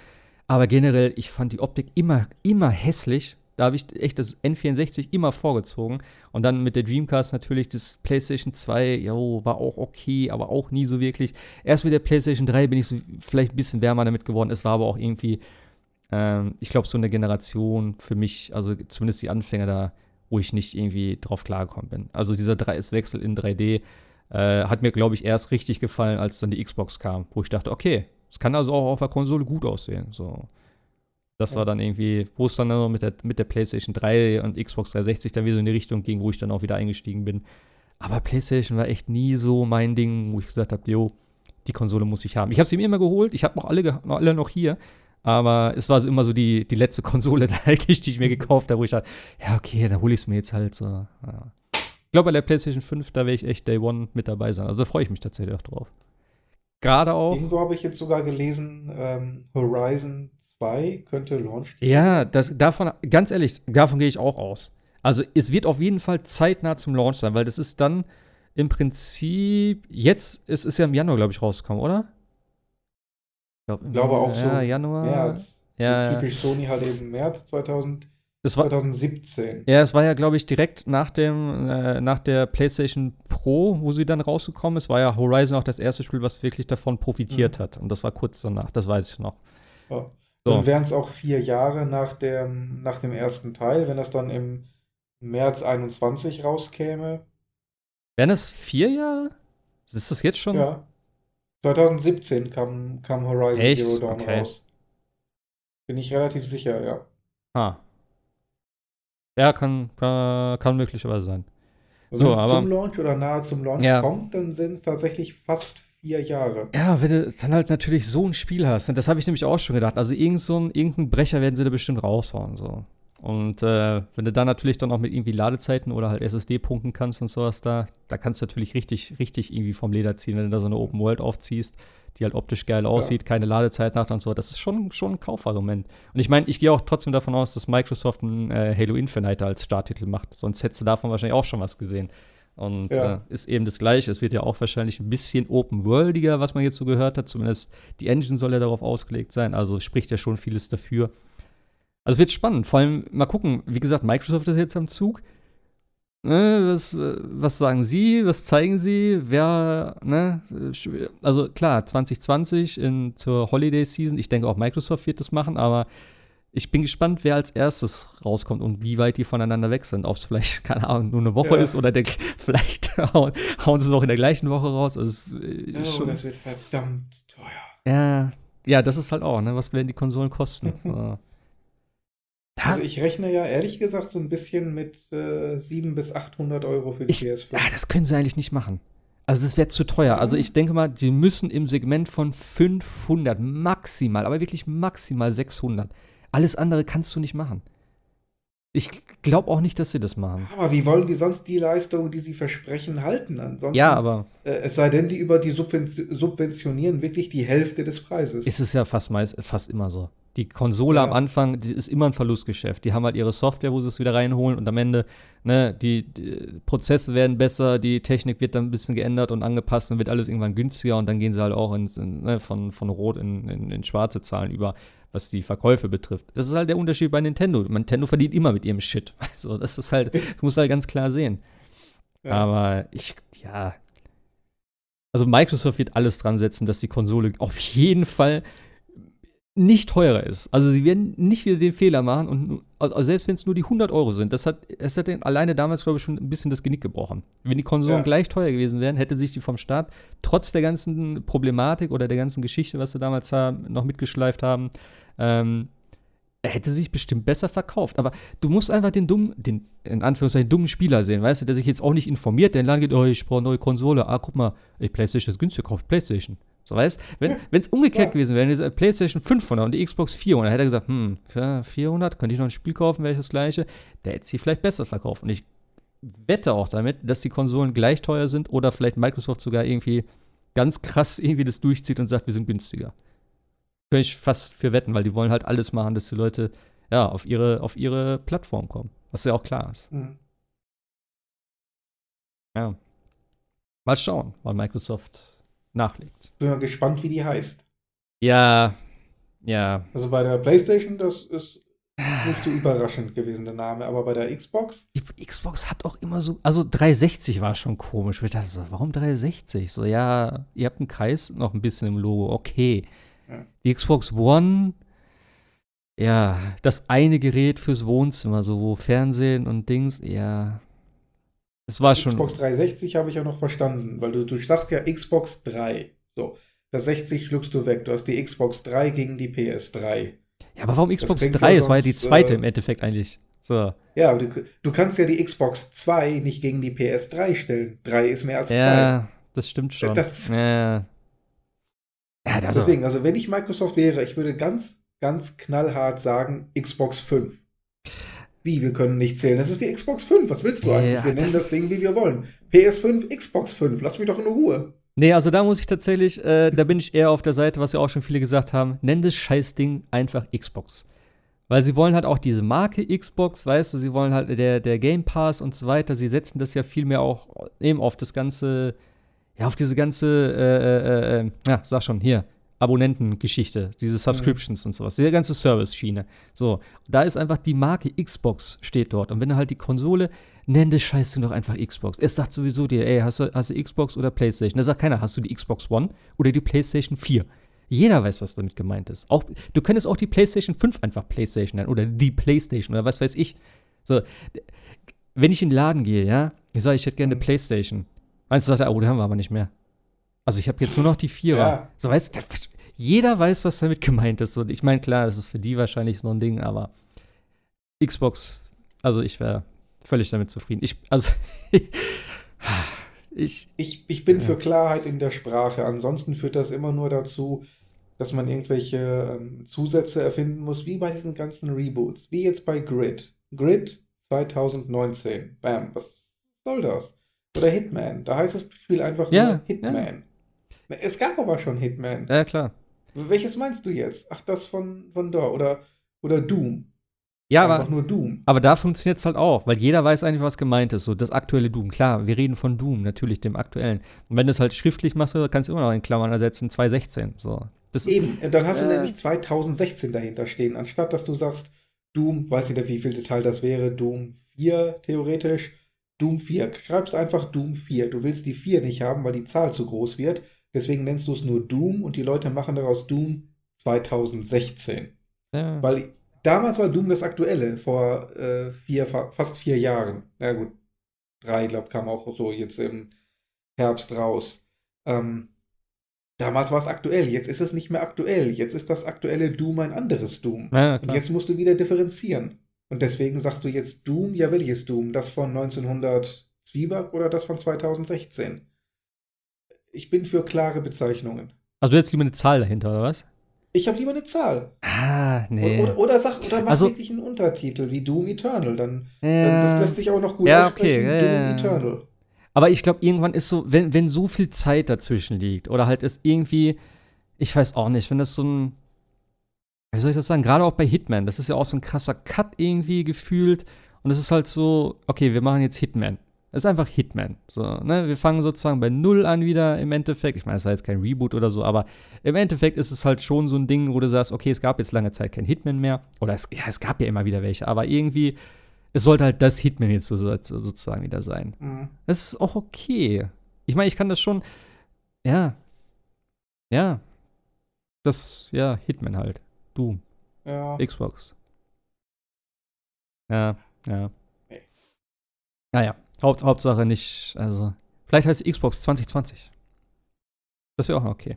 Aber generell, ich fand die Optik immer, immer hässlich. Da habe ich echt das N64 immer vorgezogen. Und dann mit der Dreamcast natürlich das PlayStation 2, jo, war auch okay, aber auch nie so wirklich. Erst mit der PlayStation 3 bin ich so vielleicht ein bisschen wärmer damit geworden. Es war aber auch irgendwie, ähm, ich glaube, so eine Generation für mich, also zumindest die Anfänger da, wo ich nicht irgendwie drauf klargekommen bin. Also dieser 3S-Wechsel in 3D äh, hat mir, glaube ich, erst richtig gefallen, als dann die Xbox kam, wo ich dachte, okay, es kann also auch auf der Konsole gut aussehen. So. Das ja. war dann irgendwie, wo es dann noch mit der, mit der PlayStation 3 und Xbox 360 dann wieder so in die Richtung ging, wo ich dann auch wieder eingestiegen bin. Aber PlayStation war echt nie so mein Ding, wo ich gesagt habe, jo, die Konsole muss ich haben. Ich habe sie mir immer geholt, ich habe noch alle, alle noch hier, aber es war so immer so die, die letzte Konsole eigentlich, die ich mir gekauft habe, wo ich dachte, ja, okay, dann hole ich es mir jetzt halt so. Ja. Ich glaube, bei der PlayStation 5, da werde ich echt Day One mit dabei sein. Also da freue ich mich tatsächlich auch drauf. Gerade auch. Irgendwo habe ich jetzt sogar gelesen, ähm, Horizon 2 könnte Launch. Ja, das, davon, ganz ehrlich, davon gehe ich auch aus. Also es wird auf jeden Fall zeitnah zum Launch sein, weil das ist dann im Prinzip, jetzt, es ist ja im Januar, glaube ich, rausgekommen, oder? glaub, ich glaube auch ja, so Januar. März. Ja, typisch Sony halt eben März 2000, es war, 2017. Ja, es war ja, glaube ich, direkt nach dem, äh, nach der PlayStation Pro, wo sie dann rausgekommen ist, war ja Horizon auch das erste Spiel, was wirklich davon profitiert mhm. hat. Und das war kurz danach, das weiß ich noch. Ja. So. Dann wären es auch vier Jahre nach dem, nach dem ersten Teil, wenn das dann im März 21 rauskäme. Wären das vier Jahre? Ist das jetzt schon? Ja. 2017 kam, kam Horizon Echt? Zero Dawn okay. raus. Bin ich relativ sicher, ja. Ah. Ja, kann, kann, kann möglicherweise sein. Also so, wenn es zum Launch oder nahe zum Launch ja. kommt, dann sind es tatsächlich fast vier Jahre. Ja, wenn du dann halt natürlich so ein Spiel hast, und das habe ich nämlich auch schon gedacht. Also irgend so ein, irgendeinen Brecher werden sie da bestimmt raushauen. So. Und äh, wenn du da natürlich dann auch mit irgendwie Ladezeiten oder halt SSD punkten kannst und sowas da, da kannst du natürlich richtig, richtig irgendwie vom Leder ziehen, wenn du da so eine Open World aufziehst. die halt optisch geil aussieht, ja. keine Ladezeit nach und so. Das ist schon, schon ein Kaufargument. Und ich meine, ich gehe auch trotzdem davon aus, dass Microsoft ein äh, Halo Infinite als Starttitel macht. Sonst hättest du davon wahrscheinlich auch schon was gesehen. Und ja. äh, ist eben das Gleiche. Es wird ja auch wahrscheinlich ein bisschen open-worldiger, was man jetzt so gehört hat. Zumindest die Engine soll ja darauf ausgelegt sein. Also spricht ja schon vieles dafür. Also wird spannend. Vor allem mal gucken. Wie gesagt, Microsoft ist jetzt am Zug. Ne, was, was sagen Sie? Was zeigen Sie? Wer, ne? Also klar, 2020 in, zur Holiday Season. Ich denke auch Microsoft wird das machen, aber ich bin gespannt, wer als erstes rauskommt und wie weit die voneinander weg sind. Ob es vielleicht, keine Ahnung, nur eine Woche ja. ist oder der, vielleicht hauen, hauen sie es auch in der gleichen Woche raus. Also, äh, oh, schon, das wird verdammt teuer. Ja, ja, das ist halt auch, ne? Was werden die Konsolen kosten? Also ich rechne ja ehrlich gesagt so ein bisschen mit äh, 700 bis 800 Euro für die ich, PS5. Ja, das können sie eigentlich nicht machen. Also das wäre zu teuer. Also ich denke mal, sie müssen im Segment von 500 maximal, aber wirklich maximal 600 alles andere kannst du nicht machen. Ich glaube auch nicht, dass sie das machen. Aber wie wollen die sonst die Leistung, die sie versprechen, halten? Ansonsten, ja, aber. Äh, es sei denn, die über die subventionieren wirklich die Hälfte des Preises. Ist es ja fast, meist, fast immer so. Die Konsole ja. am Anfang, ist immer ein Verlustgeschäft. Die haben halt ihre Software, wo sie es wieder reinholen und am Ende, ne, die, die, Prozesse werden besser, die Technik wird dann ein bisschen geändert und angepasst und wird alles irgendwann günstiger und dann gehen sie halt auch ins, in, ne, von, von rot in, in, in schwarze Zahlen über was die Verkäufe betrifft. Das ist halt der Unterschied bei Nintendo. Nintendo verdient immer mit ihrem Shit. Also, das ist halt, das muss halt ganz klar sehen. Ja. Aber ich, ja. Also, Microsoft wird alles dran setzen, dass die Konsole auf jeden Fall nicht teurer ist. Also, sie werden nicht wieder den Fehler machen und also selbst wenn es nur die 100 Euro sind, das hat, das hat alleine damals, glaube ich, schon ein bisschen das Genick gebrochen. Wenn die Konsolen ja. gleich teuer gewesen wären, hätte sich die vom Start trotz der ganzen Problematik oder der ganzen Geschichte, was sie damals haben, noch mitgeschleift haben, ähm, er hätte sich bestimmt besser verkauft. Aber du musst einfach den dummen, den in Anführungszeichen dummen Spieler sehen, weißt du, der sich jetzt auch nicht informiert, der in geht, oh, ich brauche eine neue Konsole. Ah, guck mal, ey, PlayStation ist günstig, kauft PlayStation. So weißt wenn es umgekehrt ja. gewesen wäre, diese PlayStation 500 und die Xbox 400, hätte er gesagt, hm, für 400 könnte ich noch ein Spiel kaufen, wäre ich das gleiche, der hätte sie vielleicht besser verkauft. Und ich wette auch damit, dass die Konsolen gleich teuer sind oder vielleicht Microsoft sogar irgendwie ganz krass irgendwie das durchzieht und sagt, wir sind günstiger. Könnte ich fast für wetten, weil die wollen halt alles machen, dass die Leute ja auf ihre, auf ihre Plattform kommen. Was ja auch klar ist. Mhm. Ja. Mal schauen, wann Microsoft nachlegt. Bin mal gespannt, wie die heißt. Ja, ja. Also bei der PlayStation, das ist nicht so überraschend gewesen, der Name, aber bei der Xbox? Die Xbox hat auch immer so, also 360 war schon komisch. Ich dachte so, warum 360? So, ja, ihr habt einen Kreis noch ein bisschen im Logo, okay. Die Xbox One, ja, das eine Gerät fürs Wohnzimmer, so Fernsehen und Dings, ja. Es war schon. Xbox 360 habe ich ja noch verstanden, weil du, du sagst ja Xbox 3. So, das 60 schluckst du weg. Du hast die Xbox 3 gegen die PS3. Ja, aber warum Xbox 3? Das war ja die zweite äh, im Endeffekt eigentlich. So. Ja, aber du, du kannst ja die Xbox 2 nicht gegen die PS3 stellen. 3 ist mehr als 2. Ja, das stimmt schon. Das, ja. Ja, Deswegen, also wenn ich Microsoft wäre, ich würde ganz, ganz knallhart sagen, Xbox 5. Wie, wir können nicht zählen. Das ist die Xbox 5. Was willst du ja, eigentlich? Wir nennen das, das Ding, wie wir wollen. PS5, Xbox 5. Lass mich doch in Ruhe. Nee, also da muss ich tatsächlich, äh, da bin ich eher auf der Seite, was ja auch schon viele gesagt haben, nenn das Scheißding einfach Xbox. Weil sie wollen halt auch diese Marke Xbox, weißt du, sie wollen halt der, der Game Pass und so weiter, sie setzen das ja viel mehr auch eben auf das ganze ja, auf diese ganze, äh, äh, äh, ja, sag schon, hier, Abonnentengeschichte, diese Subscriptions mhm. und sowas, diese ganze Service-Schiene. So, da ist einfach die Marke Xbox steht dort. Und wenn du halt die Konsole, nenn das Scheißding doch einfach Xbox. Es sagt sowieso dir, ey, hast du, hast du Xbox oder Playstation? Da sagt keiner, hast du die Xbox One oder die Playstation 4? Jeder weiß, was damit gemeint ist. Auch, du könntest auch die PlayStation 5 einfach PlayStation nennen oder die PlayStation oder was weiß ich. So, wenn ich in den Laden gehe, ja, ich sage, ich hätte gerne eine mhm. PlayStation. Meinst du, sagt er, oh, die haben wir aber nicht mehr. Also ich habe jetzt nur noch die Vierer. Ja. So weißt jeder weiß, was damit gemeint ist. Und ich meine, klar, das ist für die wahrscheinlich so ein Ding, aber Xbox, also ich wäre völlig damit zufrieden. Ich, also ich, ich, ich bin ja. für Klarheit in der Sprache. Ansonsten führt das immer nur dazu, dass man irgendwelche ähm, Zusätze erfinden muss, wie bei diesen ganzen Reboots. Wie jetzt bei Grid. Grid 2019. Bam, was soll das? Oder Hitman. Da heißt das Spiel einfach ja, nur Hitman. Ja. Es gab aber schon Hitman. Ja, klar. Welches meinst du jetzt? Ach, das von, von da. Oder, oder Doom. Ja, Einfach aber, nur Doom. aber da funktioniert es halt auch, weil jeder weiß eigentlich, was gemeint ist. So das aktuelle Doom. Klar, wir reden von Doom, natürlich dem aktuellen. Und wenn du es halt schriftlich machst, kannst du immer noch in Klammern ersetzen, 2016. So. Das ist, Eben, und dann hast du Äh. nämlich 2016 dahinter stehen, anstatt dass du sagst, Doom, weiß nicht, wie viel Detail das wäre, Doom 4 theoretisch, Doom 4. Schreibst einfach Doom 4. Du willst die 4 nicht haben, weil die Zahl zu groß wird. Deswegen nennst du es nur Doom und die Leute machen daraus Doom 2016. ja. Weil damals war Doom das aktuelle, vor äh, vier, fa fast vier Jahren. Na gut, drei, glaube kam auch so jetzt im Herbst raus. Ähm, damals war es aktuell, jetzt ist es nicht mehr aktuell. Jetzt ist das aktuelle Doom ein anderes Doom. ja, Und jetzt musst du wieder differenzieren. Und deswegen sagst du jetzt Doom, ja welches Doom? Das von 1900 Zwieback oder das von 2016? Ich bin für klare Bezeichnungen. Also du hättest lieber eine Zahl dahinter, oder was? Ich habe lieber eine Zahl. Ah, nee. Oder, oder sag, oder mach Also- wirklich einen Untertitel wie Doom Eternal. Dann, Ja. dann das lässt sich auch noch gut Ja, aussprechen. okay, ja, Doom. Eternal. Aber ich glaube, irgendwann ist so, wenn, wenn so viel Zeit dazwischen liegt oder halt ist irgendwie, ich weiß auch nicht, wenn das so ein, wie soll ich das sagen, gerade auch bei Hitman, das ist ja auch so ein krasser Cut irgendwie gefühlt und es ist halt so, okay, wir machen jetzt Hitman. Es ist einfach Hitman. So, ne? Wir fangen sozusagen bei Null an wieder im Endeffekt. Ich meine, es war jetzt kein Reboot oder so, aber im Endeffekt ist es halt schon so ein Ding, wo du sagst, okay, es gab jetzt lange Zeit kein Hitman mehr. Oder es, ja, es gab ja immer wieder welche, aber irgendwie, es sollte halt das Hitman jetzt so, so, sozusagen wieder sein. Mhm. Das ist auch okay. Ich meine, ich kann das schon. Ja. Ja. Das, ja, Hitman halt. Doom. Ja. Xbox. Ja, ja. Nee. Naja, Haupt, Hauptsache nicht, also. Vielleicht heißt Xbox 2020. Das wäre auch okay.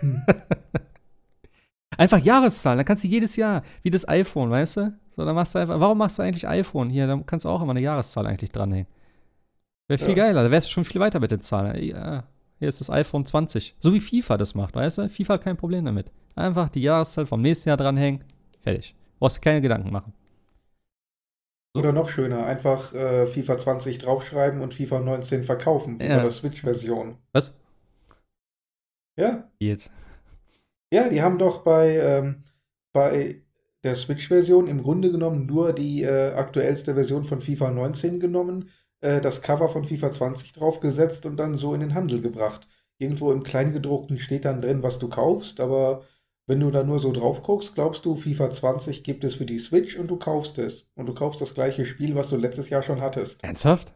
Hm. Einfach Jahreszahlen, dann kannst du jedes Jahr, wie das iPhone, weißt du? So, dann machst du einfach, warum machst du eigentlich iPhone? Hier, dann kannst du auch immer eine Jahreszahl eigentlich dranhängen. Wäre viel Ja. geiler, da wärst du schon viel weiter mit den Zahlen. Ja, hier ist das iPhone 20. So wie FIFA das macht, weißt du? FIFA hat kein Problem damit. Einfach die Jahreszahl vom nächsten Jahr dranhängen, fertig. Brauchst dir keine Gedanken machen. Oder noch schöner, einfach äh, FIFA 20 draufschreiben und FIFA 19 verkaufen. Ja. Über der Switch-Version. Was? Ja. Wie jetzt? Ja, die haben doch bei, ähm, bei der Switch-Version im Grunde genommen nur die äh, aktuellste Version von FIFA 19 genommen, äh, das Cover von FIFA 20 draufgesetzt und dann so in den Handel gebracht. Irgendwo im Kleingedruckten steht dann drin, was du kaufst, aber wenn du da nur so drauf guckst, glaubst du, FIFA 20 gibt es für die Switch und du kaufst es. Und du kaufst das gleiche Spiel, was du letztes Jahr schon hattest. Ernsthaft?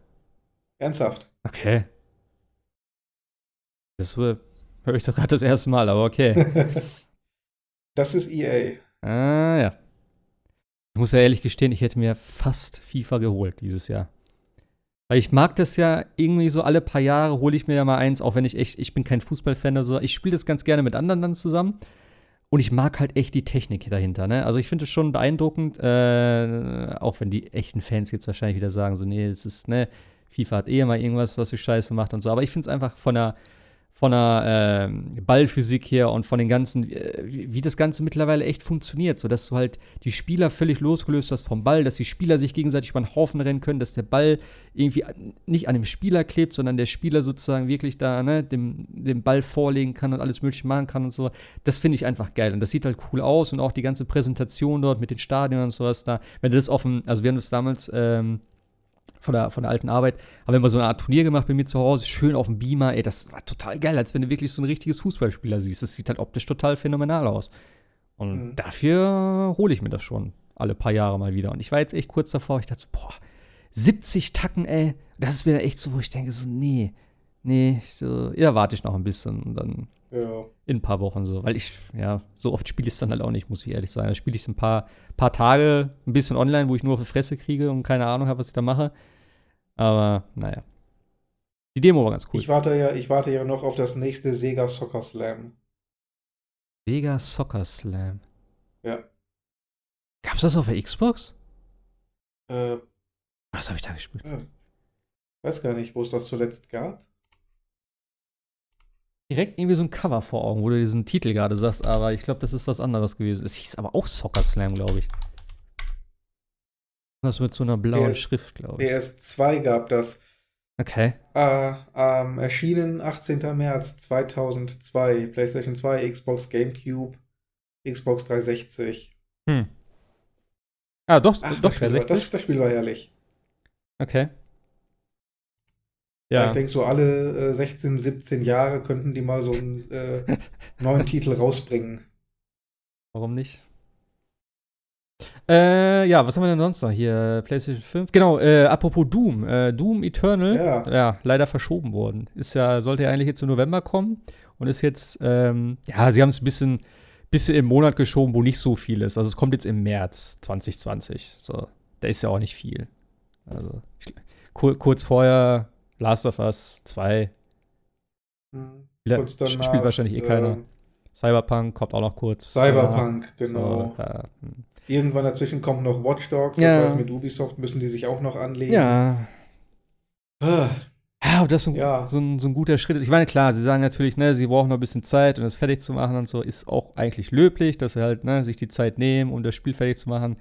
Ernsthaft. Okay. Das höre ich doch gerade das erste Mal, aber okay. das ist EA. ah, ja. Ich muss ja ehrlich gestehen, ich hätte mir fast FIFA geholt dieses Jahr. Weil ich mag das ja irgendwie so alle paar Jahre hole ich mir ja mal eins, auch wenn ich echt, ich bin kein Fußballfan oder so. Ich spiele das ganz gerne mit anderen dann zusammen. Und ich mag halt echt die Technik dahinter, ne? Also ich finde es schon beeindruckend, äh, auch wenn die echten Fans jetzt wahrscheinlich wieder sagen, so, nee, es ist, ne, FIFA hat eh mal irgendwas, was sich scheiße macht und so. Aber ich finde es einfach von der, von der ähm, Ballphysik her und von den ganzen, äh, wie, das Ganze mittlerweile echt funktioniert, so dass du halt die Spieler völlig losgelöst hast vom Ball, dass die Spieler sich gegenseitig über den Haufen rennen können, dass der Ball irgendwie nicht an dem Spieler klebt, sondern der Spieler sozusagen wirklich da, ne, dem, dem Ball vorlegen kann und alles Mögliche machen kann und so. Das finde ich einfach geil. Und das sieht halt cool aus und auch die ganze Präsentation dort mit den Stadien und sowas da. Wenn du das dem, also wir haben das damals, ähm, von der, von der alten Arbeit, haben wir mal so eine Art Turnier gemacht bei mir zu Hause, schön auf dem Beamer, ey, das war total geil, als wenn du wirklich so ein richtiges Fußballspieler siehst. Das sieht halt optisch total phänomenal aus. Und Mhm. dafür hole ich mir das schon alle paar Jahre mal wieder. Und ich war jetzt echt kurz davor, ich dachte so, boah, 70 Tacken, ey, das ist wieder echt so, wo ich denke so, nee, nee, so, ja, warte ich noch ein bisschen und dann Ja. in ein paar Wochen so, weil ich, ja, so oft spiele ich es dann halt auch nicht, muss ich ehrlich sagen. Da spiele ich ein paar, paar Tage ein bisschen online, wo ich nur auf die Fresse kriege und keine Ahnung habe, was ich da mache. Aber, naja. Die Demo war ganz cool. Ich warte ja, ich warte ja noch auf das nächste Sega Soccer Slam. Sega Soccer Slam. Ja. Gab's das auf der Xbox? Äh, Was habe ich da gespielt? ja. Weiß gar nicht, wo es das zuletzt gab. Direkt irgendwie so ein Cover vor Augen, wo du diesen Titel gerade sagst, aber ich glaube, das ist was anderes gewesen. Es hieß aber auch Soccer Slam, glaube ich. Was mit so einer blauen PS Schrift, glaube ich. PS2 gab das. Okay. Äh, ähm, erschienen 18. März 2002. PlayStation 2, Xbox, GameCube, Xbox 360. Hm. Ah, doch, Ach, doch das, Spiel war, 360. das, das Spiel war herrlich. Okay. Ja. Ja. Ich denke, so alle äh, 16, 17 Jahre könnten die mal so einen äh, neuen Titel rausbringen. Warum nicht? Äh, ja, was haben wir denn sonst noch hier? PlayStation 5. Genau, äh, apropos Doom. Äh, Doom Eternal. Ja. leider verschoben worden. Ist ja, sollte ja eigentlich jetzt im November kommen und ist jetzt, ähm, ja, sie haben es ein bisschen, bisschen im Monat geschoben, wo nicht so viel ist. Also es kommt jetzt im März 2020. So, da ist ja auch nicht viel. Also, ich, kur kurz vorher Last of Us 2. Hm. Ja, Kurz spielt wahrscheinlich eh keiner. ähm, Cyberpunk kommt auch noch kurz. Cyberpunk, äh, genau. So, da, hm. Irgendwann dazwischen kommt noch Watch Dogs. Das Ja. heißt, mit Ubisoft müssen die sich auch noch anlegen. ja. Ah, Ja, und das so, Ja. so, ein, so ein guter Schritt ist. Ich meine, klar, sie sagen natürlich, ne, sie brauchen noch ein bisschen Zeit, um das fertig zu machen und so. Ist auch eigentlich löblich, dass sie halt ne, sich die Zeit nehmen, um das Spiel fertig zu machen.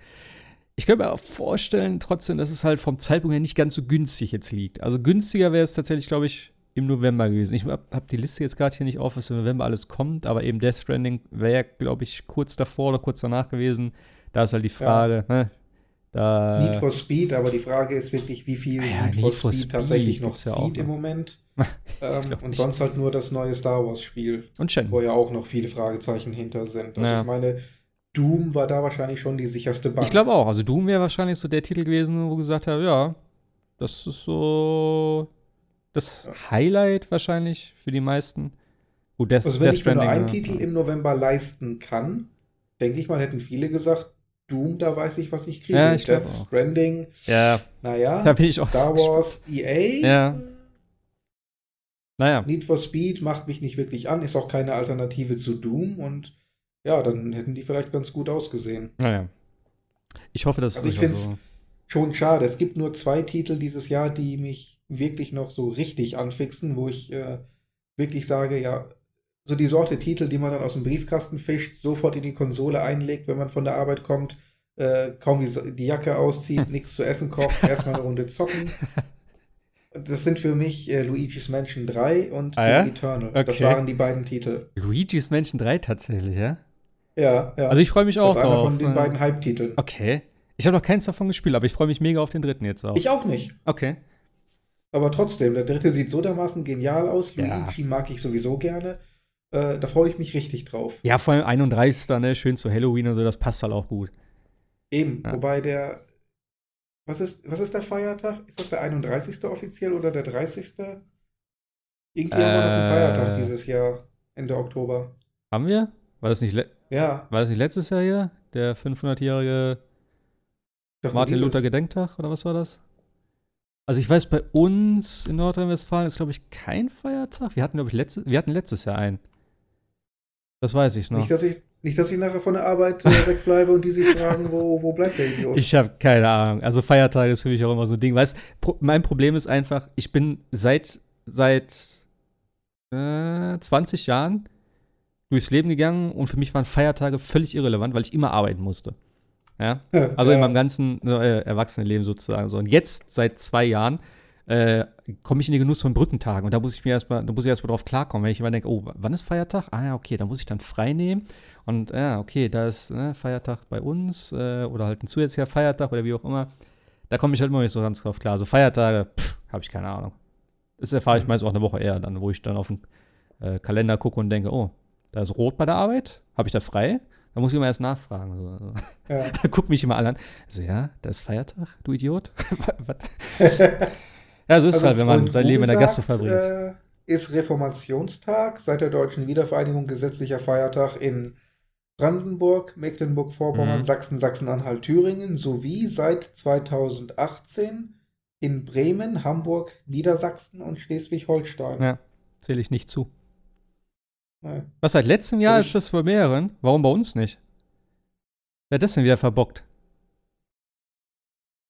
Ich könnte mir auch vorstellen, trotzdem, dass es halt vom Zeitpunkt her nicht ganz so günstig jetzt liegt. Also günstiger wäre es tatsächlich, glaube ich, im November gewesen. Ich habe hab die Liste jetzt gerade hier nicht auf, was im November alles kommt, aber eben Death Stranding wäre, glaube ich, kurz davor oder kurz danach gewesen. Da ist halt die Frage, ne? Da, Need for Speed, aber die Frage ist wirklich, wie viel Ah ja, Need, for Speed, Speed tatsächlich noch gibt's ja auch zieht im. Moment. ähm, und nicht. sonst halt nur das neue Star Wars-Spiel, und Shen. wo ja auch noch viele Fragezeichen hinter sind. Also Ja. ich meine, Doom war da wahrscheinlich schon die sicherste Bank. Ich glaube auch. Also Doom wäre wahrscheinlich so der Titel gewesen, wo gesagt habe, ja, das ist so das Highlight wahrscheinlich für die meisten. Gut, Death, Also wenn Death ich mir nur einen ja. Titel im November leisten kann, denke ich mal, hätten viele gesagt, Doom, da weiß ich, was ich kriege. Ja, ich Death auch. Stranding, Ja, naja. da bin ich auch Star Wars, EA. Ja. Naja, Need for Speed macht mich nicht wirklich an, ist auch keine Alternative zu Doom und ja, dann hätten die vielleicht ganz gut ausgesehen. naja. Ich hoffe, dass Also ich durchaus find's- Schon schade, es gibt nur zwei Titel dieses Jahr, die mich wirklich noch so richtig anfixen, wo ich äh, wirklich sage, ja, so die Sorte Titel, die man dann aus dem Briefkasten fischt, sofort in die Konsole einlegt, wenn man von der Arbeit kommt, äh, kaum die, die Jacke auszieht, nichts zu essen kocht, erstmal eine Runde zocken. Das sind für mich äh, Luigi's Mansion 3 und Ah, ja? Eternal. Das Okay. waren die beiden Titel. Luigi's Mansion 3 tatsächlich, ja? Ja, ja. Also ich freue mich das auch ist einer drauf. von den äh, beiden Hype-Titeln. Okay. Ich habe noch keins davon gespielt, aber ich freue mich mega auf den dritten jetzt auch. Ich auch nicht. okay. Aber trotzdem, der dritte sieht so dermaßen genial aus. Ja. Luigi mag ich sowieso gerne. Äh, da freue ich mich richtig drauf. Ja, vor allem 31. Ne, schön zu Halloween und so, das passt halt auch gut. Eben, Ja. wobei der. Was ist, was ist der Feiertag? Ist das der 31. offiziell oder der 30.? Irgendwie haben wir noch einen Äh. Feiertag dieses Jahr, Ende Oktober. Haben wir? War das nicht, Ja, war das nicht letztes Jahr hier? Der 500-jährige ich dachte, Martin Luther Gedenktag oder was war das? Also ich weiß, bei uns in Nordrhein-Westfalen ist, glaube ich, kein Feiertag. Wir hatten, glaube ich, letztes, wir hatten letztes Jahr einen. Das weiß ich noch. Nicht, dass ich, nicht, dass ich nachher von der Arbeit äh, wegbleibe und die sich fragen, wo, wo bleibt der Idiot? Ich habe keine Ahnung. Also Feiertage ist für mich auch immer so ein Ding. Weißt, pro, mein Problem ist einfach, ich bin seit seit äh, 20 Jahren durchs Leben gegangen und für mich waren Feiertage völlig irrelevant, weil ich immer arbeiten musste. Ja. Also in Ja. meinem ganzen äh, Erwachsenenleben sozusagen so. Und jetzt, seit zwei Jahren, äh, komme ich in den Genuss von Brückentagen. Und da muss ich mir erstmal, da muss ich erstmal drauf klarkommen, wenn ich immer denke, oh, wann ist Feiertag? Ah ja, okay, da muss ich dann frei nehmen. Und ja, okay, da ist ne, Feiertag bei uns äh, oder halt ein zusätzlicher Feiertag oder wie auch immer. Da komme ich halt immer nicht so ganz drauf klar. Also Feiertage, habe ich keine Ahnung. Das erfahre ich Mhm. meist auch eine Woche eher dann, wo ich dann auf den äh, Kalender gucke und denke, oh, da ist rot bei der Arbeit, habe ich da frei? Da muss ich immer erst nachfragen. So. Ja. Guck mich immer alle an. Also, ja, da ist Feiertag, du Idiot. Ja, so ist es Also halt, wenn man sein Leben in der Gasse verbringt. Äh, ist Reformationstag seit der deutschen Wiedervereinigung gesetzlicher Feiertag in Brandenburg, Mecklenburg-Vorpommern, Mhm. Sachsen, Sachsen-Anhalt, Thüringen sowie seit 2018 in Bremen, Hamburg, Niedersachsen und Schleswig-Holstein. Ja. Zähle ich nicht zu. Nee. Was seit letztem Jahr Also ist das bei mehreren? Warum bei uns nicht? Wer hat das denn wieder verbockt?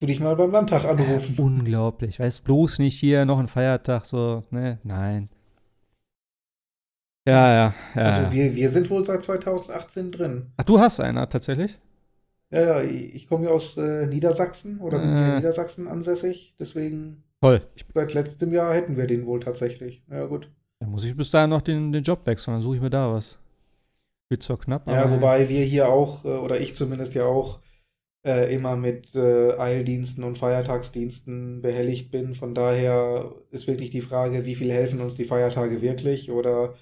Du dich mal beim Landtag anrufen. Unglaublich. Weiß bloß nicht hier noch ein Feiertag, so, ne? Nein. Ja, ja, ja. Also wir, wir sind wohl seit 2018 drin. Ach, du hast einer tatsächlich? Ja, ja, ich komme ja aus äh, Niedersachsen oder bin hier Äh. in Niedersachsen ansässig, deswegen Toll. Seit letztem Jahr hätten wir den wohl tatsächlich. Ja, gut. Dann muss ich bis dahin noch den, den Job wechseln, dann suche ich mir da was. Wird zwar knapp, aber. Ja, wobei wir hier auch, äh, oder ich zumindest ja auch, äh, immer mit äh, Eildiensten und Feiertagsdiensten behelligt bin. Von daher ist wirklich die Frage, wie viel helfen uns die Feiertage wirklich oder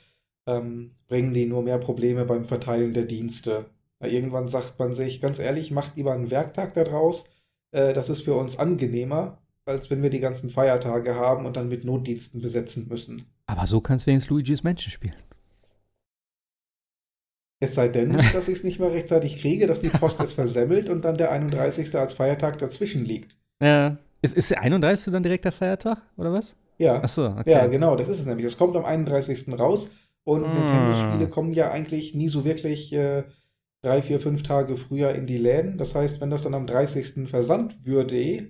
ähm, bringen die nur mehr Probleme beim Verteilen der Dienste? Na, irgendwann sagt man sich, ganz ehrlich, macht lieber einen Werktag daraus. Äh, das ist für uns angenehmer, als wenn wir die ganzen Feiertage haben und dann mit Notdiensten besetzen müssen. Aber so kannst du wenigstens Luigi's Menschen spielen. Es sei denn, dass ich es nicht mehr rechtzeitig kriege, dass die Post es versemmelt und dann der 31. als Feiertag dazwischen liegt. Ja. Ist, ist der 31. dann direkt der Feiertag, oder was? Ja. Achso, okay. Ja, genau, das ist es nämlich. Es kommt am 31. raus und mm. Nintendo-Spiele kommen ja eigentlich nie so wirklich äh, drei, vier, fünf Tage früher in die Läden. Das heißt, wenn das dann am 30. versandt würde,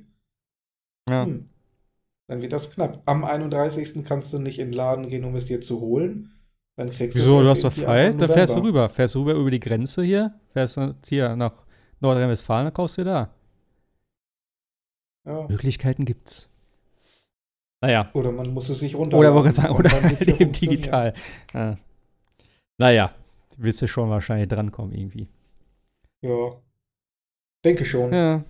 ja. hm, dann wird das knapp. Am 31. kannst du nicht in den Laden gehen, um es dir zu holen. Dann kriegst Wieso, du hast doch frei? Da fährst du rüber. Fährst du rüber über die Grenze hier, fährst du hier nach Nordrhein-Westfalen, dann kaufst du dir da. Ja. Möglichkeiten gibt's. Naja. Oder man muss es sich runterladen. Oder, sagen, oder eben digital. Ja. Naja, willst du schon wahrscheinlich drankommen irgendwie. Ja. Denke schon. Ja.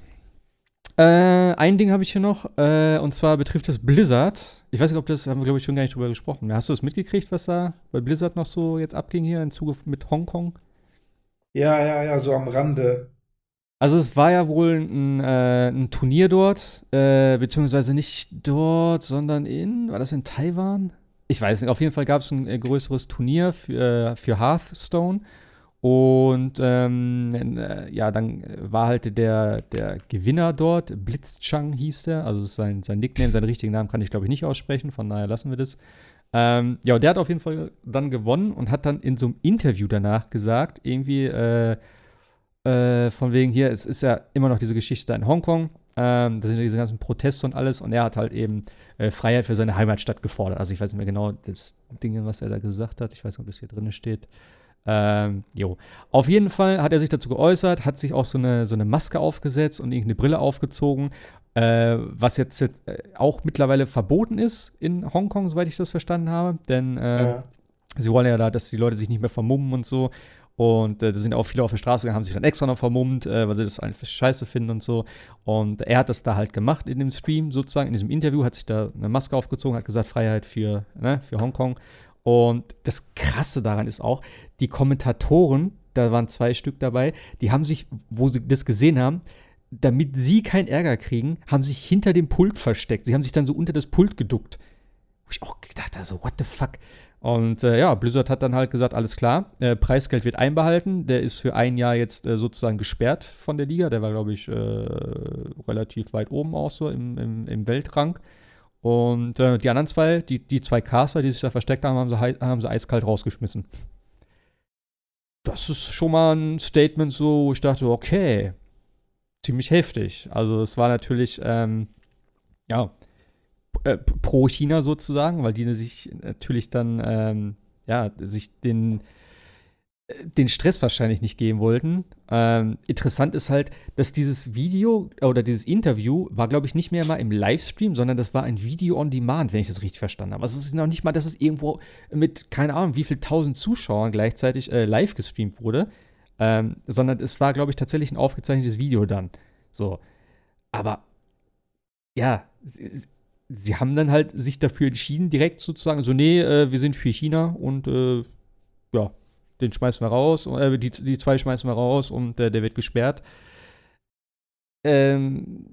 Äh, ein Ding habe ich hier noch, äh, und zwar betrifft das Blizzard. Ich weiß nicht, ob das, haben wir glaube ich schon gar nicht drüber gesprochen. Hast du das mitgekriegt, was da bei Blizzard noch so jetzt abging hier im Zuge mit Hongkong? Ja, ja, ja, so am Rande. Also es war ja wohl ein, äh, ein Turnier dort, äh, beziehungsweise nicht dort, sondern in, war das in Taiwan? Ich weiß nicht, auf jeden Fall gab es ein äh, größeres Turnier für, äh, für Hearthstone. Und ähm, äh, ja, dann war halt der, der Gewinner dort, Blitzchang hieß der, also sein, sein Nickname, seinen richtigen Namen kann ich glaube ich nicht aussprechen, von daher lassen wir das. Ähm, ja, und der hat auf jeden Fall dann gewonnen und hat dann in so einem Interview danach gesagt, irgendwie äh, äh, von wegen hier, es ist ja immer noch diese Geschichte da in Hongkong, ähm, da sind ja diese ganzen Proteste und alles und er hat halt eben äh, Freiheit für seine Heimatstadt gefordert. Also ich weiß nicht mehr genau das Ding, was er da gesagt hat, ich weiß nicht, ob das hier drin steht. Ähm, jo. Auf jeden Fall hat er sich dazu geäußert, hat sich auch so eine, so eine Maske aufgesetzt und irgendeine Brille aufgezogen, äh, was jetzt, jetzt äh, auch mittlerweile verboten ist in Hongkong, soweit ich das verstanden habe. Denn äh, ja. sie wollen ja da, dass die Leute sich nicht mehr vermummen und so. Und äh, da sind auch viele auf der Straße, haben sich dann extra noch vermummt, äh, weil sie das einfach scheiße finden und so. Und er hat das da halt gemacht in dem Stream sozusagen, in diesem Interview, hat sich da eine Maske aufgezogen, hat gesagt, Freiheit für, ne, für Hongkong. Und das Krasse daran ist auch, die Kommentatoren, da waren zwei Stück dabei, die haben sich, wo sie das gesehen haben, damit sie keinen Ärger kriegen, haben sich hinter dem Pult versteckt. Sie haben sich dann so unter das Pult geduckt. Wo ich auch gedacht habe, so, what the fuck? Und äh, ja, Blizzard hat dann halt gesagt, alles klar, äh, Preisgeld wird einbehalten. Der ist für ein Jahr jetzt äh, sozusagen gesperrt von der Liga. Der war, glaube ich, äh, relativ weit oben auch so im, im, im Weltrang. Und äh, die anderen zwei, die, die zwei Caster, die sich da versteckt haben, haben sie, haben sie eiskalt rausgeschmissen. Das ist schon mal ein Statement so, ich dachte, okay, ziemlich heftig. Also es war natürlich, ähm, ja, äh, pro China sozusagen, weil die sich natürlich dann, ähm, ja, sich den den Stress wahrscheinlich nicht geben wollten. Ähm, interessant ist halt, dass dieses Video oder dieses Interview war, glaube ich, nicht mehr mal im Livestream, sondern das war ein Video on Demand, wenn ich das richtig verstanden habe. Also es ist noch nicht mal, dass es irgendwo mit, keine Ahnung, wie viel tausend Zuschauern gleichzeitig äh, live gestreamt wurde, ähm, sondern es war, glaube ich, tatsächlich ein aufgezeichnetes Video dann. So. Aber ja, sie, sie haben dann halt sich dafür entschieden, direkt sozusagen, so, nee, äh, wir sind für China und äh, ja, den schmeißen wir raus, äh, die, die zwei schmeißen wir raus und äh, der wird gesperrt. Ähm,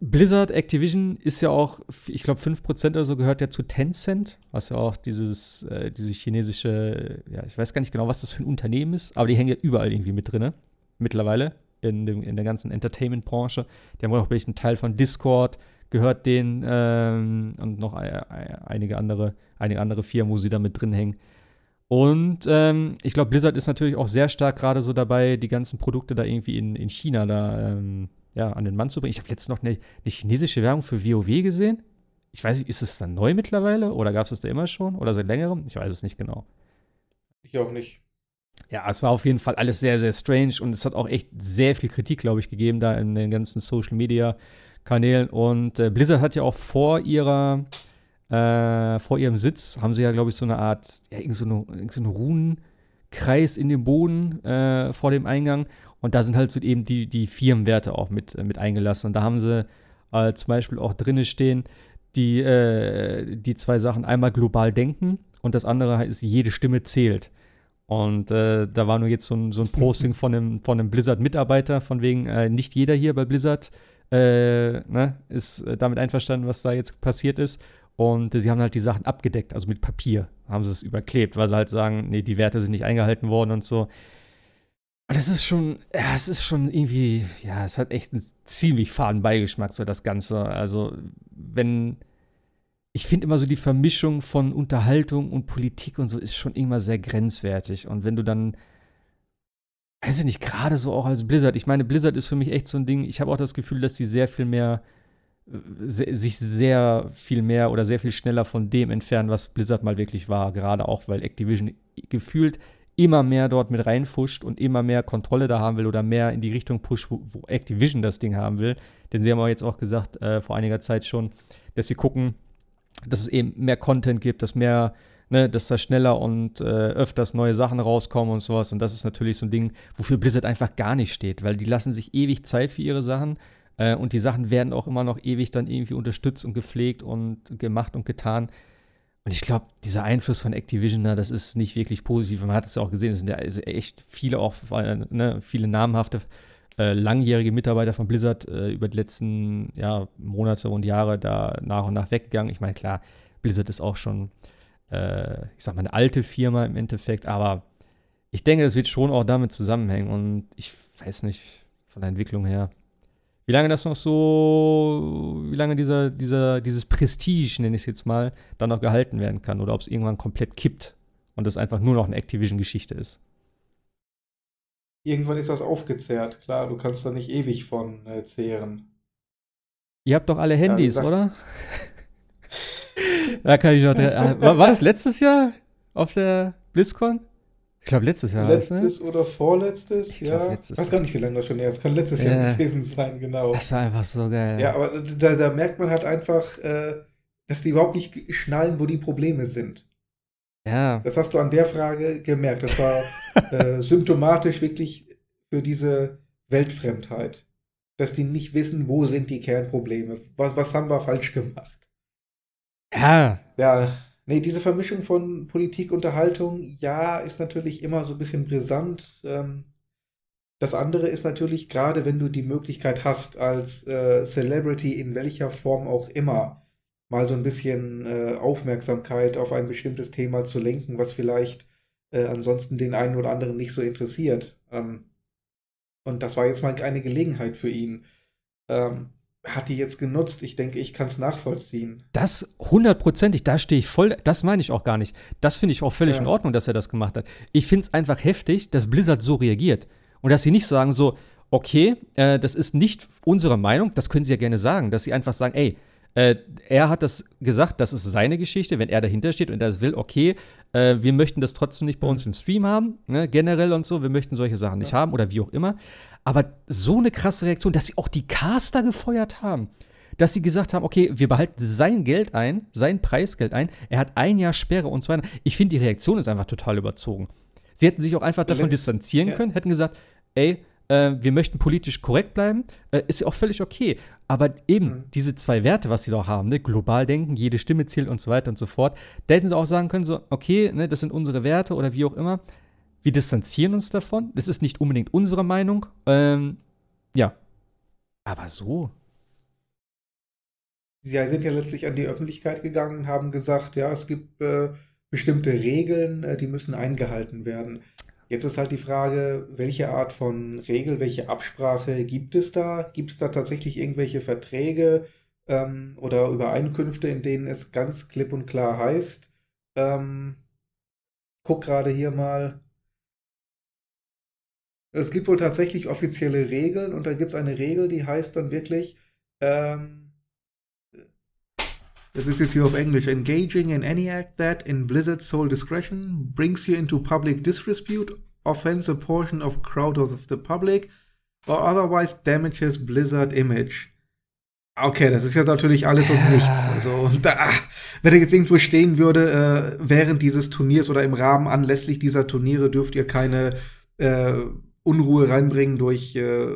Blizzard Activision ist ja auch, ich glaube, 5% oder so gehört ja zu Tencent, was ja auch dieses, äh, diese chinesische, ja, ich weiß gar nicht genau, was das für ein Unternehmen ist, aber die hängen ja überall irgendwie mit drin, mittlerweile, in, dem, in der ganzen Entertainment-Branche. Die haben auch einen Teil von Discord, gehört denen ähm, und noch einige andere, einige andere Firmen, wo sie da mit drin hängen. Und ähm, ich glaube, Blizzard ist natürlich auch sehr stark gerade so dabei, die ganzen Produkte da irgendwie in, in China da ähm, ja, an den Mann zu bringen. Ich habe letztens noch eine, eine, chinesische Werbung für WoW gesehen. Ich weiß nicht, ist es dann neu mittlerweile oder gab es das da immer schon oder seit längerem? Ich weiß es nicht genau. Ich auch nicht. Ja, es war auf jeden Fall alles sehr, sehr strange und es hat auch echt sehr viel Kritik, glaube ich, gegeben da in den ganzen Social Media Kanälen. Und äh, Blizzard hat ja auch vor ihrer, äh, vor ihrem Sitz, haben sie ja, glaube ich, so eine Art, ja, irgend so irgend so Runenkreis in dem Boden äh, vor dem Eingang. Und da sind halt so eben die, die Firmenwerte auch mit, äh, mit eingelassen. Und da haben sie äh, zum Beispiel auch drinne stehen, die, äh, die zwei Sachen, einmal global denken und das andere ist, jede Stimme zählt. Und äh, da war nur jetzt so ein, so ein Posting von einem, von einem Blizzard-Mitarbeiter, von wegen, äh, nicht jeder hier bei Blizzard äh, ne, ist äh, damit einverstanden, was da jetzt passiert ist. Und sie haben halt die Sachen abgedeckt, also mit Papier haben sie es überklebt, weil sie halt sagen, nee, die Werte sind nicht eingehalten worden und so. Aber das ist schon, ja, es ist schon irgendwie, ja, es hat echt einen ziemlich faden Beigeschmack, so das Ganze. Also, wenn, ich finde immer so die Vermischung von Unterhaltung und Politik und so ist schon immer sehr grenzwertig. Und wenn du dann, weiß ich nicht, gerade so auch als Blizzard, ich meine, Blizzard ist für mich echt so ein Ding, ich habe auch das Gefühl, dass sie sehr viel mehr, sich sehr viel mehr oder sehr viel schneller von dem entfernen, was Blizzard mal wirklich war. Gerade auch, weil Activision gefühlt immer mehr dort mit reinfuscht und immer mehr Kontrolle da haben will oder mehr in die Richtung pusht, wo, wo Activision das Ding haben will. Denn sie haben auch jetzt auch gesagt, äh, vor einiger Zeit schon, dass sie gucken, dass es eben mehr Content gibt, dass mehr, ne, dass da schneller und äh, öfters neue Sachen rauskommen und sowas. Und das ist natürlich so ein Ding, wofür Blizzard einfach gar nicht steht, weil die lassen sich ewig Zeit für ihre Sachen. Äh, und die Sachen werden auch immer noch ewig dann irgendwie unterstützt und gepflegt und gemacht und getan. Und ich glaube, dieser Einfluss von Activision, na, das ist nicht wirklich positiv. Man hat es ja auch gesehen, es sind ja echt viele auch, äh, ne, viele namhafte äh, langjährige Mitarbeiter von Blizzard äh, über die letzten ja, Monate und Jahre da nach und nach weggegangen. Ich meine, klar, Blizzard ist auch schon, äh, ich sag mal, eine alte Firma im Endeffekt, aber ich denke, das wird schon auch damit zusammenhängen und ich weiß nicht, von der Entwicklung her, wie lange das noch so, wie lange dieser, dieser, dieses Prestige, nenne ich es jetzt mal, dann noch gehalten werden kann oder ob es irgendwann komplett kippt und das einfach nur noch eine Activision-Geschichte ist irgendwann ist das aufgezehrt. Klar, du kannst da nicht ewig von äh, zehren. Ihr habt doch alle Handys, ja, oder? da kann ich noch. War, war, das letztes Jahr auf der BlizzCon? Ich glaube, letztes Jahr. Letztes ne? oder vorletztes? Ich ja. Letztes ich weiß gar nicht, wie lange das schon her ist. Kann letztes ja. Jahr gewesen sein, genau. Das war einfach so geil. Ja, aber da, da merkt man halt einfach, äh, dass die überhaupt nicht schnallen, wo die Probleme sind. Ja. Das hast du an der Frage gemerkt. Das war äh, symptomatisch wirklich für diese Weltfremdheit. Dass die nicht wissen, wo sind die Kernprobleme. Was, was haben wir falsch gemacht? Ja. Ja. Nee, diese Vermischung von Politik, Unterhaltung, ja, ist natürlich immer so ein bisschen brisant. Ähm, das andere ist natürlich, gerade wenn du die Möglichkeit hast, als äh, Celebrity in welcher Form auch immer, mal so ein bisschen äh, Aufmerksamkeit auf ein bestimmtes Thema zu lenken, was vielleicht äh, ansonsten den einen oder anderen nicht so interessiert. Ähm, und das war jetzt mal eine Gelegenheit für ihn. Ähm, hat die jetzt genutzt. Ich denke, ich kann es nachvollziehen. Das hundertprozentig, da stehe ich voll, das meine ich auch gar nicht. Das finde ich auch völlig ja. in Ordnung, dass er das gemacht hat. Ich finde es einfach heftig, dass Blizzard so reagiert. Und dass sie nicht sagen so, okay, äh, das ist nicht unsere Meinung, das können sie ja gerne sagen, dass sie einfach sagen, ey, äh, er hat das gesagt, das ist seine Geschichte, wenn er dahinter steht und er das will, okay, äh, wir möchten das trotzdem nicht bei uns im Stream haben, ne, generell und so, wir möchten solche Sachen nicht ja. haben oder wie auch immer. Aber so eine krasse Reaktion, dass sie auch die Caster gefeuert haben, dass sie gesagt haben, okay, wir behalten sein Geld ein, sein Preisgeld ein, er hat ein Jahr Sperre und so weiter. Ich finde, die Reaktion ist einfach total überzogen. Sie hätten sich auch einfach davon distanzieren können, hätten gesagt, ey, äh, wir möchten politisch korrekt bleiben, äh, ist ja auch völlig okay. Aber eben mhm. diese zwei Werte, was sie doch haben, ne, global denken, jede Stimme zählt und so weiter und so fort, da hätten sie auch sagen können, so, okay, ne, das sind unsere Werte oder wie auch immer. Wir distanzieren uns davon. Das ist nicht unbedingt unsere Meinung. Ähm, ja. Aber so. Sie sind ja letztlich an die Öffentlichkeit gegangen und haben gesagt, ja, es gibt äh, bestimmte Regeln, äh, die müssen eingehalten werden. Jetzt ist halt die Frage, welche Art von Regel, welche Absprache gibt es da? Gibt es da tatsächlich irgendwelche Verträge ähm, oder Übereinkünfte, in denen es ganz klipp und klar heißt, ähm, guck gerade hier mal, es gibt wohl tatsächlich offizielle Regeln und da gibt es eine Regel, die heißt dann wirklich, ähm, das ist jetzt hier auf Englisch. Engaging in any act that, in Blizzard's sole discretion, brings you into public disrepute, offends a portion of crowd of the public, or otherwise damages Blizzard image. Okay, das ist ja natürlich alles und nichts. Also, da, wenn er jetzt irgendwo stehen würde, äh, während dieses Turniers oder im Rahmen anlässlich dieser Turniere dürft ihr keine äh, Unruhe reinbringen durch äh,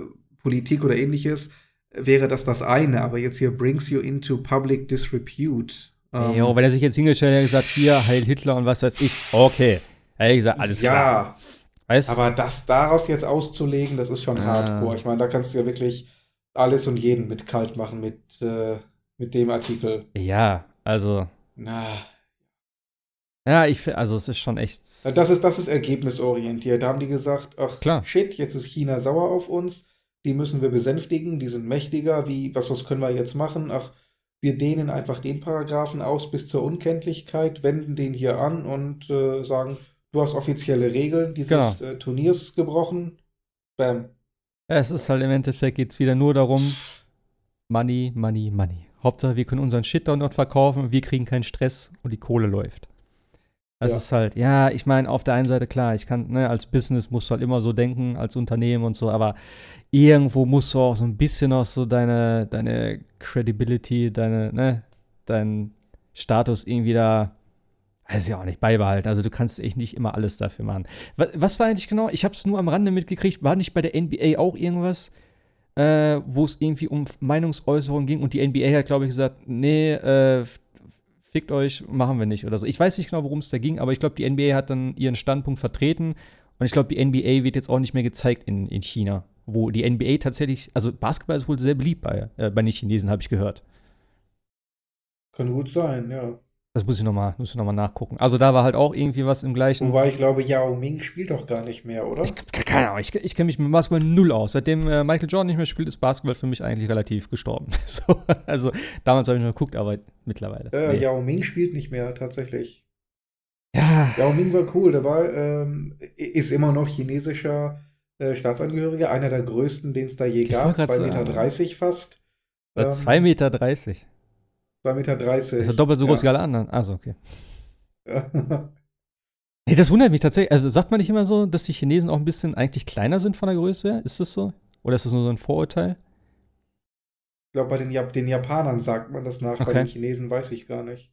Politik oder ähnliches, wäre das das eine. Aber jetzt hier brings you into public disrepute. Ähm, jo, wenn er sich jetzt hingestellt hätte und gesagt, hier, Heil Hitler und was weiß ich, okay. Hätte ich gesagt, alles ja, klar. Weißt? Aber das daraus jetzt auszulegen, das ist schon ah. hardcore. Ich meine, da kannst du ja wirklich alles und jeden mit kalt machen mit, äh, mit dem Artikel. Ja, also. Na. Ja, ich finde, also es ist schon echt. Das ist, das ist ergebnisorientiert. Da haben die gesagt, ach Klar. shit, jetzt ist China sauer auf uns, die müssen wir besänftigen, die sind mächtiger, wie, was, was können wir jetzt machen? Ach, wir dehnen einfach den Paragraphen aus bis zur Unkenntlichkeit, wenden den hier an und äh, sagen, du hast offizielle Regeln dieses genau. äh, Turniers gebrochen. Bam. Es ist halt im Endeffekt geht es wieder nur darum, Money, Money, Money. Hauptsache, wir können unseren Shit dort verkaufen, wir kriegen keinen Stress und die Kohle läuft. Das ja. ist halt, ja, ich meine, auf der einen Seite klar, ich kann, ne, als Business musst du halt immer so denken, als Unternehmen und so, aber irgendwo musst du auch so ein bisschen auch so deine, deine Credibility, deine, ne, deinen Status irgendwie da weiß ich auch nicht, beibehalten. Also du kannst echt nicht immer alles dafür machen. Was, was war eigentlich genau? Ich habe es nur am Rande mitgekriegt. War nicht bei der NBA auch irgendwas, äh, wo es irgendwie um Meinungsäußerung ging und die NBA hat, glaube ich, gesagt, nee, äh, fickt euch, machen wir nicht oder so. Ich weiß nicht genau, worum es da ging, aber ich glaube, die NBA hat dann ihren Standpunkt vertreten und ich glaube, die NBA wird jetzt auch nicht mehr gezeigt in, in China, wo die NBA tatsächlich, also Basketball ist wohl sehr beliebt bei, äh, bei den Chinesen, habe ich gehört. Kann gut sein, ja. Das muss ich nochmal noch, nachgucken. Also da war halt auch irgendwie was im gleichen. Wobei ich glaube, Yao Ming spielt doch gar nicht mehr, oder? Ich, keine Ahnung, ich, ich kenne mich mit Basketball null aus. Seitdem äh, Michael Jordan nicht mehr spielt, ist Basketball für mich eigentlich relativ gestorben. so, also damals habe ich noch geguckt, aber mittlerweile. Äh, nee. Yao Ming spielt nicht mehr, tatsächlich. Ja. Yao Ming war cool. Der war, ähm, ist immer noch chinesischer äh, Staatsangehöriger, einer der größten, den es da je gab. 2,30 Meter 30 fast. Was, ähm, 2,30 Meter? 30? 2,30 Meter. 30. Ist doppelt so groß ja. wie alle anderen? Also, okay. Ja. hey, das wundert mich tatsächlich. Also, sagt man nicht immer so, dass die Chinesen auch ein bisschen eigentlich kleiner sind von der Größe her? Ist das so? Oder ist das nur so ein Vorurteil? Ich glaube, bei den, Jap den, Japanern sagt man das nach, okay. bei den Chinesen weiß ich gar nicht.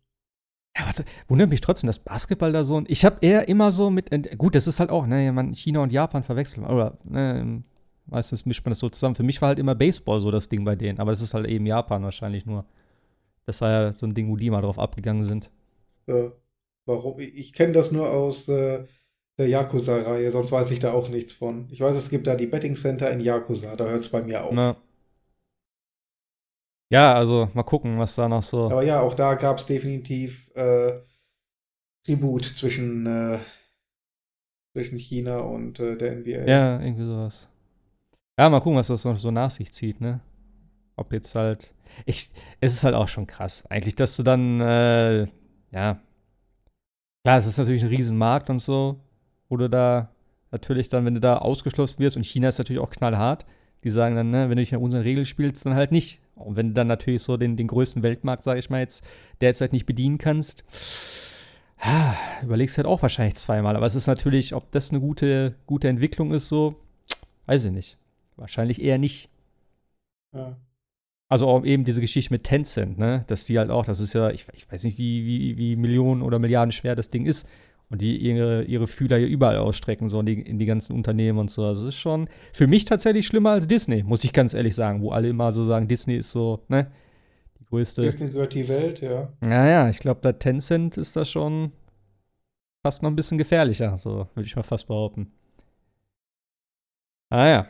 Ja, warte, wundert mich trotzdem, dass Basketball da so. Ich habe eher immer so mit. Gut, das ist halt auch, ne, man China und Japan verwechseln. Oder, ne, meistens mischt man das so zusammen. Für mich war halt immer Baseball so das Ding bei denen. Aber das ist halt eben Japan wahrscheinlich nur. Das war ja so ein Ding, wo die mal drauf abgegangen sind. Ja, warum? Ich kenne das nur aus äh, der Yakuza-Reihe, sonst weiß ich da auch nichts von. Ich weiß, es gibt da die Betting Center in Yakuza, da hört es bei mir auf. Na. Ja, also mal gucken, was da noch so. Aber ja, auch da gab es definitiv äh, Tribut zwischen, äh, zwischen China und äh, der NBA. Ja, irgendwie sowas. Ja, mal gucken, was das noch so nach sich zieht, ne? Ob jetzt halt ich, es ist halt auch schon krass, eigentlich, dass du dann, äh, ja, klar, es ist natürlich ein Riesenmarkt und so, wo du da natürlich dann, wenn du da ausgeschlossen wirst, und China ist natürlich auch knallhart, die sagen dann, ne, wenn du nicht nach unseren Regeln spielst, dann halt nicht. Und wenn du dann natürlich so den, den größten Weltmarkt, sage ich mal jetzt, derzeit nicht bedienen kannst, überlegst halt auch wahrscheinlich zweimal. Aber es ist natürlich, ob das eine gute, gute Entwicklung ist, so, weiß ich nicht. Wahrscheinlich eher nicht. Ja. Also auch eben diese Geschichte mit Tencent, ne? Dass die halt auch, das ist ja, ich, ich weiß nicht, wie, wie, wie Millionen oder Milliarden schwer das Ding ist. Und die ihre, ihre Fühler hier überall ausstrecken, so in die, in die ganzen Unternehmen und so. Das ist schon für mich tatsächlich schlimmer als Disney, muss ich ganz ehrlich sagen, wo alle immer so sagen, Disney ist so, ne? Die größte. Disney gehört die Welt, ja. Naja, ich glaube, bei Tencent ist das schon fast noch ein bisschen gefährlicher, so würde ich mal fast behaupten. Ah ja,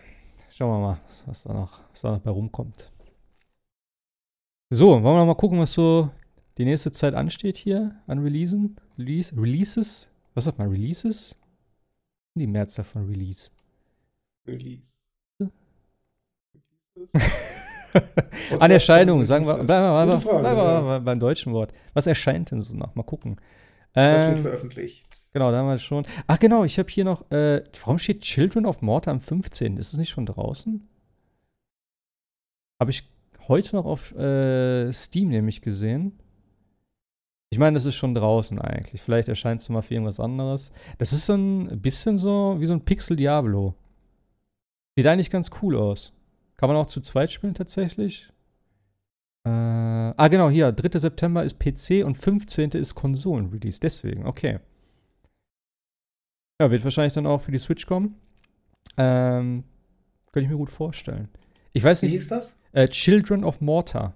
schauen wir mal, was da noch, was da noch bei rumkommt. So, wollen wir noch mal gucken, was so die nächste Zeit ansteht hier an Releasen? Release, Releases? Was sagt man? Releases? Die Mehrzahl von Release. Release. An Erscheinung, sagen wir, bleiben wir, bleiben wir ja. beim deutschen Wort. Was erscheint denn so noch? Mal gucken. Das ähm, wird veröffentlicht. Genau, damals schon. Ach genau, ich habe hier noch, äh, warum steht Children of Mortar am 15.? Ist es nicht schon draußen? Habe ich heute noch auf äh, Steam nämlich gesehen. Ich meine, das ist schon draußen eigentlich. Vielleicht erscheint es mal für irgendwas anderes. Das ist so ein bisschen so wie so ein Pixel Diablo. Sieht eigentlich ganz cool aus. Kann man auch zu zweit spielen tatsächlich. Äh, ah, genau, hier. 3. September ist PC und 15. ist Konsolen-Release. Deswegen, okay. Ja, wird wahrscheinlich dann auch für die Switch kommen. Ähm, könnte ich mir gut vorstellen. Ich weiß nicht. Wie hieß das? Äh, Children of Mortar.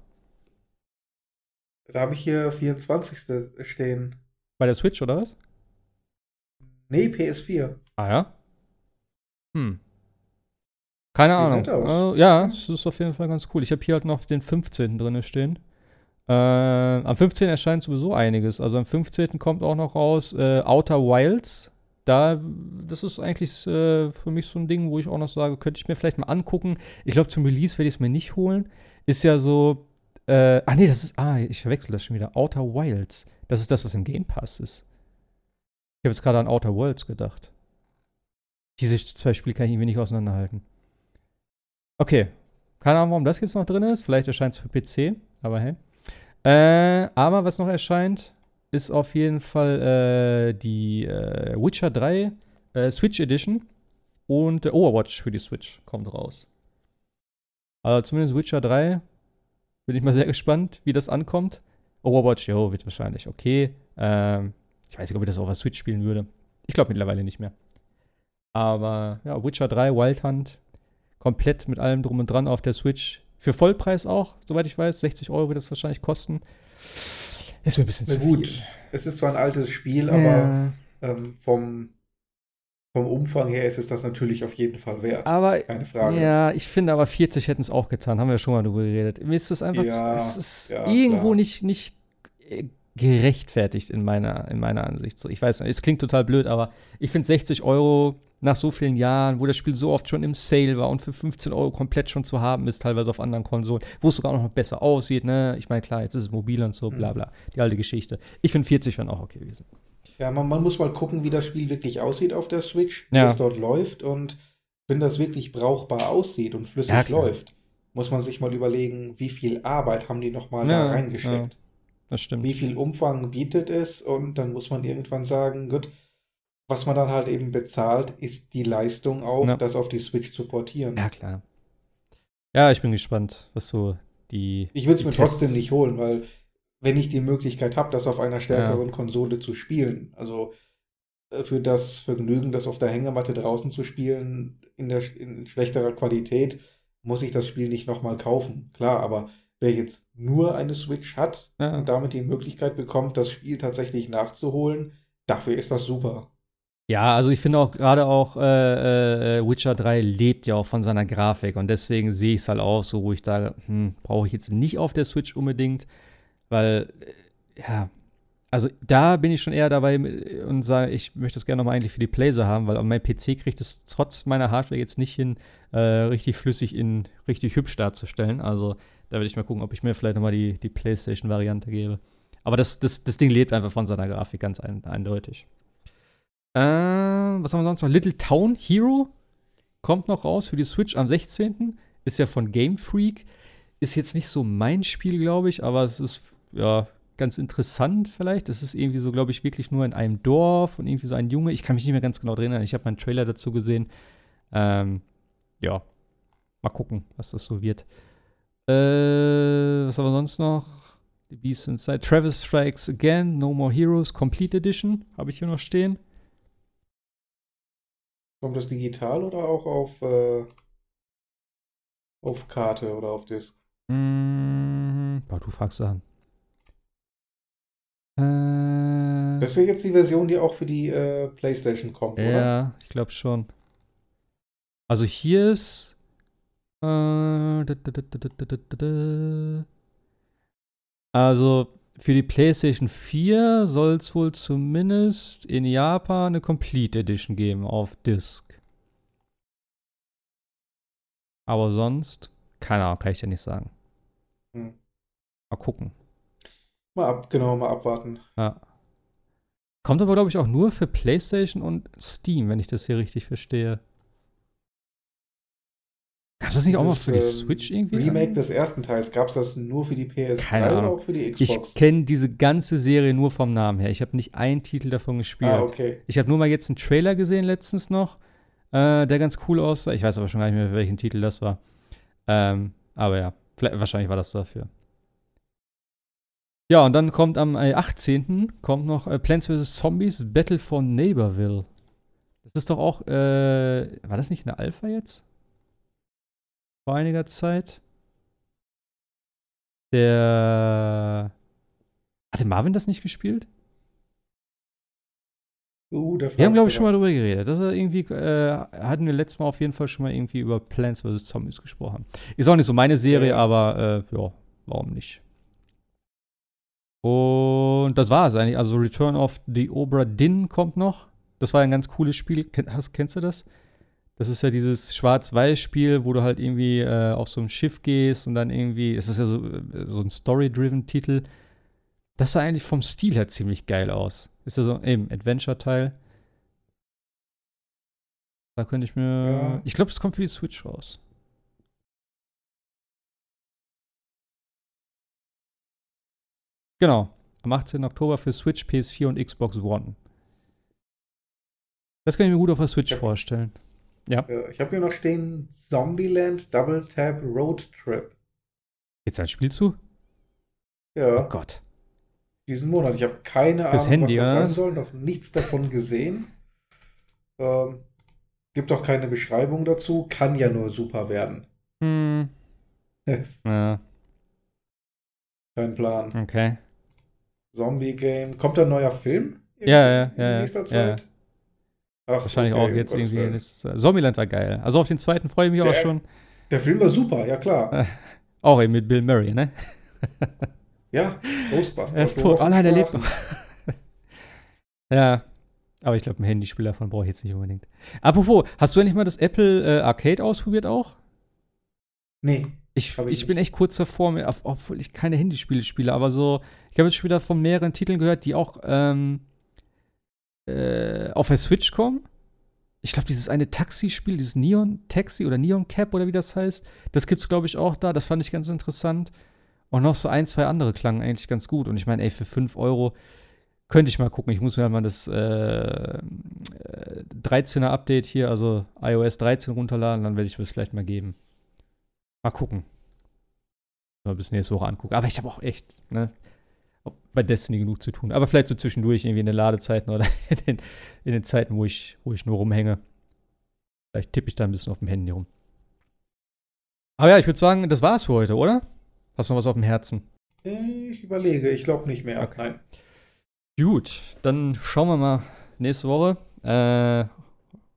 Da habe ich hier 24. stehen. Bei der Switch, oder was? Nee, PS4. Ah ja? Hm. Keine Sieht Ahnung. Äh, ja, es ist auf jeden Fall ganz cool. Ich habe hier halt noch den 15. drin stehen. Äh, am 15. erscheint sowieso einiges. Also am 15. kommt auch noch raus äh, Outer Wilds. Da, das ist eigentlich äh, für mich so ein Ding, wo ich auch noch sage, könnte ich mir vielleicht mal angucken. Ich glaube, zum Release werde ich es mir nicht holen. Ist ja so, äh, ah nee, das ist, ah, ich verwechsel das schon wieder. Outer Wilds. Das ist das, was im Game Pass ist. Ich habe jetzt gerade an Outer Worlds gedacht. Diese zwei Spiele kann ich irgendwie nicht auseinanderhalten. Okay. Keine Ahnung, warum das jetzt noch drin ist. Vielleicht erscheint es für PC, aber hey. Äh, aber was noch erscheint, ist auf jeden Fall äh, die äh, Witcher 3 äh, Switch Edition und Overwatch für die Switch kommt raus. Also zumindest Witcher 3 bin ich mal sehr gespannt, wie das ankommt. Overwatch, jo, wird wahrscheinlich okay. Ähm, ich weiß nicht, ob ich das auf der Switch spielen würde. Ich glaube mittlerweile nicht mehr. Aber ja, Witcher 3, Wild Hunt, komplett mit allem drum und dran auf der Switch. Für Vollpreis auch, soweit ich weiß. 60 Euro wird das wahrscheinlich kosten. Ist mir ein bisschen Na zu gut. Viel. Es ist zwar ein altes Spiel, ja. aber ähm, vom, vom Umfang her ist es das natürlich auf jeden Fall wert. Aber, Keine Frage. Ja, ich finde aber 40 hätten es auch getan. Haben wir schon mal darüber geredet. Mir ist das einfach, ja, es ist ja, irgendwo nicht, nicht äh, gerechtfertigt in meiner, in meiner Ansicht. So, ich weiß nicht, es klingt total blöd, aber ich finde 60 Euro nach so vielen Jahren, wo das Spiel so oft schon im Sale war und für 15 Euro komplett schon zu haben ist, teilweise auf anderen Konsolen, wo es sogar noch besser aussieht, ne? Ich meine, klar, jetzt ist es mobil und so, bla mhm. bla. Die alte Geschichte. Ich finde 40 wären auch okay gewesen. Ja, man, man, muss mal gucken, wie das Spiel wirklich aussieht auf der Switch, wie ja. es dort läuft und wenn das wirklich brauchbar aussieht und flüssig ja, läuft, muss man sich mal überlegen, wie viel Arbeit haben die nochmal ja, da reingesteckt. Das stimmt. Wie viel Umfang bietet es? Und dann muss man irgendwann sagen, gut, was man dann halt eben bezahlt, ist die Leistung auch, ja. das auf die Switch zu portieren. Ja, klar. Ja, ich bin gespannt, was so die. Ich würde es mir Tests trotzdem nicht holen, weil wenn ich die Möglichkeit habe, das auf einer stärkeren ja. Konsole zu spielen, also äh, für das Vergnügen, das auf der Hängematte draußen zu spielen, in, der, in schlechterer Qualität, muss ich das Spiel nicht nochmal kaufen. Klar, aber wer jetzt nur eine Switch hat ja. und damit die Möglichkeit bekommt, das Spiel tatsächlich nachzuholen, dafür ist das super. Ja, also ich finde auch gerade auch äh, äh, Witcher 3 lebt ja auch von seiner Grafik und deswegen sehe ich es halt auch so, wo ich da, hm, brauche ich jetzt nicht auf der Switch unbedingt, weil, äh, ja, also da bin ich schon eher dabei und sage, ich möchte das gerne nochmal eigentlich für die Playser haben, weil mein PC kriegt es trotz meiner Hardware jetzt nicht hin, äh, richtig flüssig in richtig hübsch darzustellen. Also da werde ich mal gucken, ob ich mir vielleicht nochmal die, die PlayStation-Variante gebe. Aber das, das, das Ding lebt einfach von seiner Grafik ganz ein, eindeutig. Äh, was haben wir sonst noch? Little Town Hero kommt noch raus für die Switch am 16. Ist ja von Game Freak. Ist jetzt nicht so mein Spiel, glaube ich, aber es ist ja ganz interessant vielleicht. Es ist irgendwie so, glaube ich, wirklich nur in einem Dorf und irgendwie so ein Junge. Ich kann mich nicht mehr ganz genau erinnern. Ich habe meinen Trailer dazu gesehen. Ähm, ja, mal gucken, was das so wird. Äh, was haben wir sonst noch? The Beast Inside. Travis Strikes Again, No More Heroes, Complete Edition. Habe ich hier noch stehen. Kommt das digital oder auch auf, äh, auf Karte oder auf Disk? Mm, boah, du fragst Sachen. Äh, das ist ja jetzt die Version, die auch für die äh, PlayStation kommt, ja, oder? Ja, ich glaube schon. Also hier ist äh, also für die PlayStation 4 soll es wohl zumindest in Japan eine Complete Edition geben auf Disc. Aber sonst, keine Ahnung, kann ich dir nicht sagen. Hm. Mal gucken. Mal ab, genau, mal abwarten. Ja. Kommt aber, glaube ich, auch nur für PlayStation und Steam, wenn ich das hier richtig verstehe. Gab es das nicht Dieses, auch mal für die ähm, Switch irgendwie? Remake des ersten Teils, gab es das nur für die PS3 oder auch für die Xbox? Ich kenne diese ganze Serie nur vom Namen her. Ich habe nicht einen Titel davon gespielt. Ah, okay. Ich habe nur mal jetzt einen Trailer gesehen letztens noch, äh, der ganz cool aussah. Ich weiß aber schon gar nicht mehr, welchen Titel das war. Ähm, aber ja, wahrscheinlich war das dafür. Ja, und dann kommt am äh, 18. kommt noch äh, Plants vs. Zombies Battle for Neighborville. Das ist doch auch, äh, war das nicht eine Alpha jetzt? Vor einiger Zeit. Der. Hatte Marvin das nicht gespielt? Uh, wir haben, glaube ich, schon mal drüber geredet. Das irgendwie, äh, hatten wir letztes Mal auf jeden Fall schon mal irgendwie über Plants vs. Zombies gesprochen. Ist auch nicht so meine Serie, ja. aber äh, ja, warum nicht? Und das war es eigentlich. Also Return of the Obra Dinn kommt noch. Das war ein ganz cooles Spiel. Ken, hast, kennst du das? Das ist ja dieses Schwarz-Weiß-Spiel, wo du halt irgendwie äh, auf so ein Schiff gehst und dann irgendwie, es ist ja so, äh, so ein Story-driven-Titel. Das sah eigentlich vom Stil her ziemlich geil aus. Ist ja so eben Adventure-Teil. Da könnte ich mir. Ja. Ich glaube, es kommt für die Switch raus. Genau. Am 18. Oktober für Switch, PS4 und Xbox One. Das kann ich mir gut auf der Switch ja. vorstellen. Ja. Ich habe hier noch stehen Zombieland Double Tap Road Trip. Jetzt ein Spiel zu? Ja. Oh Gott diesen Monat. Ich habe keine Fürs Ahnung, Handy, was das sein soll, noch nichts davon gesehen. Ähm, gibt auch keine Beschreibung dazu. Kann ja nur super werden. Hm. Yes. Ja. Kein Plan. Okay. Zombie-Game. Kommt da ein neuer Film? Ja, ja, ja. In nächster Zeit? Ach, Wahrscheinlich okay, auch jetzt irgendwie. Nächstes, Zombieland war geil. Also auf den zweiten freue ich mich der, auch schon. Der Film war super, ja klar. auch eben mit Bill Murray, ne? Ja, Ghostbusters. Er ist tot. Oh nein, er lebt noch. ja. Aber ich glaube, ein Handyspiel davon brauche ich jetzt nicht unbedingt. Apropos, hast du eigentlich mal das Apple äh, Arcade ausprobiert auch? Nee. Ich, ich, ich bin echt kurz davor, obwohl ich keine Handyspiele spiele, aber so, ich habe jetzt schon wieder von mehreren Titeln gehört, die auch ähm, äh, auf der Switch kommen. Ich glaube, dieses eine Taxi-Spiel, dieses Neon Taxi oder Neon Cap oder wie das heißt, das gibt es, glaube ich, auch da. Das fand ich ganz interessant. Und noch so ein, zwei andere klangen eigentlich ganz gut. Und ich meine, ey, für 5 Euro könnte ich mal gucken. Ich muss mir mal das äh, 13er Update hier, also iOS 13 runterladen, dann werde ich das vielleicht mal geben. Mal gucken. Mal bis nächste Woche angucken. Aber ich habe auch echt, ne, bei Destiny genug zu tun. Aber vielleicht so zwischendurch irgendwie in den Ladezeiten oder in den, in den Zeiten, wo ich, wo ich nur rumhänge. Vielleicht tippe ich da ein bisschen auf dem Handy rum. Aber ja, ich würde sagen, das war's für heute, oder? Hast du noch was auf dem Herzen? Ich überlege, ich glaube nicht mehr. Okay. Nein. Gut, dann schauen wir mal nächste Woche. Äh,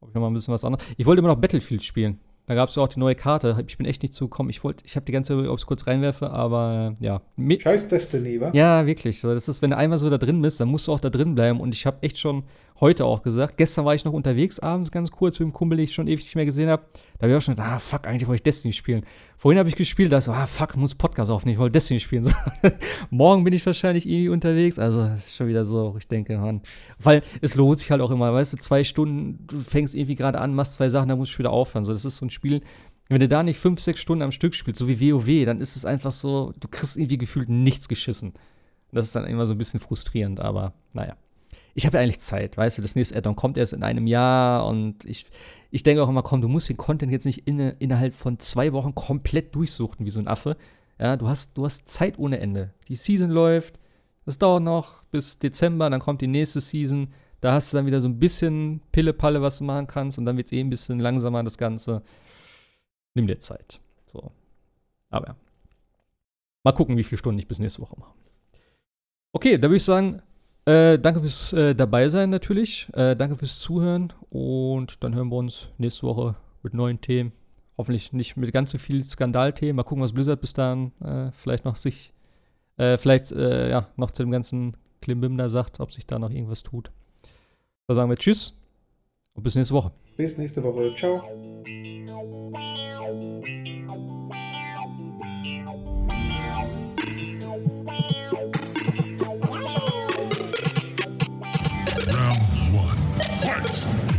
ob ich noch mal ein bisschen was anderes. Ich wollte immer noch Battlefield spielen. Da gab es auch die neue Karte. Ich bin echt nicht zugekommen. Ich wollte, ich habe die ganze Zeit, ob ich es kurz reinwerfe, aber ja. Scheiß Destiny, wa? Ja, wirklich. So, das ist, wenn du einmal so da drin bist, dann musst du auch da drin bleiben. Und ich habe echt schon heute auch gesagt, gestern war ich noch unterwegs abends ganz kurz mit dem Kumpel, den ich schon ewig nicht mehr gesehen habe. Da habe ich auch schon gedacht, ah, fuck, eigentlich wollte ich Destiny spielen. Vorhin habe ich gespielt, da ist so, ah, fuck, muss Podcast aufnehmen, ich wollte Destiny spielen. Morgen bin ich wahrscheinlich irgendwie unterwegs. Also, das ist schon wieder so, ich denke, Mann. Weil es lohnt sich halt auch immer, weißt du, zwei Stunden, du fängst irgendwie gerade an, machst zwei Sachen, dann musst du wieder aufhören. So, das ist so ein Spiel, wenn du da nicht fünf, sechs Stunden am Stück spielst, so wie WoW, dann ist es einfach so, du kriegst irgendwie gefühlt nichts geschissen. Das ist dann immer so ein bisschen frustrierend, aber naja. Ich habe ja eigentlich Zeit, weißt du, das nächste Addon kommt erst in einem Jahr und ich, ich denke auch immer, komm, du musst den Content jetzt nicht in, innerhalb von zwei Wochen komplett durchsuchten wie so ein Affe. Ja, du hast, du hast Zeit ohne Ende. Die Season läuft, das dauert noch bis Dezember, dann kommt die nächste Season. Da hast du dann wieder so ein bisschen Pille-Palle, was du machen kannst und dann wird es eh ein bisschen langsamer, das Ganze nimm dir Zeit. So. Aber ja. Mal gucken, wie viele Stunden ich bis nächste Woche mache. Okay, da würde ich sagen, äh, danke fürs äh, Dabeisein natürlich. Äh, danke fürs Zuhören. Und dann hören wir uns nächste Woche mit neuen Themen. Hoffentlich nicht mit ganz so viel Skandalthemen. Mal gucken, was Blizzard bis dahin äh, vielleicht noch sich, äh, vielleicht ja, noch zu dem ganzen Klimbim da sagt, ob sich da noch irgendwas tut. Da sagen wir Tschüss und bis nächste Woche. Bis nächste Woche. Ciao. Fight!